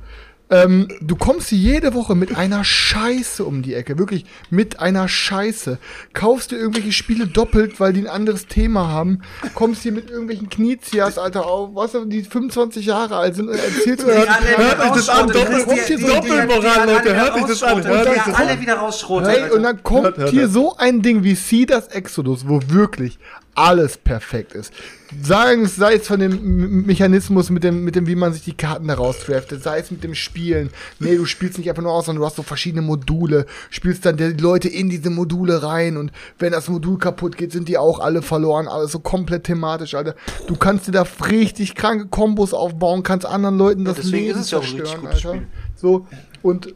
ähm, du kommst jede Woche mit einer Scheiße um die Ecke. Wirklich mit einer Scheiße. Kaufst dir irgendwelche Spiele doppelt, weil die ein anderes Thema haben. Kommst hier mit irgendwelchen Kniezias, Alter, auf, was, die 25 Jahre alt sind und erzählst mir, hört, hört euch das an, Doppelmoral, Leute, hört euch das an, hört euch das an. alle wieder rausschroten. Hey, und dann kommt hört, hört, hier so ein Ding wie See das Exodus, wo wirklich alles perfekt ist. Sagen es, sei es von dem Mechanismus, mit dem, mit dem, wie man sich die Karten daraus draftet, sei es mit dem Spielen. Nee, du spielst nicht einfach nur aus, sondern du hast so verschiedene Module, spielst dann die Leute in diese Module rein und wenn das Modul kaputt geht, sind die auch alle verloren, alles so komplett thematisch, Alter. Du kannst dir da richtig kranke Kombos aufbauen, kannst anderen Leuten das ja, Leben zerstören, Alter. Spiel. So, und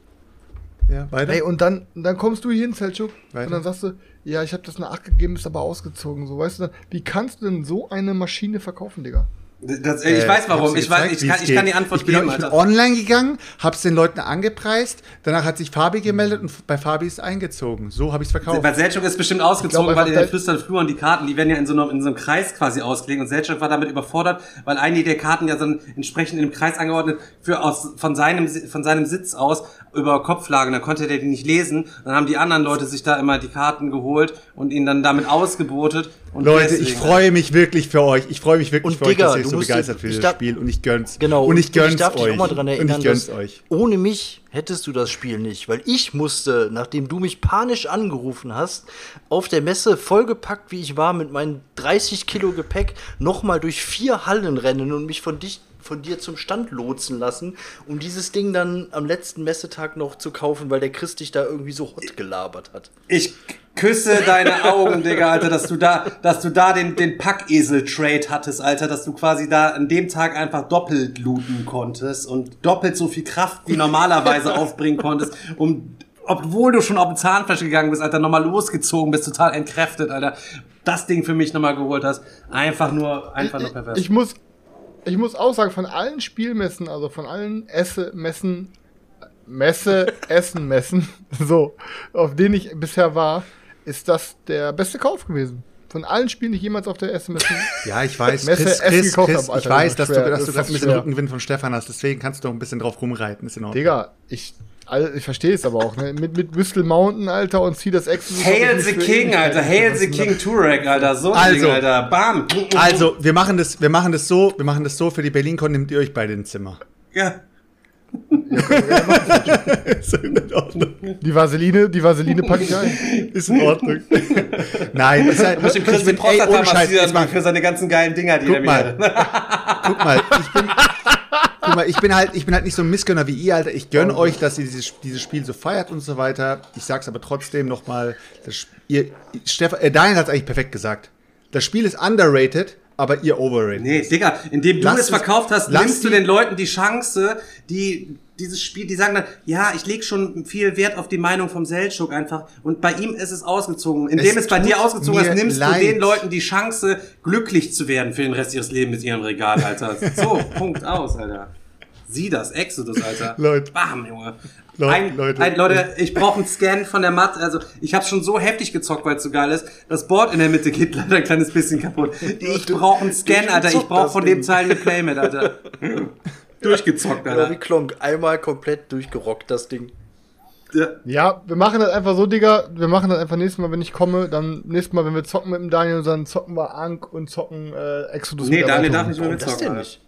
ja, weiter. Ey, und dann, dann kommst du hier hin, Selchuk, und dann sagst du, ja, ich habe das eine 8 gegeben, ist aber ausgezogen. So, weißt du, wie kannst du denn so eine Maschine verkaufen, Digga? Das, ich äh, weiß warum. Ich, weiß, ich, kann, ich kann die Antwort ich bin, geben. Ich bin online gegangen, hab's den Leuten angepreist. Danach hat sich Fabi gemeldet und bei Fabi ist eingezogen. So habe ich's verkauft. Bei Selchuk ist bestimmt ausgezogen, glaub, weil in den flüsternden Fluren die Karten, die werden ja in so, einem, in so einem Kreis quasi ausgelegt. Und Selchuk war damit überfordert, weil einige der Karten ja so entsprechend in dem Kreis angeordnet für aus, von seinem, von seinem Sitz aus über Kopf lagen. Dann konnte der die nicht lesen. Dann haben die anderen Leute sich da immer die Karten geholt und ihn dann damit ausgebotet. Und Leute, ich freue mich wirklich für euch. Ich freue mich wirklich und für Digga, euch, dass ihr so begeistert für das Spiel und ich gönn's. Genau. Und ich gönn's und ich darf euch. Dich auch mal dran erinnern, und ich gönn's euch. Ohne mich hättest du das Spiel nicht, weil ich musste, nachdem du mich panisch angerufen hast, auf der Messe vollgepackt, wie ich war, mit meinen 30 Kilo Gepäck, nochmal durch vier Hallen rennen und mich von dich von dir zum Stand lotsen lassen, um dieses Ding dann am letzten Messetag noch zu kaufen, weil der Christ dich da irgendwie so hot gelabert hat. Ich Küsse deine Augen, Digga, Alter, dass du da, dass du da den, den Packesel-Trade hattest, Alter, dass du quasi da an dem Tag einfach doppelt looten konntest und doppelt so viel Kraft wie normalerweise aufbringen konntest, um, obwohl du schon auf den Zahnfleisch gegangen bist, Alter, nochmal losgezogen bist, total entkräftet, Alter, das Ding für mich nochmal geholt hast. Einfach nur, einfach nur perfekt. Ich muss, ich muss auch sagen, von allen Spielmessen, also von allen Esse-Messen, Messe, Essen, Messen, so, auf denen ich bisher war, ist das der beste Kauf gewesen. Von allen Spielen, die ich jemals auf der SMS Ja, ich weiß, Messe Chris, Chris, Chris habe, ich weiß, dass schwer. du, dass du gerade ein bisschen Rückenwind von Stefan hast, deswegen kannst du auch ein bisschen drauf rumreiten, ist in Ordnung. Digga, ich, ich verstehe es aber auch, ne? Mit, mit Whistle Mountain, Alter, und zieh das Exodus. Hail the King, Alter, Hail the King Turek, Alter, so ein also, Ding, Alter, bam. Also, wir machen das, wir machen das so, wir machen das so, für die BerlinCon nehmt ihr euch beide ins Zimmer. Ja. die Vaseline, die Vaseline packe ich ein. Ist in Ordnung. Nein, ist halt, muss dem Chris den Prostata massieren für seine ganzen geilen Dinger, die guck er mal, Guck mal, ich bin, guck mal, ich bin halt, ich bin halt nicht so ein Missgönner wie ihr, Alter. Ich gönne euch, dass ihr dieses, dieses Spiel so feiert und so weiter. Ich sag's aber trotzdem nochmal, ihr, Stefan, äh, Daniel hat's eigentlich perfekt gesagt. Das Spiel ist underrated, aber ihr overrated. Nee, Digga, indem du lass es verkauft hast, nimmst du den Leuten die Chance, die dieses Spiel, die sagen dann, ja, ich leg schon viel Wert auf die Meinung vom Seltschuk einfach und bei ihm ist es ausgezogen. Indem es, es bei dir ausgezogen ist, nimmst leid. du den Leuten die Chance, glücklich zu werden für den Rest ihres Lebens mit ihrem Regal, Alter. So, Punkt aus, Alter. Sieh das, Exodus, Alter. Leute. Bam, Junge. Ein, Leute. Ein, Leute, ich brauche einen Scan von der Matte. Also ich habe schon so heftig gezockt, weil es so geil ist. Das Board in der Mitte geht leider ein kleines bisschen kaputt. Ich brauche einen Scan, Alter. Ich brauche von dem Teil eine Playmat, Alter. Durchgezockt, Alter. wie Klonk. Einmal komplett durchgerockt, das Ding. Ja. ja, wir machen das einfach so, Digga. Wir machen das einfach nächstes Mal, wenn ich komme. Dann nächstes Mal, wenn wir zocken mit dem Daniel, dann zocken wir Ank und zocken äh, Exodus. Nee, Daniel darf nicht mehr mitzocken. Das denn nicht?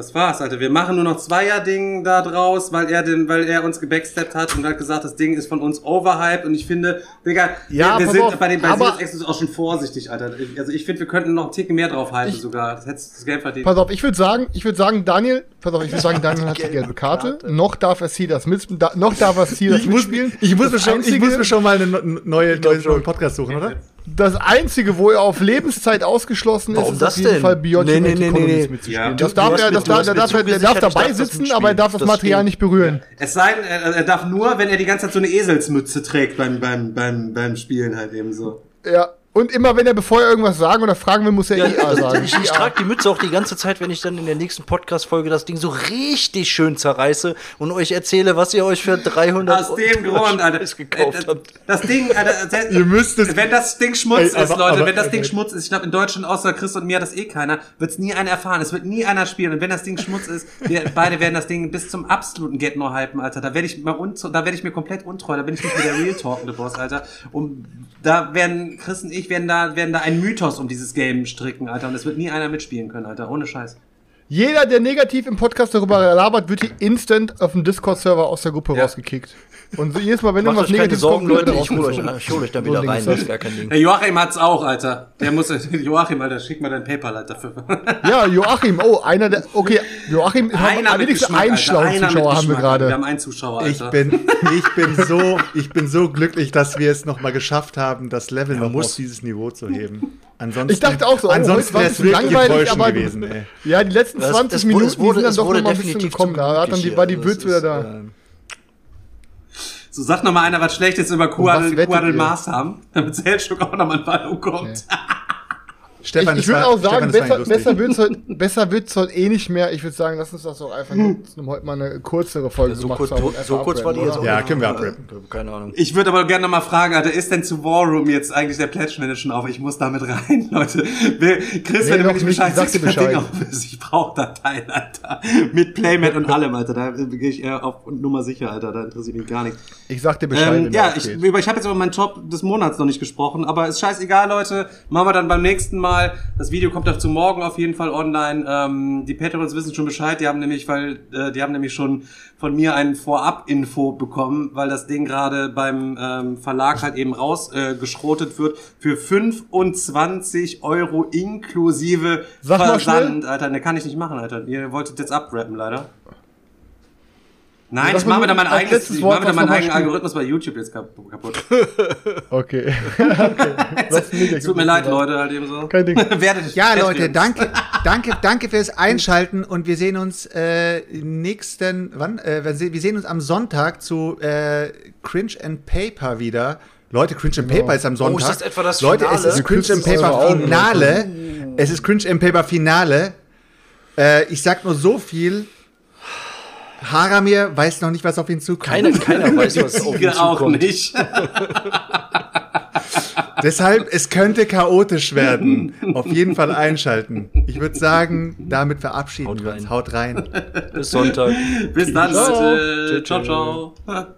Das war's, Alter. Wir machen nur noch Zweier-Ding da draus, weil er den, weil er uns gebacksteppt hat und hat gesagt, das Ding ist von uns overhyped und ich finde, Digga, ja, wir, wir sind auf, bei den bei Exos auch schon vorsichtig, Alter. Also ich finde, wir könnten noch einen Ticken mehr drauf halten ich, sogar. Das hättest das Geld verdient. Pass auf, ich würde sagen, ich würde sagen, Daniel, pass auf, ich würde sagen, Daniel hat die gelbe Karte. Noch darf er sie das mit, da, noch darf er sie das mitspielen. Ich muss, mir schon, ich muss mir schon mal eine neue, neue Podcast suchen, oder? Das einzige, wo er auf Lebenszeit ausgeschlossen ist, ist auf jeden denn? Fall Bionic nee, nee, nee, nee. mitzuspielen. Ja. Das darf er, das darf, er darf, er darf dabei sitzen, aber er darf das, das Material nicht berühren. Es sei denn, er, er darf nur, wenn er die ganze Zeit so eine Eselsmütze trägt beim, beim, beim, beim Spielen halt eben so. Ja, und immer wenn er, bevor er irgendwas sagen oder fragen will, muss er ja, IA sagen. Ich, ich trage die Mütze auch die ganze Zeit, wenn ich dann in der nächsten Podcast-Folge das Ding so richtig schön zerreiße und euch erzähle, was ihr euch für 300 Aus dem Grund, Alter. gekauft habt. Das Ding, Alter, ihr müsst es, wenn das Ding Schmutz ey, aber, ist, Leute, aber, wenn das Ding Schmutz ist, ich glaube in Deutschland außer Chris und mir das eh keiner, wird es nie einer erfahren. Es wird nie einer spielen. Und wenn das Ding Schmutz ist, wir beide werden das Ding bis zum absoluten Get No hypen, Alter. Da werde ich mal da werde ich mir komplett untreu. Da bin ich nicht mehr der Real Talkende Boss, Alter. Und da werden Chris und ich werden da werden da ein Mythos um dieses Game stricken, Alter. Und es wird nie einer mitspielen können, Alter. Ohne Scheiß. Jeder, der negativ im Podcast darüber labert, wird hier instant auf dem Discord-Server aus der Gruppe ja. rausgekickt. Und jedes Mal, wenn irgendwas Negatives kommt, Leute, ich hole euch, ich hol euch dann wieder so rein, das ist gar kein Ding. Der Joachim hat's auch, Alter. Der muss, Joachim, Alter, schick mal dein PayPal, Alter. Für. Ja, Joachim, oh, einer der, okay, Joachim, einer haben, wenigstens einen schlauen Zuschauer haben wir gerade. Wir haben einen Zuschauer, Alter. Ich bin, ich bin so, ich bin so glücklich, dass wir es nochmal geschafft haben, das Level ja, noch auf dieses Niveau zu heben. Ansonsten, ich dachte auch so, oh, ansonsten wäre es wirklich langweilig, aber gewesen, ey. Ja, die letzten 20 das, das Minuten es wurde, sind dann doch noch mal ein bisschen gekommen. Da hat dann die, war die Würze wieder da. So, sag noch mal einer was Schlechtes über Kuadel Mars haben, damit Selchuk auch noch mal ein Ballon kommt. Okay. Stefan, ich, ich würde auch sagen, besser, besser wird es heute, besser wird's heute eh nicht mehr. Ich würde sagen, lass uns das doch einfach hm. nutzen, um heute mal eine kürzere Folge ja, so kurz, so, so kurz war die jetzt Ja, können wir abrappen. Keine Ahnung. Ich würde aber gerne noch mal fragen, Alter, ist denn zu War Room jetzt eigentlich der Pledge Manager schon auf? Ich muss damit rein, Leute. Chris, nee, wenn du mir nicht Bescheid sagst, Bescheid. Ding auf Ich brauche Dateien, Alter. Mit Playmat und allem, Alter. Da gehe ich eher auf Nummer sicher, Alter. Da interessiert mich gar nichts. Ich sag dir Bescheid. Ähm, ja, ich, ich habe jetzt über meinen Job des Monats noch nicht gesprochen, aber ist scheißegal, Leute. Machen wir dann beim nächsten Mal. Das Video kommt dazu morgen auf jeden Fall online. Ähm, die Patrons wissen schon Bescheid. Die haben nämlich, weil äh, die haben nämlich schon von mir einen Vorab-Info bekommen, weil das Ding gerade beim ähm, Verlag halt eben rausgeschrotet äh, wird für 25 Euro inklusive Sag Versand. Alter, ne kann ich nicht machen, Alter. Ihr wolltet jetzt abrappen, leider. Nein, ich mache mir da mein eigenes, ich mache mir da meinen eigenen Algorithmus bei YouTube jetzt kaputt. okay. okay. Tut mir leid, Leute, halt eben so. Kein Ding. ja, Leute, danke, danke, danke fürs Einschalten und wir sehen uns äh, nächsten, wann? Äh, wir sehen uns am Sonntag zu äh, Cringe and Paper wieder. Leute, Cringe and Paper ist am Sonntag. Oh, ist das etwa das Leute, es ist Cringe and Paper Finale. Es ist Cringe and Paper Finale. Äh, ich sag nur so viel. Haramir weiß noch nicht, was auf ihn zukommt. Keiner, keiner weiß, was auf ihn zukommt. auch nicht. Deshalb, es könnte chaotisch werden. Auf jeden Fall einschalten. Ich würde sagen, damit verabschieden Haut wir uns. Haut rein. Bis Sonntag. Bis dann, Leute. Ciao, ciao. ciao.